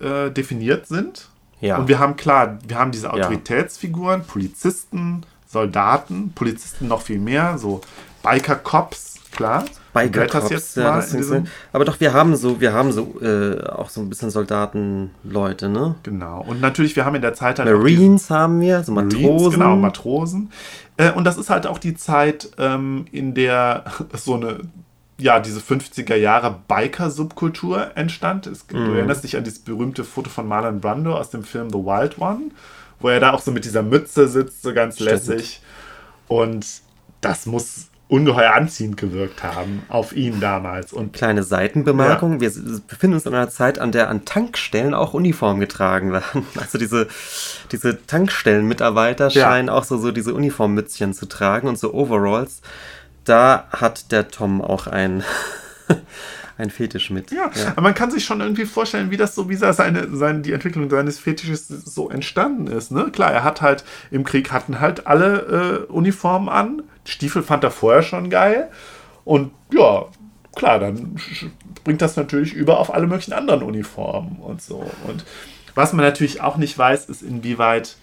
äh, definiert sind. Ja. Und wir haben klar, wir haben diese. Autoritätsfiguren, Polizisten, Soldaten, Polizisten noch viel mehr, so Biker-Cops, klar. Biker Cops, jetzt ja, das in sind aber doch, wir haben so, wir haben so äh, auch so ein bisschen Soldatenleute, ne? Genau. Und natürlich, wir haben in der Zeit halt Marines haben wir, so Marines, Matrosen. genau, Matrosen. Äh, und das ist halt auch die Zeit, ähm, in der [LAUGHS] so eine, ja, diese 50er Jahre Biker-Subkultur entstand. Es, Du Mhm. erinnerst dich an dieses berühmte Foto von Marlon Brando aus dem Film The Wild One, wo er da auch so mit dieser Mütze sitzt, so ganz Stimmt. lässig. Und das muss ungeheuer anziehend gewirkt haben auf ihn damals. Und Kleine Seitenbemerkung. Wir s- befinden uns in einer Zeit, an der an Tankstellen auch Uniformen getragen werden. [LAUGHS] Also diese, diese Tankstellenmitarbeiter Ja. scheinen auch so, so diese Uniformmützchen zu tragen und so Overalls. Da hat der Tom auch ein, [LAUGHS] ein Fetisch mit. Ja, aber man kann sich schon irgendwie vorstellen, wie das so, wie seine, seine, die Entwicklung seines Fetisches so entstanden ist. Ne? Klar, er hat halt, im Krieg hatten halt alle äh, Uniformen an. Stiefel fand er vorher schon geil. Und ja, klar, dann bringt das natürlich über auf alle möglichen anderen Uniformen und so. Und was man natürlich auch nicht weiß, ist, inwieweit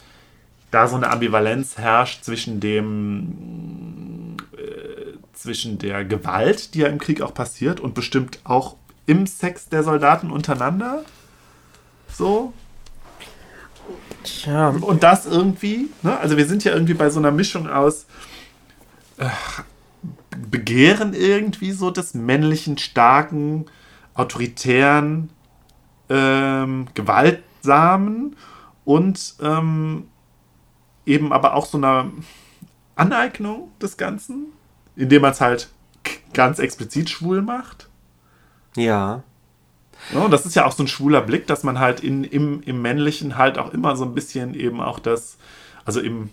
da so eine Ambivalenz herrscht zwischen dem zwischen der Gewalt, die ja im Krieg auch passiert und bestimmt auch im Sex der Soldaten untereinander. So. Tja, Und das irgendwie, ne? also wir sind ja irgendwie bei so einer Mischung aus äh, Begehren irgendwie so des männlichen, starken, autoritären, ähm, gewaltsamen und ähm, eben aber auch so einer Aneignung des Ganzen, indem man es halt ganz explizit schwul macht. ja. Ja, und das ist ja auch so ein schwuler Blick, dass man halt in, im, im Männlichen halt auch immer so ein bisschen eben auch das, also im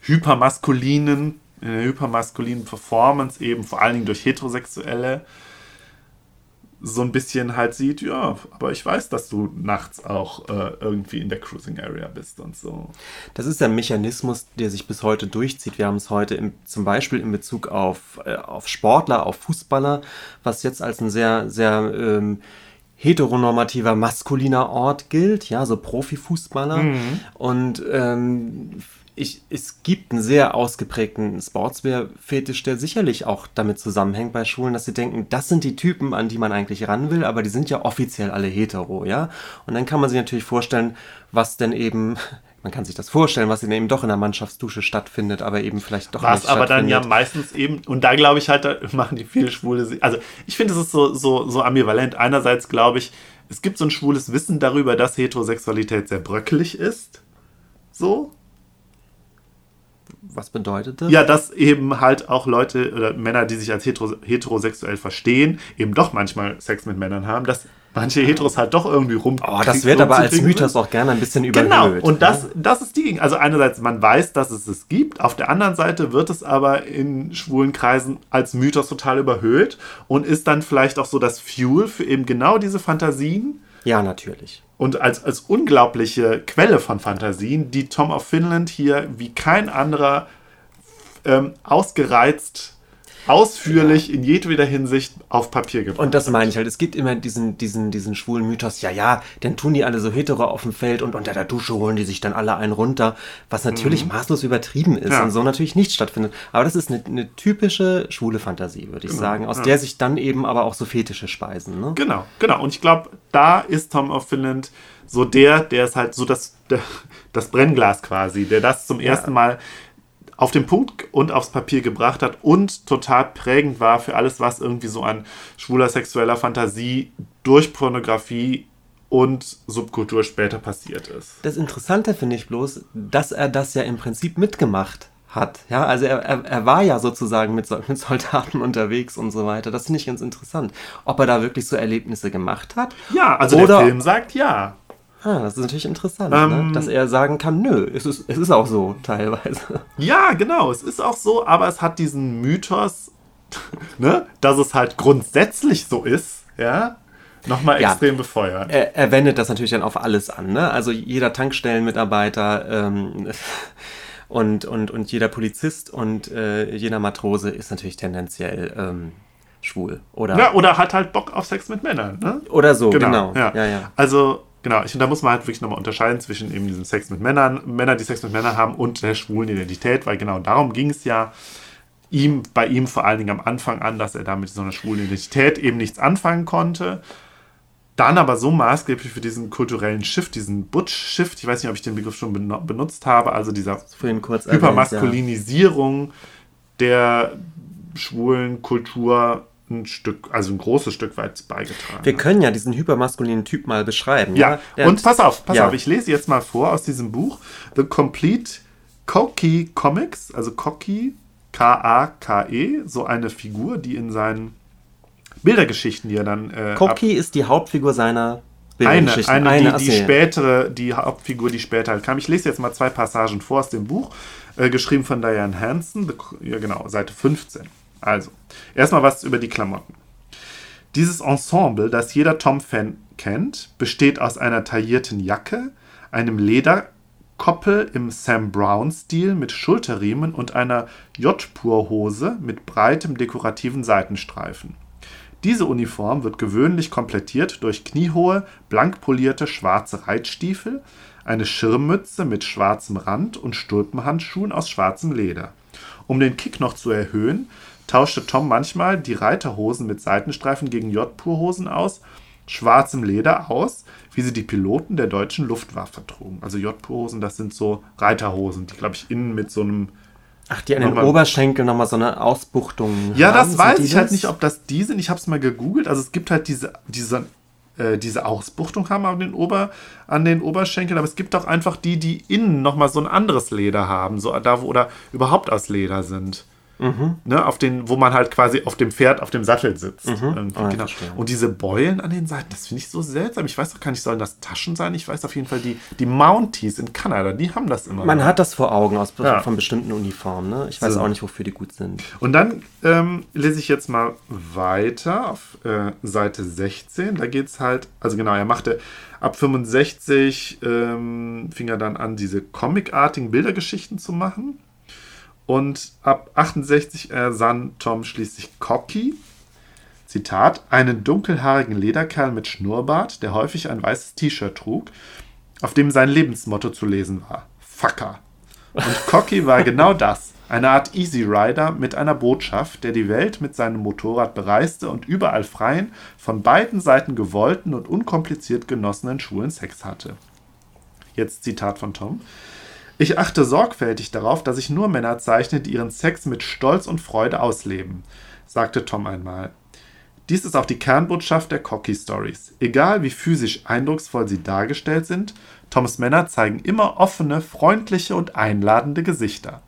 hypermaskulinen, in der hypermaskulinen Performance eben vor allen Dingen durch Heterosexuelle so ein bisschen halt sieht, ja, aber ich weiß, dass du nachts auch äh, irgendwie in der Cruising Area bist und so. Das ist ein Mechanismus, der sich bis heute durchzieht. Wir haben es heute im, zum Beispiel in Bezug auf, äh, auf Sportler, auf Fußballer, was jetzt als ein sehr, sehr ähm, heteronormativer, maskuliner Ort gilt, ja, so Profifußballer. Und ähm, ich, es gibt einen sehr ausgeprägten Sportswear-Fetisch, der sicherlich auch damit zusammenhängt bei Schulen, dass sie denken, das sind die Typen, an die man eigentlich ran will, aber die sind ja offiziell alle hetero, ja. Und dann kann man sich natürlich vorstellen, was denn eben, [LAUGHS] man kann sich das vorstellen, was denn eben doch in der Mannschaftsdusche stattfindet, aber eben vielleicht doch Was nicht aber dann ja meistens eben, und da glaube ich halt, da [LAUGHS] machen die viele Schwule, also ich finde, es ist so, so, so ambivalent. Einerseits glaube ich, es gibt so ein schwules Wissen darüber, dass Heterosexualität sehr bröckelig ist. So. Was bedeutet das? Ja, dass eben halt auch Leute oder Männer, die sich als hetero, heterosexuell verstehen, eben doch manchmal Sex mit Männern haben, dass manche Heteros halt doch irgendwie rum. Oh, das wird aber als Mythos auch gerne ein bisschen überhöht. Genau, und das, ja? das ist die. Also einerseits, man weiß, dass es es gibt, auf der anderen Seite wird es aber in schwulen Kreisen als Mythos total überhöht und ist dann vielleicht auch so das Fuel für eben genau diese Fantasien Ja, natürlich. Und als, als unglaubliche Quelle von Fantasien, die Tom of Finland hier wie kein anderer ähm, ausgereizt, ausführlich in jedweder Hinsicht auf Papier gebracht Und das meine ich halt. Es gibt immer diesen, diesen, diesen schwulen Mythos, ja, ja, dann tun die alle so hetero auf dem Feld und unter der Dusche holen die sich dann alle einen runter, was natürlich maßlos übertrieben ist Mhm. Ja. und so natürlich nicht stattfindet. Aber das ist eine, eine typische schwule Fantasie, würde ich sagen, aus Genau, ja. der sich dann eben aber auch so Fetische speisen. Ne? Genau, genau. Und ich glaube, da ist Tom of Finland so der, der ist halt so das, der, das Brennglas quasi, der das zum ersten Mal auf den Punkt und aufs Papier gebracht hat und total prägend war für alles, was irgendwie so an schwuler sexueller Fantasie durch Pornografie und Subkultur später passiert ist. Das Interessante finde ich bloß, dass er das ja im Prinzip mitgemacht hat. Ja, also er, er, er war ja sozusagen mit, mit Soldaten unterwegs und so weiter. Das finde ich ganz interessant. Ob er da wirklich so Erlebnisse gemacht hat? Ja, also Oder- der Film sagt ja. Ah, das ist natürlich interessant, Ähm, ne? dass er sagen kann, nö, es ist, es ist auch so [LAUGHS] teilweise. Ja, genau, es ist auch so, aber es hat diesen Mythos, [LAUGHS] ne, dass es halt grundsätzlich so ist, ja, nochmal Ja. extrem befeuert. Er, er wendet das natürlich dann auf alles an. Ne? Also jeder Tankstellenmitarbeiter ähm, [LAUGHS] und, und, und jeder Polizist und äh, jeder Matrose ist natürlich tendenziell ähm, schwul. Oder, Ja, oder hat halt Bock auf Sex mit Männern, ne? oder so, genau. Ja. Ja, ja. Also, genau, ich, und da muss man halt wirklich nochmal unterscheiden zwischen eben diesem Sex mit Männern, Männer, die Sex mit Männern haben und der schwulen Identität, weil genau darum ging es ja ihm, bei ihm vor allen Dingen am Anfang an, dass er da mit so einer schwulen Identität eben nichts anfangen konnte. Dann aber so maßgeblich für diesen kulturellen Shift, diesen Butch-Shift, ich weiß nicht, ob ich den Begriff schon benutzt habe, also dieser Hypermaskulinisierung der schwulen Kultur ein Stück, also ein großes Stück weit beigetragen. Ja. Wir können ja diesen hypermaskulinen Typ mal beschreiben. ja, Der und pass auf, pass ja. auf, ich lese jetzt mal vor aus diesem Buch The Complete Koki Comics, also Koki, K-A-K-E, so eine Figur, die in seinen Bildergeschichten, die er dann äh, Koki ist die Hauptfigur seiner eine, Bildergeschichten. eine, die, die ja. spätere, die Hauptfigur, die später halt kam. Ich lese jetzt mal zwei Passagen vor aus dem Buch, äh, geschrieben von Diane Hansen, ja genau, Seite 15. Also, erstmal was über die Klamotten. Dieses Ensemble, das jeder Tom-Fan kennt, besteht aus einer taillierten Jacke, einem Lederkoppel im Sam Brown-Stil mit Schulterriemen und einer J-Pur-Hose mit breitem dekorativen Seitenstreifen. Diese Uniform wird gewöhnlich komplettiert durch kniehohe, blank polierte schwarze Reitstiefel, eine Schirmmütze mit schwarzem Rand und Stulpenhandschuhen aus schwarzem Leder. Um den Kick noch zu erhöhen, tauschte Tom manchmal die Reiterhosen mit Seitenstreifen gegen J-Pur-Hosen aus, schwarzem Leder aus, wie sie die Piloten der deutschen Luftwaffe trugen. Also J-Hosen, das sind so Reiterhosen, die, glaube ich, innen mit so einem Ach, die an den Nochmal- Oberschenkeln nochmal so eine Ausbuchtung Ja, haben. das weiß ich halt nicht, ob das die sind. Ich habe es mal gegoogelt. Also es gibt halt diese, diese, äh, diese Ausbuchtung haben an den, Ober, an den Oberschenkeln, aber es gibt auch einfach die, die innen nochmal so ein anderes Leder haben, so da wo oder überhaupt aus Leder sind. Mhm. Ne, auf den, wo man halt quasi auf dem Pferd, auf dem Sattel sitzt. Irgendwie, Ah, ich genau. Und diese Beulen an den Seiten, das finde ich so seltsam. Ich weiß doch gar nicht, sollen das Taschen sein? Ich weiß auf jeden Fall, die, die Mounties in Kanada, die haben das immer. Man noch. hat das vor Augen aus Ja. von bestimmten Uniformen. Ne? Ich weiß So. auch nicht, wofür die gut sind. Und dann ähm, lese ich jetzt mal weiter auf äh, Seite 16. Da geht es halt, also genau, er machte ab 65 ähm, fing er dann an, diese comicartigen Bildergeschichten zu machen. Und ab 68 ersann Tom schließlich Cocky. Zitat, einen dunkelhaarigen Lederkerl mit Schnurrbart, der häufig ein weißes T-Shirt trug, auf dem sein Lebensmotto zu lesen war: Fucker. Und Cocky war [LAUGHS] genau das. Eine Art Easy Rider mit einer Botschaft, der die Welt mit seinem Motorrad bereiste und überall freien, von beiden Seiten gewollten und unkompliziert genossenen schwulen Sex hatte. Jetzt Zitat von Tom. Ich achte sorgfältig darauf, dass ich nur Männer zeichne, die ihren Sex mit Stolz und Freude ausleben, sagte Tom einmal. Dies ist auch die Kernbotschaft der Cocky Stories. Egal wie physisch eindrucksvoll sie dargestellt sind, Toms Männer zeigen immer offene, freundliche und einladende Gesichter.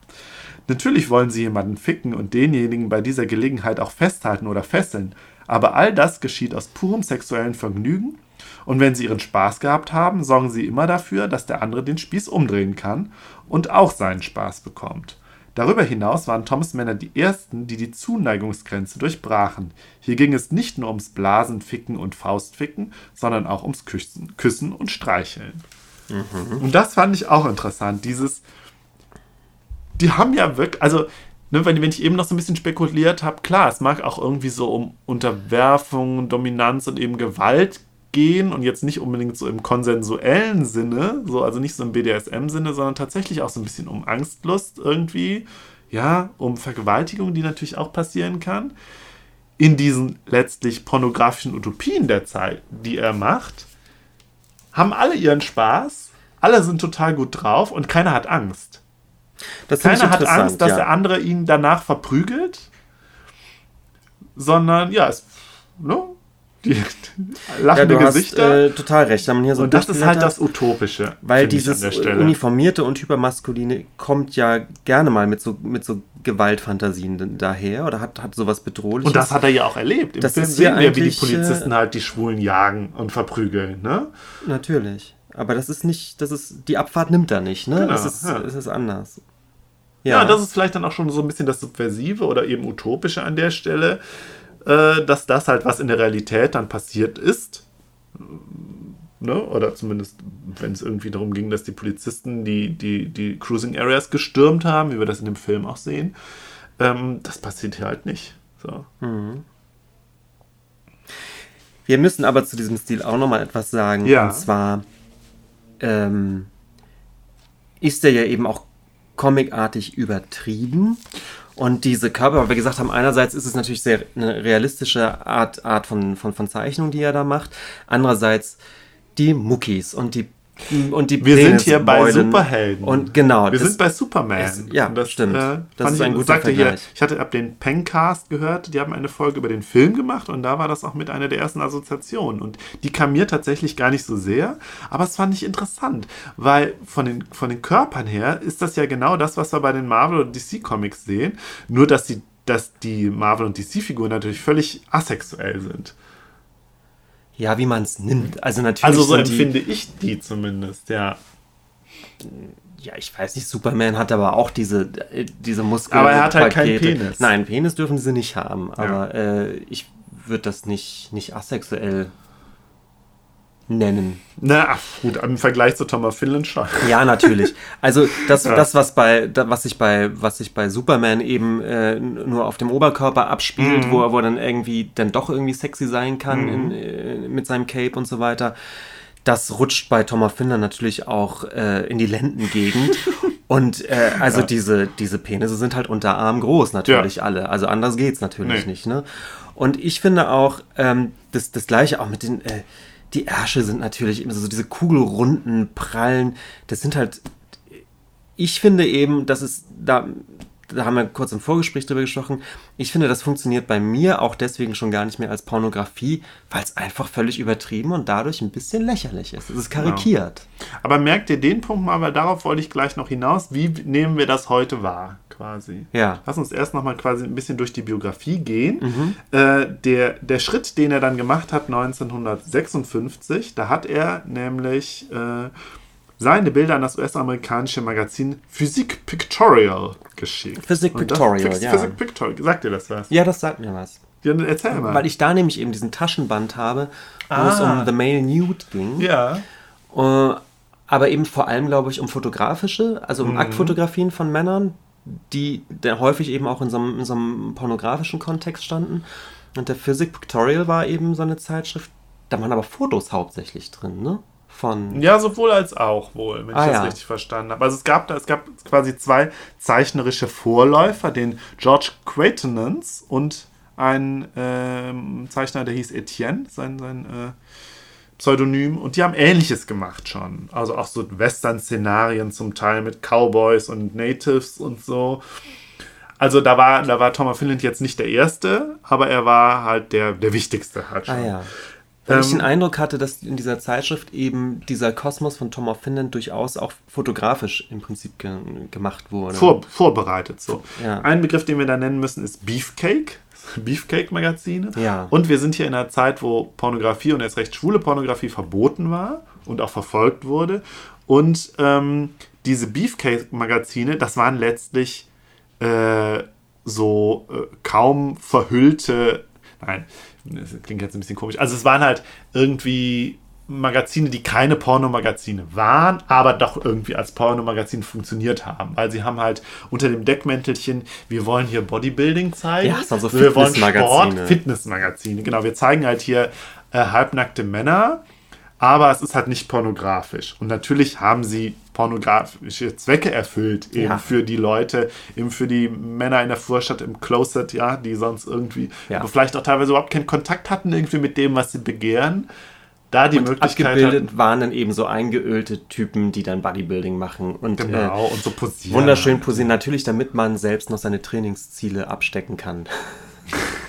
Natürlich wollen sie jemanden ficken und denjenigen bei dieser Gelegenheit auch festhalten oder fesseln, aber all das geschieht aus purem sexuellen Vergnügen und wenn sie ihren Spaß gehabt haben, sorgen sie immer dafür, dass der andere den Spieß umdrehen kann und auch seinen Spaß bekommt. Darüber hinaus waren Toms Männer die ersten, die die Zuneigungsgrenze durchbrachen. Hier ging es nicht nur ums Blasen, Ficken und Faustficken, sondern auch ums Küssen, Küssen und Streicheln. Und das fand ich auch interessant, dieses, die haben ja wirklich, also, ne, wenn, wenn ich eben noch so ein bisschen spekuliert habe, klar, es mag auch irgendwie so um Unterwerfung, Dominanz und eben Gewalt gehen und jetzt nicht unbedingt so im konsensuellen Sinne, so, also nicht so im BDSM-Sinne, sondern tatsächlich auch so ein bisschen um Angstlust irgendwie, ja, um Vergewaltigung, die natürlich auch passieren kann. In diesen letztlich pornografischen Utopien der Zeit, die er macht, haben alle ihren Spaß, alle sind total gut drauf und keiner hat Angst. Das Keiner hat Angst, dass ja. der andere ihn danach verprügelt, sondern ja, es, ne? Die [LAUGHS] ja, lachende du hast Gesichter. äh, total recht. Man hier so und das ist halt das Utopische. Weil dieses uniformierte und hypermaskuline kommt ja gerne mal mit so, mit so Gewaltfantasien daher oder hat, hat sowas Bedrohliches. Und das hat er ja auch erlebt. Im Das Film ist ja sehen wir, wie die eigentlich, Polizisten äh, halt die Schwulen jagen und verprügeln. Ne? Natürlich. Aber das ist nicht, das ist, die Abfahrt nimmt er nicht, ne? Genau, es, ist, ja. es ist anders. Ja. das ist vielleicht dann auch schon so ein bisschen das Subversive oder eben Utopische an der Stelle, äh, dass das halt, was in der Realität dann passiert ist, ne? oder zumindest, wenn es irgendwie darum ging, dass die Polizisten die, die, die Cruising Areas gestürmt haben, wie wir das in dem Film auch sehen, ähm, das passiert hier halt nicht. So. Wir müssen aber zu diesem Stil auch nochmal etwas sagen. Ja. Und zwar ähm, ist er ja eben auch comicartig übertrieben. Und diese Körper, weil wir gesagt haben, einerseits ist es natürlich sehr eine realistische Art, Art von, von, von Zeichnung, die er da macht. Andererseits die Muckis und die und die Wir sind hier bei Penisbeulen. Superhelden. Und genau. Wir das- sind bei Superman. es- ja, Und stimmt. Das fand ist ich- ein guter sagte hier, Vergleich. Ich hatte ab den Pencast gehört, die haben eine Folge über den Film gemacht und da war das auch mit einer der ersten Assoziationen. Und die kam mir tatsächlich gar nicht so sehr, aber es fand ich interessant, weil von den, von den Körpern her ist das ja genau das, was wir bei den Marvel- oder DC-Comics sehen, nur dass die, dass die Marvel- und DC-Figuren natürlich völlig asexuell sind. Ja, wie man es nimmt. Also natürlich. Also so sind die- empfinde ich die zumindest, ja. Ja, ich weiß nicht, Superman hat aber auch diese, äh, diese Muskeln. Aber er hat halt keinen. Penis. Nein, Penis dürfen sie nicht haben. Aber äh, ich würde das nicht, nicht asexuell nennen. Na, ach, gut, im Vergleich zu Thomas Finland schon. Ja, natürlich. Also das, Ja. das was bei, was sich bei, was sich bei Superman eben äh, nur auf dem Oberkörper Mhm. abspielt, wo er, wo er dann irgendwie dann doch irgendwie sexy sein kann in, äh, mit seinem Cape und so weiter. Das rutscht bei Thomas Finder natürlich auch äh, in die Lendengegend. [LAUGHS] Und äh, also Ja. diese, diese Penisse sind halt unter Arm groß, natürlich alle. Also anders geht's natürlich Nee. nicht. Ne? Und ich finde auch, ähm, das, das gleiche auch mit den, äh, die Ärsche sind natürlich immer so diese kugelrunden, prallen, das sind halt, ich finde eben, das ist, da, da haben wir kurz im Vorgespräch drüber gesprochen, ich finde, das funktioniert bei mir auch deswegen schon gar nicht mehr als Pornografie, weil es einfach völlig übertrieben und dadurch ein bisschen lächerlich ist. Es ist karikiert. Aber merkt ihr den Punkt mal, weil darauf wollte ich gleich noch hinaus. Wie nehmen wir das heute wahr, quasi? Ja. Lass uns erst noch mal quasi ein bisschen durch die Biografie gehen. Mhm. Äh, der, der Schritt, den er dann gemacht hat 1956, da hat er nämlich äh, seine Bilder an das US-amerikanische Magazin Physique Pictorial geschickt. Das- Pictorial, Phys- ja. Physique Pictorial, sagt dir das was? Ja, das sagt mir was. Ja, dann erzähl mal. Weil ich da nämlich eben diesen Taschenband habe, wo es Ah. um The Male Nude ging. ja. Äh, aber eben vor allem, glaube ich, um fotografische, also Mhm. um Aktfotografien von Männern, die der häufig eben auch in so, einem, in so einem pornografischen Kontext standen. Und der Physic Pictorial war eben so eine Zeitschrift, da waren aber Fotos hauptsächlich drin, ne? Von. Ja, sowohl als auch wohl, wenn Ah, ich das ja. richtig verstanden habe. Also es gab da, es gab quasi zwei zeichnerische Vorläufer, den George Quatenance und ein ähm, Zeichner, der hieß Etienne, sein, sein äh, Pseudonym. Und die haben Ähnliches gemacht schon. Also auch so Western-Szenarien zum Teil mit Cowboys und Natives und so. Also da war, da war Thomas Finland jetzt nicht der Erste, aber er war halt der, der Wichtigste halt schon. Ah ja. Weil ich Ähm, den Eindruck hatte, dass in dieser Zeitschrift eben dieser Kosmos von Tom of Finland durchaus auch fotografisch im Prinzip ge gemacht wurde. Vor, vorbereitet so. Ja. Ein Begriff, den wir da nennen müssen, ist Beefcake. [LAUGHS] Beefcake-Magazine. Ja. Und wir sind hier in einer Zeit, wo Pornografie und erst recht schwule Pornografie verboten war und auch verfolgt wurde. Und ähm, diese Beefcake-Magazine, das waren letztlich äh, so äh, kaum verhüllte, nein, das klingt jetzt ein bisschen komisch. Also es waren halt irgendwie Magazine, die keine Pornomagazine waren, aber doch irgendwie als Pornomagazin funktioniert haben. Weil sie haben halt unter dem Deckmäntelchen, wir wollen hier Bodybuilding zeigen. Ja, es waren so wir wollen Sport, Fitnessmagazine. Fitnessmagazine. Genau, wir zeigen halt hier äh, halbnackte Männer, aber es ist halt nicht pornografisch. Und natürlich haben sie pornografische Zwecke erfüllt, eben Ja. für die Leute, eben für die Männer in der Vorstadt im Closet, ja, die sonst irgendwie, Ja. vielleicht auch teilweise überhaupt keinen Kontakt hatten irgendwie mit dem, was sie begehren. Da die und Möglichkeit abgebildet hatten, waren dann eben so eingeölte Typen, die dann Bodybuilding machen und genau, äh, und so posieren. wunderschön posieren. Natürlich, damit man selbst noch seine Trainingsziele abstecken kann. [LAUGHS]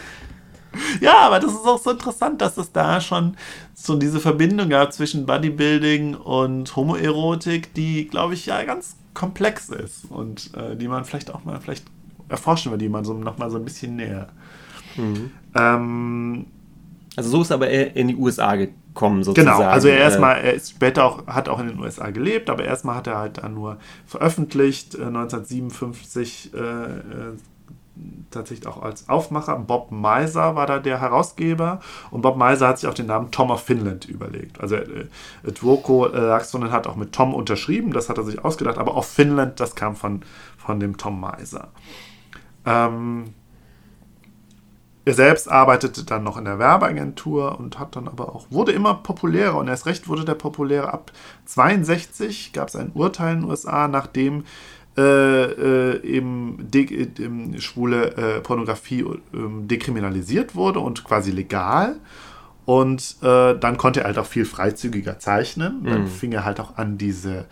Ja, aber das ist auch so interessant, dass es da schon so diese Verbindung gab zwischen Bodybuilding und Homoerotik, die, glaube ich, ja ganz komplex ist und äh, die man vielleicht auch mal vielleicht erforschen will, die man so noch mal so ein bisschen näher. Ähm, Also so ist aber er in die USA gekommen sozusagen. Genau, also er Äh, erstmal, er ist später auch, hat auch in den USA gelebt, aber erstmal hat er halt dann nur veröffentlicht, äh, 1957 äh, äh, tatsächlich auch als Aufmacher. Bob Meiser war da der Herausgeber und Bob Meiser hat sich auch den Namen Tom of Finland überlegt. Also äh, Dwoko äh, Laxonen hat auch mit Tom unterschrieben, das hat er sich ausgedacht, aber of Finland, das kam von, von dem Tom Meiser. Ähm, er selbst arbeitete dann noch in der Werbeagentur und hat dann aber auch, wurde immer populärer und erst recht wurde der populärer. Ab 62 gab es ein Urteil in den USA, nachdem äh, äh, eben de äh, schwule äh, Pornografie äh, dekriminalisiert wurde und quasi legal. Und äh, dann konnte er halt auch viel freizügiger zeichnen. Dann fing er halt auch an, diese,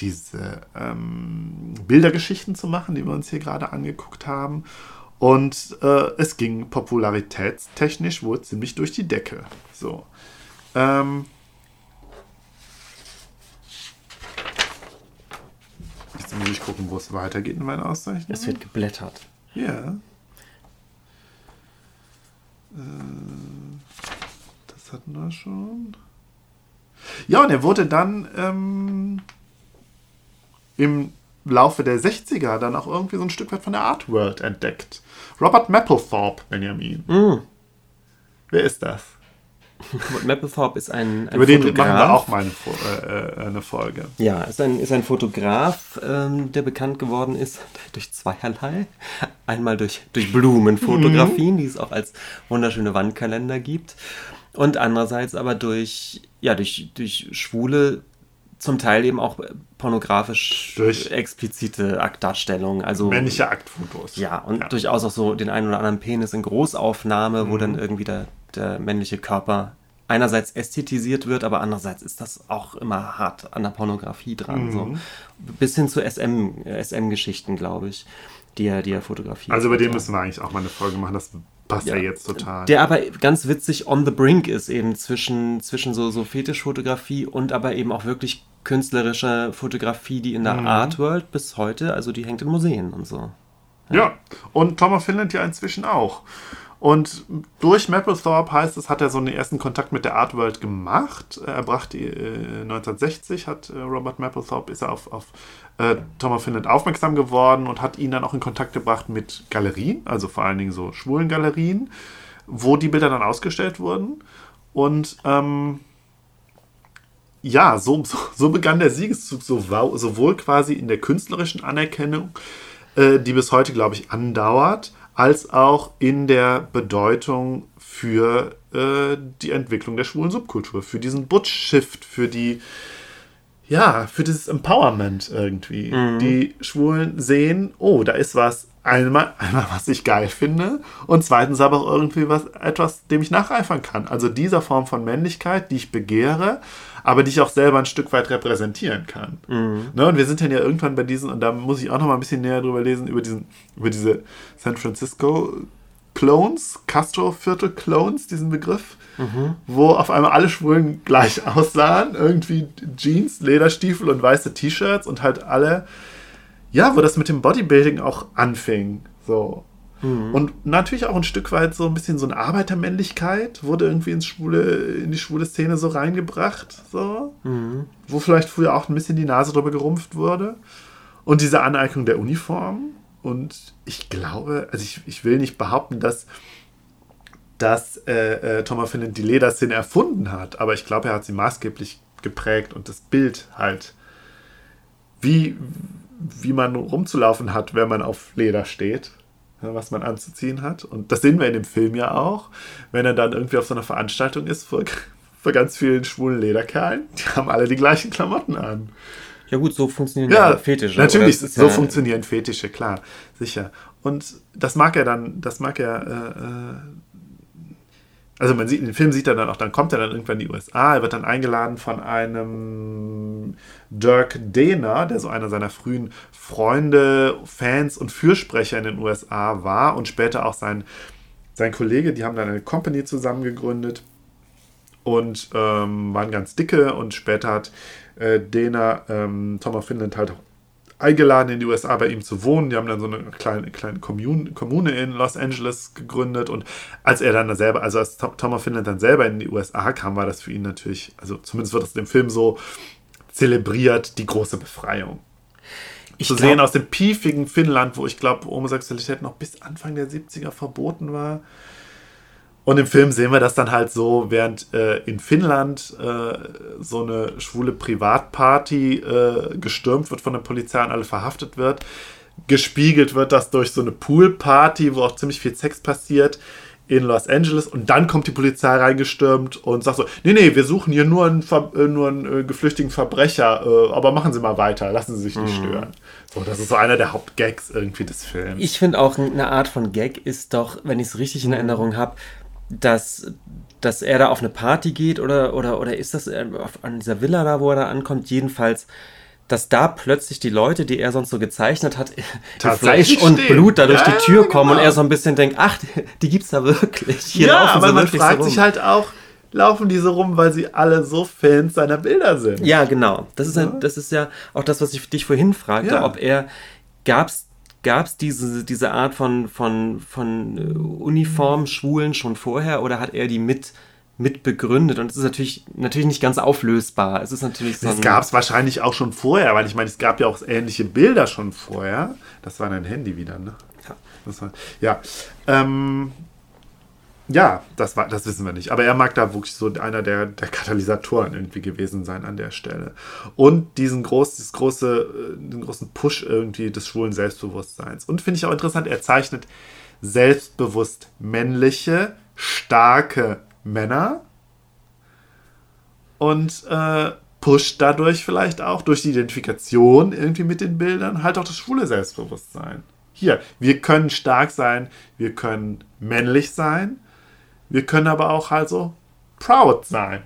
diese ähm, Bildergeschichten zu machen, die wir uns hier gerade angeguckt haben. Und es ging popularitätstechnisch wohl ziemlich durch die Decke. So. Ähm, jetzt muss ich gucken, wo es weitergeht in meiner Auszeichnung. es wird geblättert. Ja. Äh, Das hatten wir schon. Ja, und er wurde dann ähm, im Laufe der 60er dann auch irgendwie so ein Stück weit von der Art World entdeckt. Robert Mapplethorpe, Benjamin. Mm. Wer ist das? Mapplethorpe ist ein, ein Über den Fotograf. machen wir auch mal eine, äh, äh, eine Folge. Ja, ist ein, ist ein Fotograf, ähm, der bekannt geworden ist [LAUGHS] durch zweierlei. Einmal durch, durch Blumenfotografien, die es auch als wunderschöne Wandkalender gibt. Und andererseits aber durch, ja, durch, durch schwule zum Teil eben auch pornografisch Durch- explizite Aktdarstellungen. Also Männliche Aktfotos. ja, und Ja. durchaus auch so den einen oder anderen Penis in Großaufnahme, wo Mhm. dann irgendwie der, der männliche Körper einerseits ästhetisiert wird, aber andererseits ist das auch immer hart an der Pornografie dran. So. Mhm. Bis hin zu SM, äh, SM-Geschichten, glaube ich, die er, die er fotografiert. Also über den müssen wir eigentlich auch mal eine Folge machen. Das passt ja, Ja. jetzt total. Der aber ganz witzig on the brink ist, eben zwischen, zwischen so, so Fetischfotografie und aber eben auch wirklich künstlerische Fotografie, die in der Mhm. Art World bis heute, also die hängt in Museen und so. Ja, und Tom of Finland ja inzwischen auch. Und durch Mapplethorpe heißt es, hat er so einen ersten Kontakt mit der Art World gemacht. Er brachte äh, 1960 hat äh, Robert Mapplethorpe ist er auf, auf äh, Tom of Finland aufmerksam geworden und hat ihn dann auch in Kontakt gebracht mit Galerien, also vor allen Dingen so schwulen Galerien, wo die Bilder dann ausgestellt wurden. Und ähm, ja, so, so, so begann der Siegeszug so, sowohl quasi in der künstlerischen Anerkennung, äh, die bis heute, glaube ich, andauert, als auch in der Bedeutung für äh, die Entwicklung der schwulen Subkultur, für diesen Butch-Shift, für die, ja, für dieses Empowerment irgendwie. Die Schwulen sehen, oh, da ist was, einmal, einmal, was ich geil finde und zweitens aber auch irgendwie was, etwas, dem ich nacheifern kann. Also dieser Form von Männlichkeit, die ich begehre, aber die ich auch selber ein Stück weit repräsentieren kann. Ne, und wir sind dann ja irgendwann bei diesen, und da muss ich auch noch mal ein bisschen näher drüber lesen, über, diesen, über diese San Francisco Clones, Castro-Viertel-Clones, diesen Begriff, wo auf einmal alle Schwulen gleich [LAUGHS] aussahen. Irgendwie Jeans, Lederstiefel und weiße T-Shirts und halt alle, ja, wo das mit dem Bodybuilding auch anfing. So. Und natürlich auch ein Stück weit so ein bisschen so eine Arbeitermännlichkeit wurde irgendwie ins schwule, in die schwule Szene so reingebracht. So. Wo vielleicht früher auch ein bisschen die Nase drüber gerumpft wurde. Und diese Aneignung der Uniform. Und ich glaube, also ich, ich will nicht behaupten, dass, dass äh, äh, Thomas Finland die Lederszene erfunden hat, aber ich glaube, er hat sie maßgeblich geprägt und das Bild halt, wie, wie man rumzulaufen hat, wenn man auf Leder steht, was man anzuziehen hat. Und das sehen wir in dem Film ja auch, wenn er dann irgendwie auf so einer Veranstaltung ist vor, [LAUGHS] vor ganz vielen schwulen Lederkerlen. Die haben alle die gleichen Klamotten an. Ja gut, so funktionieren Ja, ja Fetische. Natürlich, so ja- funktionieren Fetische, klar, sicher. Und das mag er dann, das mag er, äh, äh, also man sieht, in dem Film sieht er dann auch, dann kommt er dann irgendwann in die USA, er wird dann eingeladen von einem Dirk Dehner, der so einer seiner frühen Freunde, Fans und Fürsprecher in den USA war und später auch sein, sein Kollege, die haben dann eine Company zusammen gegründet und ähm, waren ganz dicke und später hat äh, Dana ähm, Tom of Finland halt auch eingeladen in die USA bei ihm zu wohnen. Die haben dann so eine kleine, kleine Kommune, Kommune in Los Angeles gegründet und als er dann selber, also als Tom, of Finland dann selber in die USA kam, war das für ihn natürlich, also zumindest wird das im Film so zelebriert, die große Befreiung. Ich zu glaub- sehen aus dem piefigen Finnland, wo ich glaube, Homosexualität noch bis Anfang der 70er verboten war. Und im Film sehen wir das dann halt so, während äh, in Finnland äh, so eine schwule Privatparty äh, gestürmt wird von der Polizei und alle verhaftet wird. Gespiegelt wird das durch so eine Poolparty, wo auch ziemlich viel Sex passiert in Los Angeles. Und dann kommt die Polizei reingestürmt und sagt so, nee, nee, wir suchen hier nur einen, Ver äh, nur einen äh, geflüchtigen Verbrecher, äh, aber machen Sie mal weiter, lassen Sie sich nicht stören. So, das ist so einer der Hauptgags irgendwie des Films. Ich finde auch eine Art von Gag ist doch, wenn ich es richtig in Erinnerung habe, dass, dass er da auf eine Party geht oder, oder, oder ist das äh, auf, an dieser Villa da, wo er da ankommt, jedenfalls, dass da plötzlich die Leute, die er sonst so gezeichnet hat, [LAUGHS] in Fleisch und stehen. Blut da durch Ja, die Tür kommen und genau. er so ein bisschen denkt, ach, [LAUGHS] die, gibt's da wirklich. Hier ja, aber sie man fragt so sich halt auch, laufen die so rum, weil sie alle so Fans seiner Bilder sind? Ja, genau. Das ist, ein, das ist ja auch das, was ich dich vorhin fragte, Ja. ob er, gab's Gab es diese, diese Art von, von, von äh, Uniform-Schwulen schon vorher oder hat er die mit, mit begründet? Und es ist natürlich, natürlich nicht ganz auflösbar. Es ist natürlich so Es gab es wahrscheinlich auch schon vorher, weil ich meine, es gab ja auch ähnliche Bilder schon vorher. Das war dein Handy wieder, ne? Ja. Das war, ja. Ähm, ja, das, war, das wissen wir nicht. Aber er mag da wirklich so einer der, der Katalysatoren irgendwie gewesen sein an der Stelle. Und diesen, groß, dieses große, äh, den großen Push irgendwie des schwulen Selbstbewusstseins. Und finde ich auch interessant, er zeichnet selbstbewusst männliche, starke Männer und äh, pusht dadurch vielleicht auch durch die Identifikation irgendwie mit den Bildern halt auch das schwule Selbstbewusstsein. Hier, wir können stark sein, wir können männlich sein, wir können aber auch halt so proud sein.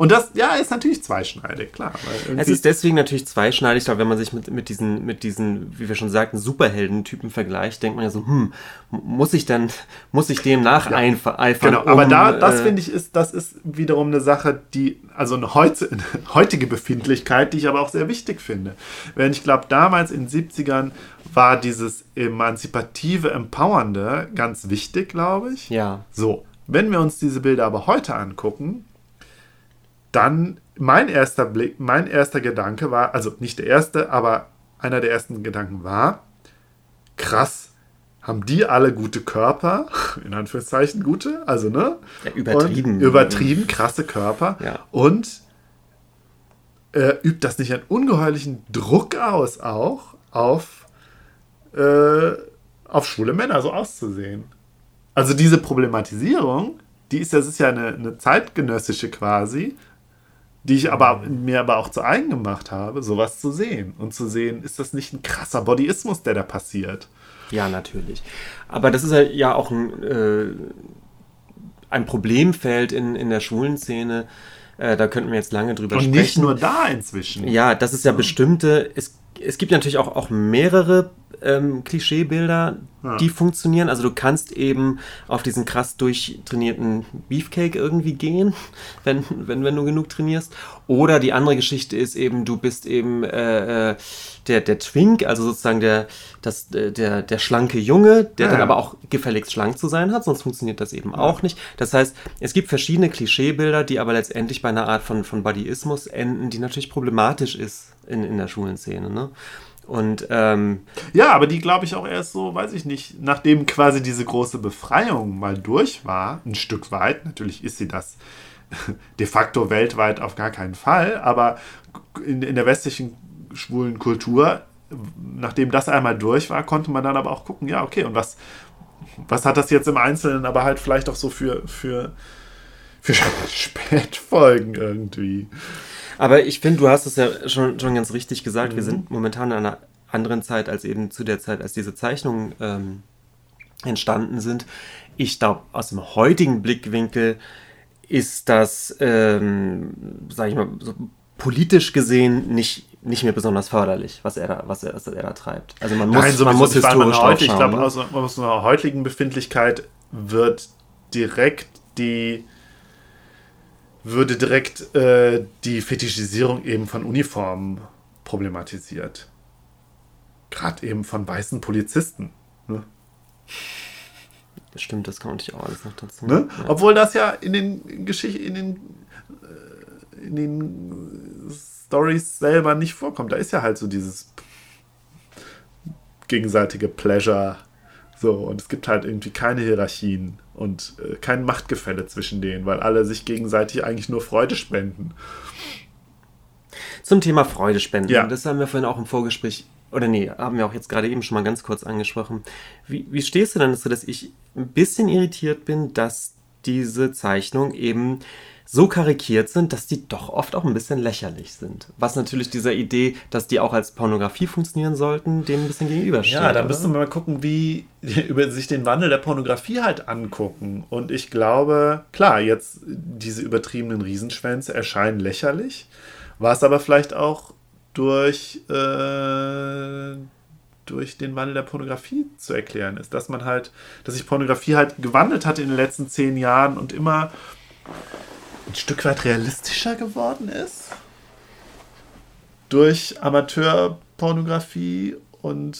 Und das, ja, ist natürlich zweischneidig, klar. Es ist deswegen natürlich zweischneidig, weil wenn man sich mit, mit, diesen, mit diesen, wie wir schon sagten, Superheldentypen vergleicht, denkt man ja so, hm, muss ich dann, [LAUGHS] muss ich dem nacheifern? Genau, aber da, das äh, finde ich, ist, das ist wiederum eine Sache, die, also eine, heute, [LAUGHS] eine heutige Befindlichkeit, die ich aber auch sehr wichtig finde. Wenn ich glaube, damals in den 70ern war dieses emanzipative, empowernde ganz wichtig, glaube ich. Ja. So, wenn wir uns diese Bilder aber heute angucken, dann mein erster Blick, mein erster Gedanke war, also nicht der erste, aber einer der ersten Gedanken war, krass, haben die alle gute Körper, [LAUGHS] in Anführungszeichen gute, also ne? Ja, übertrieben. Und übertrieben, krasse Körper. Ja. Und äh, übt das nicht einen ungeheuerlichen Druck aus, auch auf, äh, auf schwule Männer so auszusehen? Also diese Problematisierung, die ist, das ist ja eine, eine zeitgenössische quasi, die ich aber mir aber auch zu eigen gemacht habe, sowas zu sehen. Und zu sehen, ist das nicht ein krasser Bodyismus, der da passiert? Ja, natürlich. Aber das ist halt ja auch ein, äh, ein Problemfeld in, in der schwulen Szene. Äh, da könnten wir jetzt lange drüber Und sprechen. nicht nur da inzwischen. Ja, das ist ja bestimmte. Es, es gibt natürlich auch, auch mehrere ähm, Klischeebilder, Ja. die funktionieren. Also du kannst eben auf diesen krass durchtrainierten Beefcake irgendwie gehen, [LAUGHS] wenn, wenn, wenn du genug trainierst. Oder die andere Geschichte ist eben, du bist eben äh, äh, der, der Twink, also sozusagen der, das, äh, der, der schlanke Junge, der Ja, dann ja. aber auch gefälligst schlank zu sein hat, sonst funktioniert das eben auch nicht. Das heißt, es gibt verschiedene Klischeebilder, die aber letztendlich bei einer Art von, von Bodyismus enden, die natürlich problematisch ist in, in der schwulen Szene. Ne? Und ähm, Ja, aber die glaube ich auch erst so, weiß ich nicht, nachdem quasi diese große Befreiung mal durch war, ein Stück weit, natürlich ist sie das [LAUGHS] de facto weltweit auf gar keinen Fall, aber in, in der westlichen schwulen Kultur, nachdem das einmal durch war, konnte man dann aber auch gucken, ja, okay, und was, was hat das jetzt im Einzelnen aber halt vielleicht auch so für, für, für [LAUGHS] Spätfolgen irgendwie. Aber ich finde, du hast es ja schon, schon ganz richtig gesagt. Wir sind momentan in einer anderen Zeit als eben zu der Zeit, als diese Zeichnungen ähm, entstanden sind. Ich glaube, aus dem heutigen Blickwinkel ist das, ähm, sage ich mal, so politisch gesehen nicht, nicht mehr besonders förderlich, was er da, was er, was er da treibt. Also man muss, man sowieso muss weil man historisch heute, Ich glaube, aus, aus einer heutigen Befindlichkeit wird direkt die würde direkt äh, die Fetischisierung eben von Uniformen problematisiert. Gerade eben von weißen Polizisten. Ne? Stimmt, das kommt natürlich auch alles noch dazu. Ne? Ja. Obwohl das ja in den Geschichten, in den, äh, in den Stories selber nicht vorkommt. Da ist ja halt so dieses gegenseitige Pleasure. So, und es gibt halt irgendwie keine Hierarchien und äh, kein Machtgefälle zwischen denen, weil alle sich gegenseitig eigentlich nur Freude spenden. Zum Thema Freude spenden. Ja. Das haben wir vorhin auch im Vorgespräch, oder nee, haben wir auch jetzt gerade eben schon mal ganz kurz angesprochen. Wie, wie stehst du denn dazu, dass ich ein bisschen irritiert bin, dass diese Zeichnungen eben so karikiert sind, dass die doch oft auch ein bisschen lächerlich sind. Was natürlich dieser Idee, dass die auch als Pornografie funktionieren sollten, dem ein bisschen gegenübersteht. Ja, da müssen wir mal gucken, wie [LAUGHS] über sich den Wandel der Pornografie halt angucken. Und ich glaube, klar, jetzt diese übertriebenen Riesenschwänze erscheinen lächerlich, was aber vielleicht auch durch, äh, durch den Wandel der Pornografie zu erklären ist, dass man halt, dass sich Pornografie halt gewandelt hat in den letzten zehn Jahren und immer ein Stück weit realistischer geworden ist durch Amateurpornografie und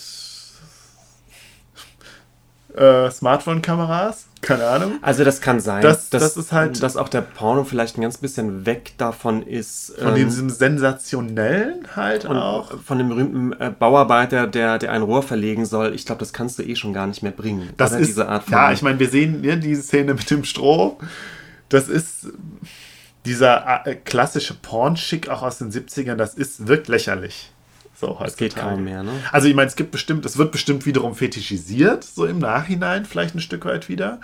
äh, Smartphone-Kameras. Keine Ahnung. Also das kann sein, Das- dass, das ist halt- dass auch der Porno vielleicht ein ganz bisschen weg davon ist. Von ähm, diesem sensationellen halt Und auch. von dem berühmten äh, Bauarbeiter, der, der ein Rohr verlegen soll, ich glaube, das kannst du eh schon gar nicht mehr bringen. Das ist, diese Art von. ja, ich meine, wir sehen ja, diese Szene mit dem Stroh. Das ist dieser äh, klassische Pornschick auch aus den 70ern, das ist, wirkt lächerlich. So, das geht heutzutage. kaum mehr, ne? Also ich meine, es gibt bestimmt, es wird bestimmt wiederum fetischisiert, so im Nachhinein, vielleicht ein Stück weit wieder.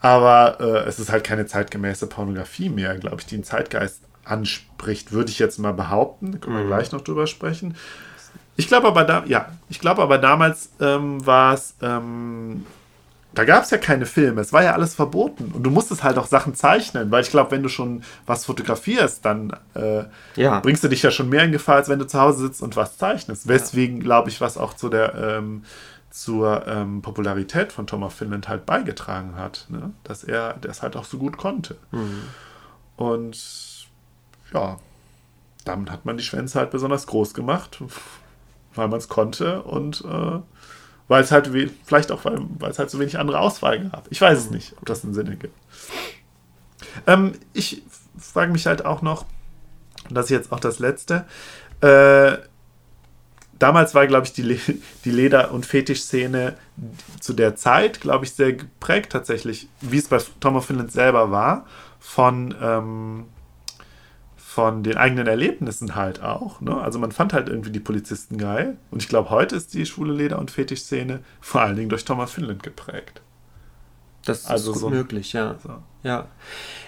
Aber äh, es ist halt keine zeitgemäße Pornografie mehr, glaube ich, die den Zeitgeist anspricht, würde ich jetzt mal behaupten. Da können wir gleich noch drüber sprechen. Ich glaube aber, da, ja, ich glaube aber damals ähm, war es, ähm, da gab es ja keine Filme, es war ja alles verboten und du musstest halt auch Sachen zeichnen, weil ich glaube, wenn du schon was fotografierst, dann äh, Ja. bringst du dich ja schon mehr in Gefahr, als wenn du zu Hause sitzt und was zeichnest. Weswegen, glaube ich, was auch zu der ähm, zur ähm, Popularität von Thomas Finland halt beigetragen hat, ne? dass er das halt auch so gut konnte. Und ja, damit hat man die Schwänze halt besonders groß gemacht, weil man es konnte und äh, weil es halt vielleicht auch, weil, weil es halt so wenig andere Auswahl gab. Ich weiß es nicht, ob das einen Sinn ergibt. Ähm, ich frage mich halt auch noch, und das ist jetzt auch das letzte, äh, damals war, glaube ich, die, Le die Leder- und Fetischszene zu der Zeit, glaube ich, sehr geprägt tatsächlich, wie es bei Tom of Finland selber war, von, ähm, von den eigenen Erlebnissen halt auch. Ne? Also man fand halt irgendwie die Polizisten geil. Und ich glaube, heute ist die schwule Leder- und Fetischszene vor allen Dingen durch Thomas Finland geprägt. Das Also ist gut so- möglich, ja. So. Ja.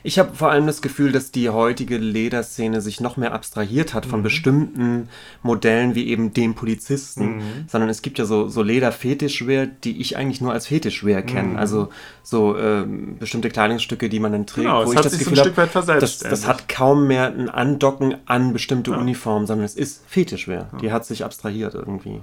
Ich habe vor allem das Gefühl, dass die heutige Lederszene sich noch mehr abstrahiert hat von Mhm. bestimmten Modellen wie eben dem Polizisten, Mhm. sondern es gibt ja so, so Leder-Fetischwear, die ich eigentlich nur als Fetischwear Mhm. kenne. Also so ähm, bestimmte Kleidungsstücke, die man dann trägt, Genau, es wo ich hat das Gefühl Stück weit habe, das, das hat kaum mehr ein Andocken an bestimmte Uniformen, sondern es ist Fetischwear. Die hat sich abstrahiert irgendwie.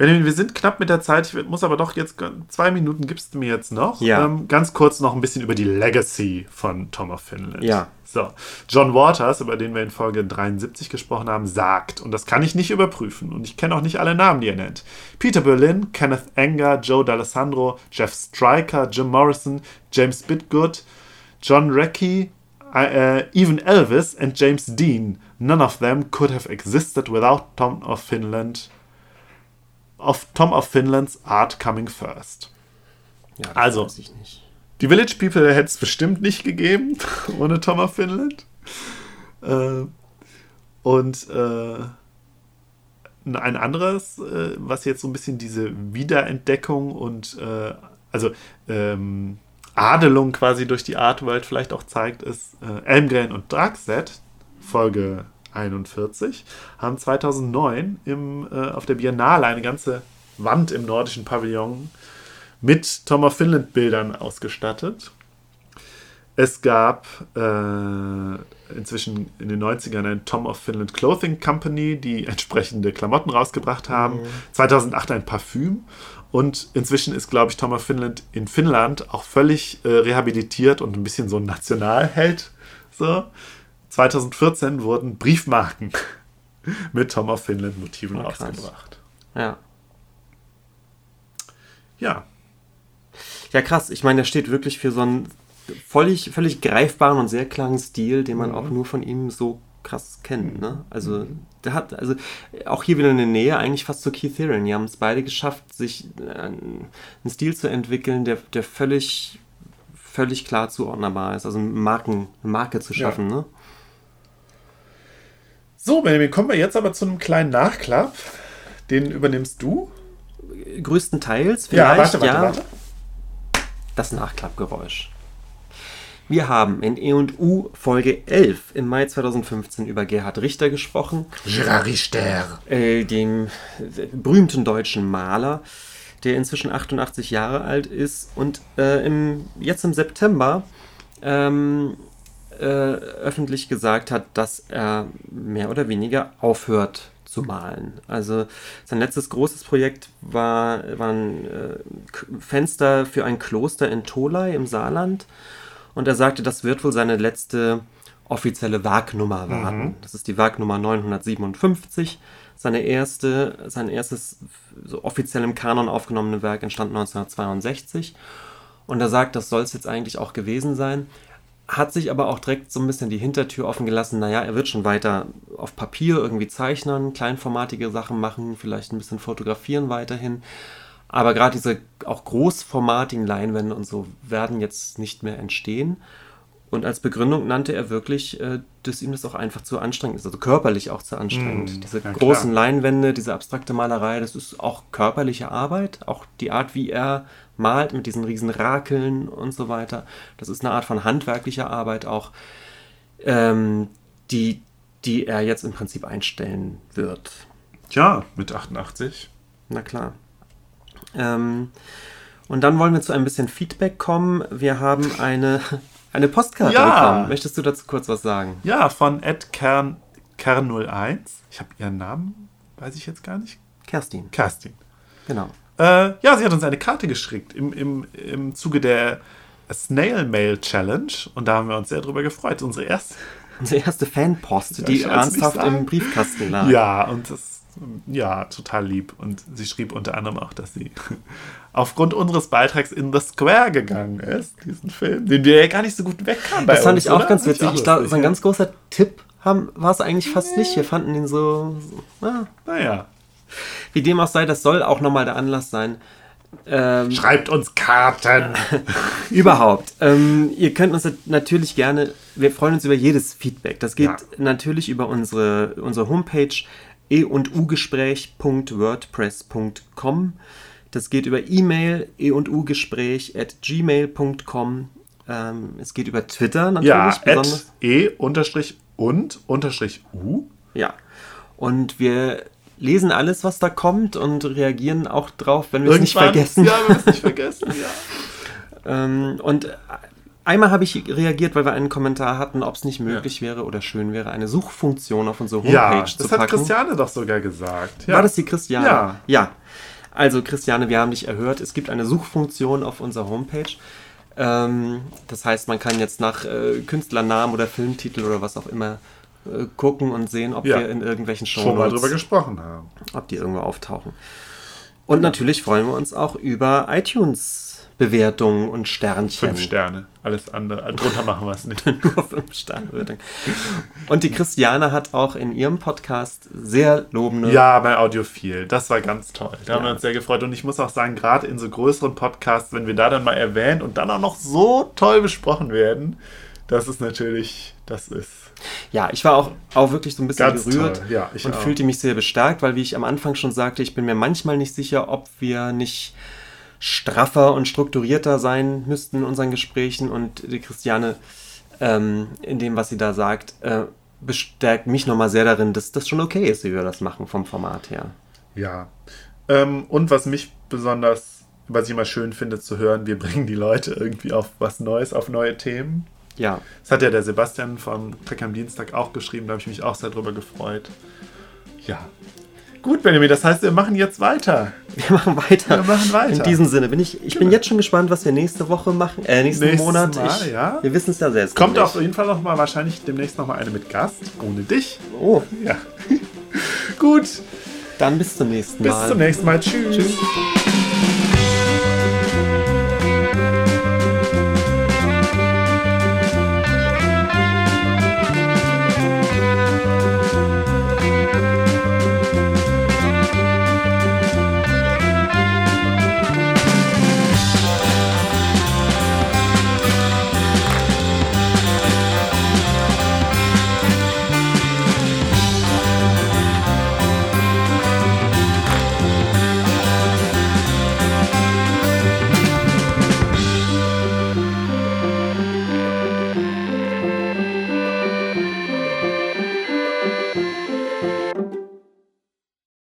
Benjamin, wir sind knapp mit der Zeit. Ich muss aber doch jetzt zwei Minuten gibst du mir jetzt noch. Ja. Ähm, ganz kurz noch ein bisschen über die Legacy von Tom of Finland. Ja. So, John Waters, über den wir in Folge 73 gesprochen haben, sagt, und das kann ich nicht überprüfen, und ich kenne auch nicht alle Namen, die er nennt. Peter Berlin, Kenneth Anger, Joe D'Alessandro, Jeff Stryker, Jim Morrison, James Bitgood, John Reckie, uh, even Elvis and James Dean. None of them could have existed without Tom of Finland of Tom of Finland's art coming first. Ja, das Also. weiß ich nicht. Die Village People hätte es bestimmt nicht gegeben [LAUGHS] ohne Tom of Finland. Äh, und äh, ein anderes, äh, was jetzt so ein bisschen diese Wiederentdeckung und äh, also ähm, Adelung quasi durch die Art World vielleicht auch zeigt, ist äh, Elmgren und Dragset, Folge 41, haben 2009 im, äh, auf der Biennale eine ganze Wand im nordischen Pavillon mit Tom of Finland Bildern ausgestattet. Es gab äh, inzwischen in den 90ern ein Tom of Finland Clothing Company, die entsprechende Klamotten rausgebracht haben. 2008 ein Parfüm. Und inzwischen ist, glaube ich, Tom of Finland in Finnland auch völlig äh, rehabilitiert und ein bisschen so ein Nationalheld. So. 2014 wurden Briefmarken [LAUGHS] mit Tom of Finland Motiven Oh, krass. rausgebracht. Ja. Ja, Ja, krass. Ich meine, der steht wirklich für so einen völlig, völlig greifbaren und sehr klaren Stil, den man auch nur von ihm so krass kennt. Ne? Also, der hat, also auch hier wieder eine Nähe eigentlich fast zu Keith Haring. Die haben es beide geschafft, sich äh, einen Stil zu entwickeln, der, der völlig, völlig klar zuordnerbar ist. Also Marken, eine Marke zu schaffen. Ne? So, Benjamin, kommen wir jetzt aber zu einem kleinen Nachklapp. Den übernimmst du. Größtenteils vielleicht, warte, warte, ja. warte. Das Nachklappgeräusch. Wir haben in E&U Folge 11 im Mai 2015 über Gerhard Richter gesprochen, Gerard Richter. äh, dem berühmten deutschen Maler, der inzwischen 88 Jahre alt ist und äh, im, jetzt im September ähm, äh, öffentlich gesagt hat, dass er mehr oder weniger aufhört zu malen. Also sein letztes großes Projekt war, waren äh, Fenster für ein Kloster in Tolai im Saarland. Und er sagte, das wird wohl seine letzte offizielle Werknummer werden. Das ist die Werknummer 957. Seine erste, sein erstes so offiziell im Kanon aufgenommene Werk entstand 1962. Und er sagt, das soll es jetzt eigentlich auch gewesen sein. Hat sich aber auch direkt so ein bisschen die Hintertür offen gelassen. Naja, er wird schon weiter auf Papier irgendwie zeichnen, kleinformatige Sachen machen, vielleicht ein bisschen fotografieren weiterhin. Aber gerade diese auch großformatigen Leinwände und so werden jetzt nicht mehr entstehen. Und als Begründung nannte er wirklich, äh, dass ihm das auch einfach zu anstrengend ist, also körperlich auch zu anstrengend. Mm, diese ja, großen klar. Leinwände, diese abstrakte Malerei, das ist auch körperliche Arbeit. Auch die Art, wie er malt mit diesen riesen Rakeln und so weiter. Das ist eine Art von handwerklicher Arbeit auch, ähm, die, die er jetzt im Prinzip einstellen wird. Tja, mit 88. Na klar. Ähm, und dann wollen wir zu ein bisschen Feedback kommen. Wir haben eine, [LAUGHS] eine Postkarte Ja. bekommen. Möchtest du dazu kurz was sagen? Ja, von Ed Kern, Kern01. Ich habe ihren Namen, weiß ich jetzt gar nicht. Kerstin, Kerstin. genau. Äh, ja, sie hat uns eine Karte geschickt im, im, im Zuge der Snail Mail Challenge und da haben wir uns sehr drüber gefreut. Unsere erste. [LAUGHS] Unsere erste Fanpost, die ich ernsthaft im Briefkasten lag. Ja, und das, ja, total lieb. Und sie schrieb unter anderem auch, dass sie [LAUGHS] aufgrund unseres Beitrags in The Square gegangen ist, diesen Film, den wir ja gar nicht so gut wegkamen bei Das fand uns, ich auch oder? ganz witzig. Ich auch glaube, lustig, so ein ganz großer Tipp war es eigentlich fast nicht. Wir fanden ihn so, so ah, Naja, wie dem auch sei, das soll auch nochmal der Anlass sein. Ähm, schreibt uns Karten. Überhaupt. Ähm, ihr könnt uns natürlich gerne, wir freuen uns über jedes Feedback. Das geht Ja. natürlich über unsere, unsere Homepage e e&ugespräch.wordpress.com. Das geht über E-Mail e e&ugespräch at gmail.com. Ähm, es geht über Twitter natürlich ja, besonders. e unterstrich und unterstrich u. Ja. Und wir lesen alles, was da kommt und reagieren auch drauf, wenn wir es nicht vergessen. Ja, wir es nicht vergessen, ja. [LAUGHS] Ähm, und einmal habe ich reagiert, weil wir einen Kommentar hatten, ob es nicht möglich wäre oder schön wäre, eine Suchfunktion auf unsere Homepage Ja, zu das hat packen. Christiane doch sogar gesagt. Ja. War das die Christiane? Ja. Ja. Also Christiane, wir haben dich erhört. Es gibt eine Suchfunktion auf unserer Homepage. Ähm, das heißt, man kann jetzt nach äh, Künstlernamen oder Filmtitel oder was auch immer äh, gucken und sehen, ob Ja. wir in irgendwelchen schon mal drüber gesprochen haben. ob die irgendwo auftauchen. Und natürlich freuen wir uns auch über iTunes-Bewertungen und Sternchen. Fünf Sterne. Alles andere. Drunter machen wir es nicht. [LAUGHS] Nur fünf Sterne. Und die Christiane hat auch in ihrem Podcast sehr lobende. Ja, bei Audiophil. Das war ganz toll. Da haben Ja. wir uns sehr gefreut. Und ich muss auch sagen, gerade in so größeren Podcasts, wenn wir da dann mal erwähnt und dann auch noch so toll besprochen werden, das ist natürlich, das ist. Ja, ich war auch, auch wirklich so ein bisschen Ganz gerührt. Ja, ich und auch. fühlte mich sehr bestärkt, weil, wie ich am Anfang schon sagte, ich bin mir manchmal nicht sicher, ob wir nicht straffer und strukturierter sein müssten in unseren Gesprächen. Und die Christiane, ähm, in dem, was sie da sagt, äh, bestärkt mich nochmal sehr darin, dass das schon okay ist, wie wir das machen vom Format her. Ja. Ähm, und was mich besonders, was ich immer schön finde zu hören, wir bringen die Leute irgendwie auf was Neues, auf neue Themen. Ja, Das hat ja der Sebastian vom Trick am Dienstag auch geschrieben, da habe ich mich auch sehr drüber gefreut. Ja. Gut, Benjamin, das heißt, wir machen jetzt weiter. wir machen weiter. Wir machen weiter. In diesem Sinne bin ich, ich bin jetzt schon gespannt, was wir nächste Woche machen, äh, nächsten Nächstes Monat. Mal, ich, ja. Wir wissen es ja selbst. Kommt auf jeden Fall noch mal wahrscheinlich demnächst noch mal eine mit Gast, ohne dich. Oh, Ja. [LAUGHS] Gut, dann bis zum nächsten bis Mal. zum nächsten Mal. Tschüss. Tschüss.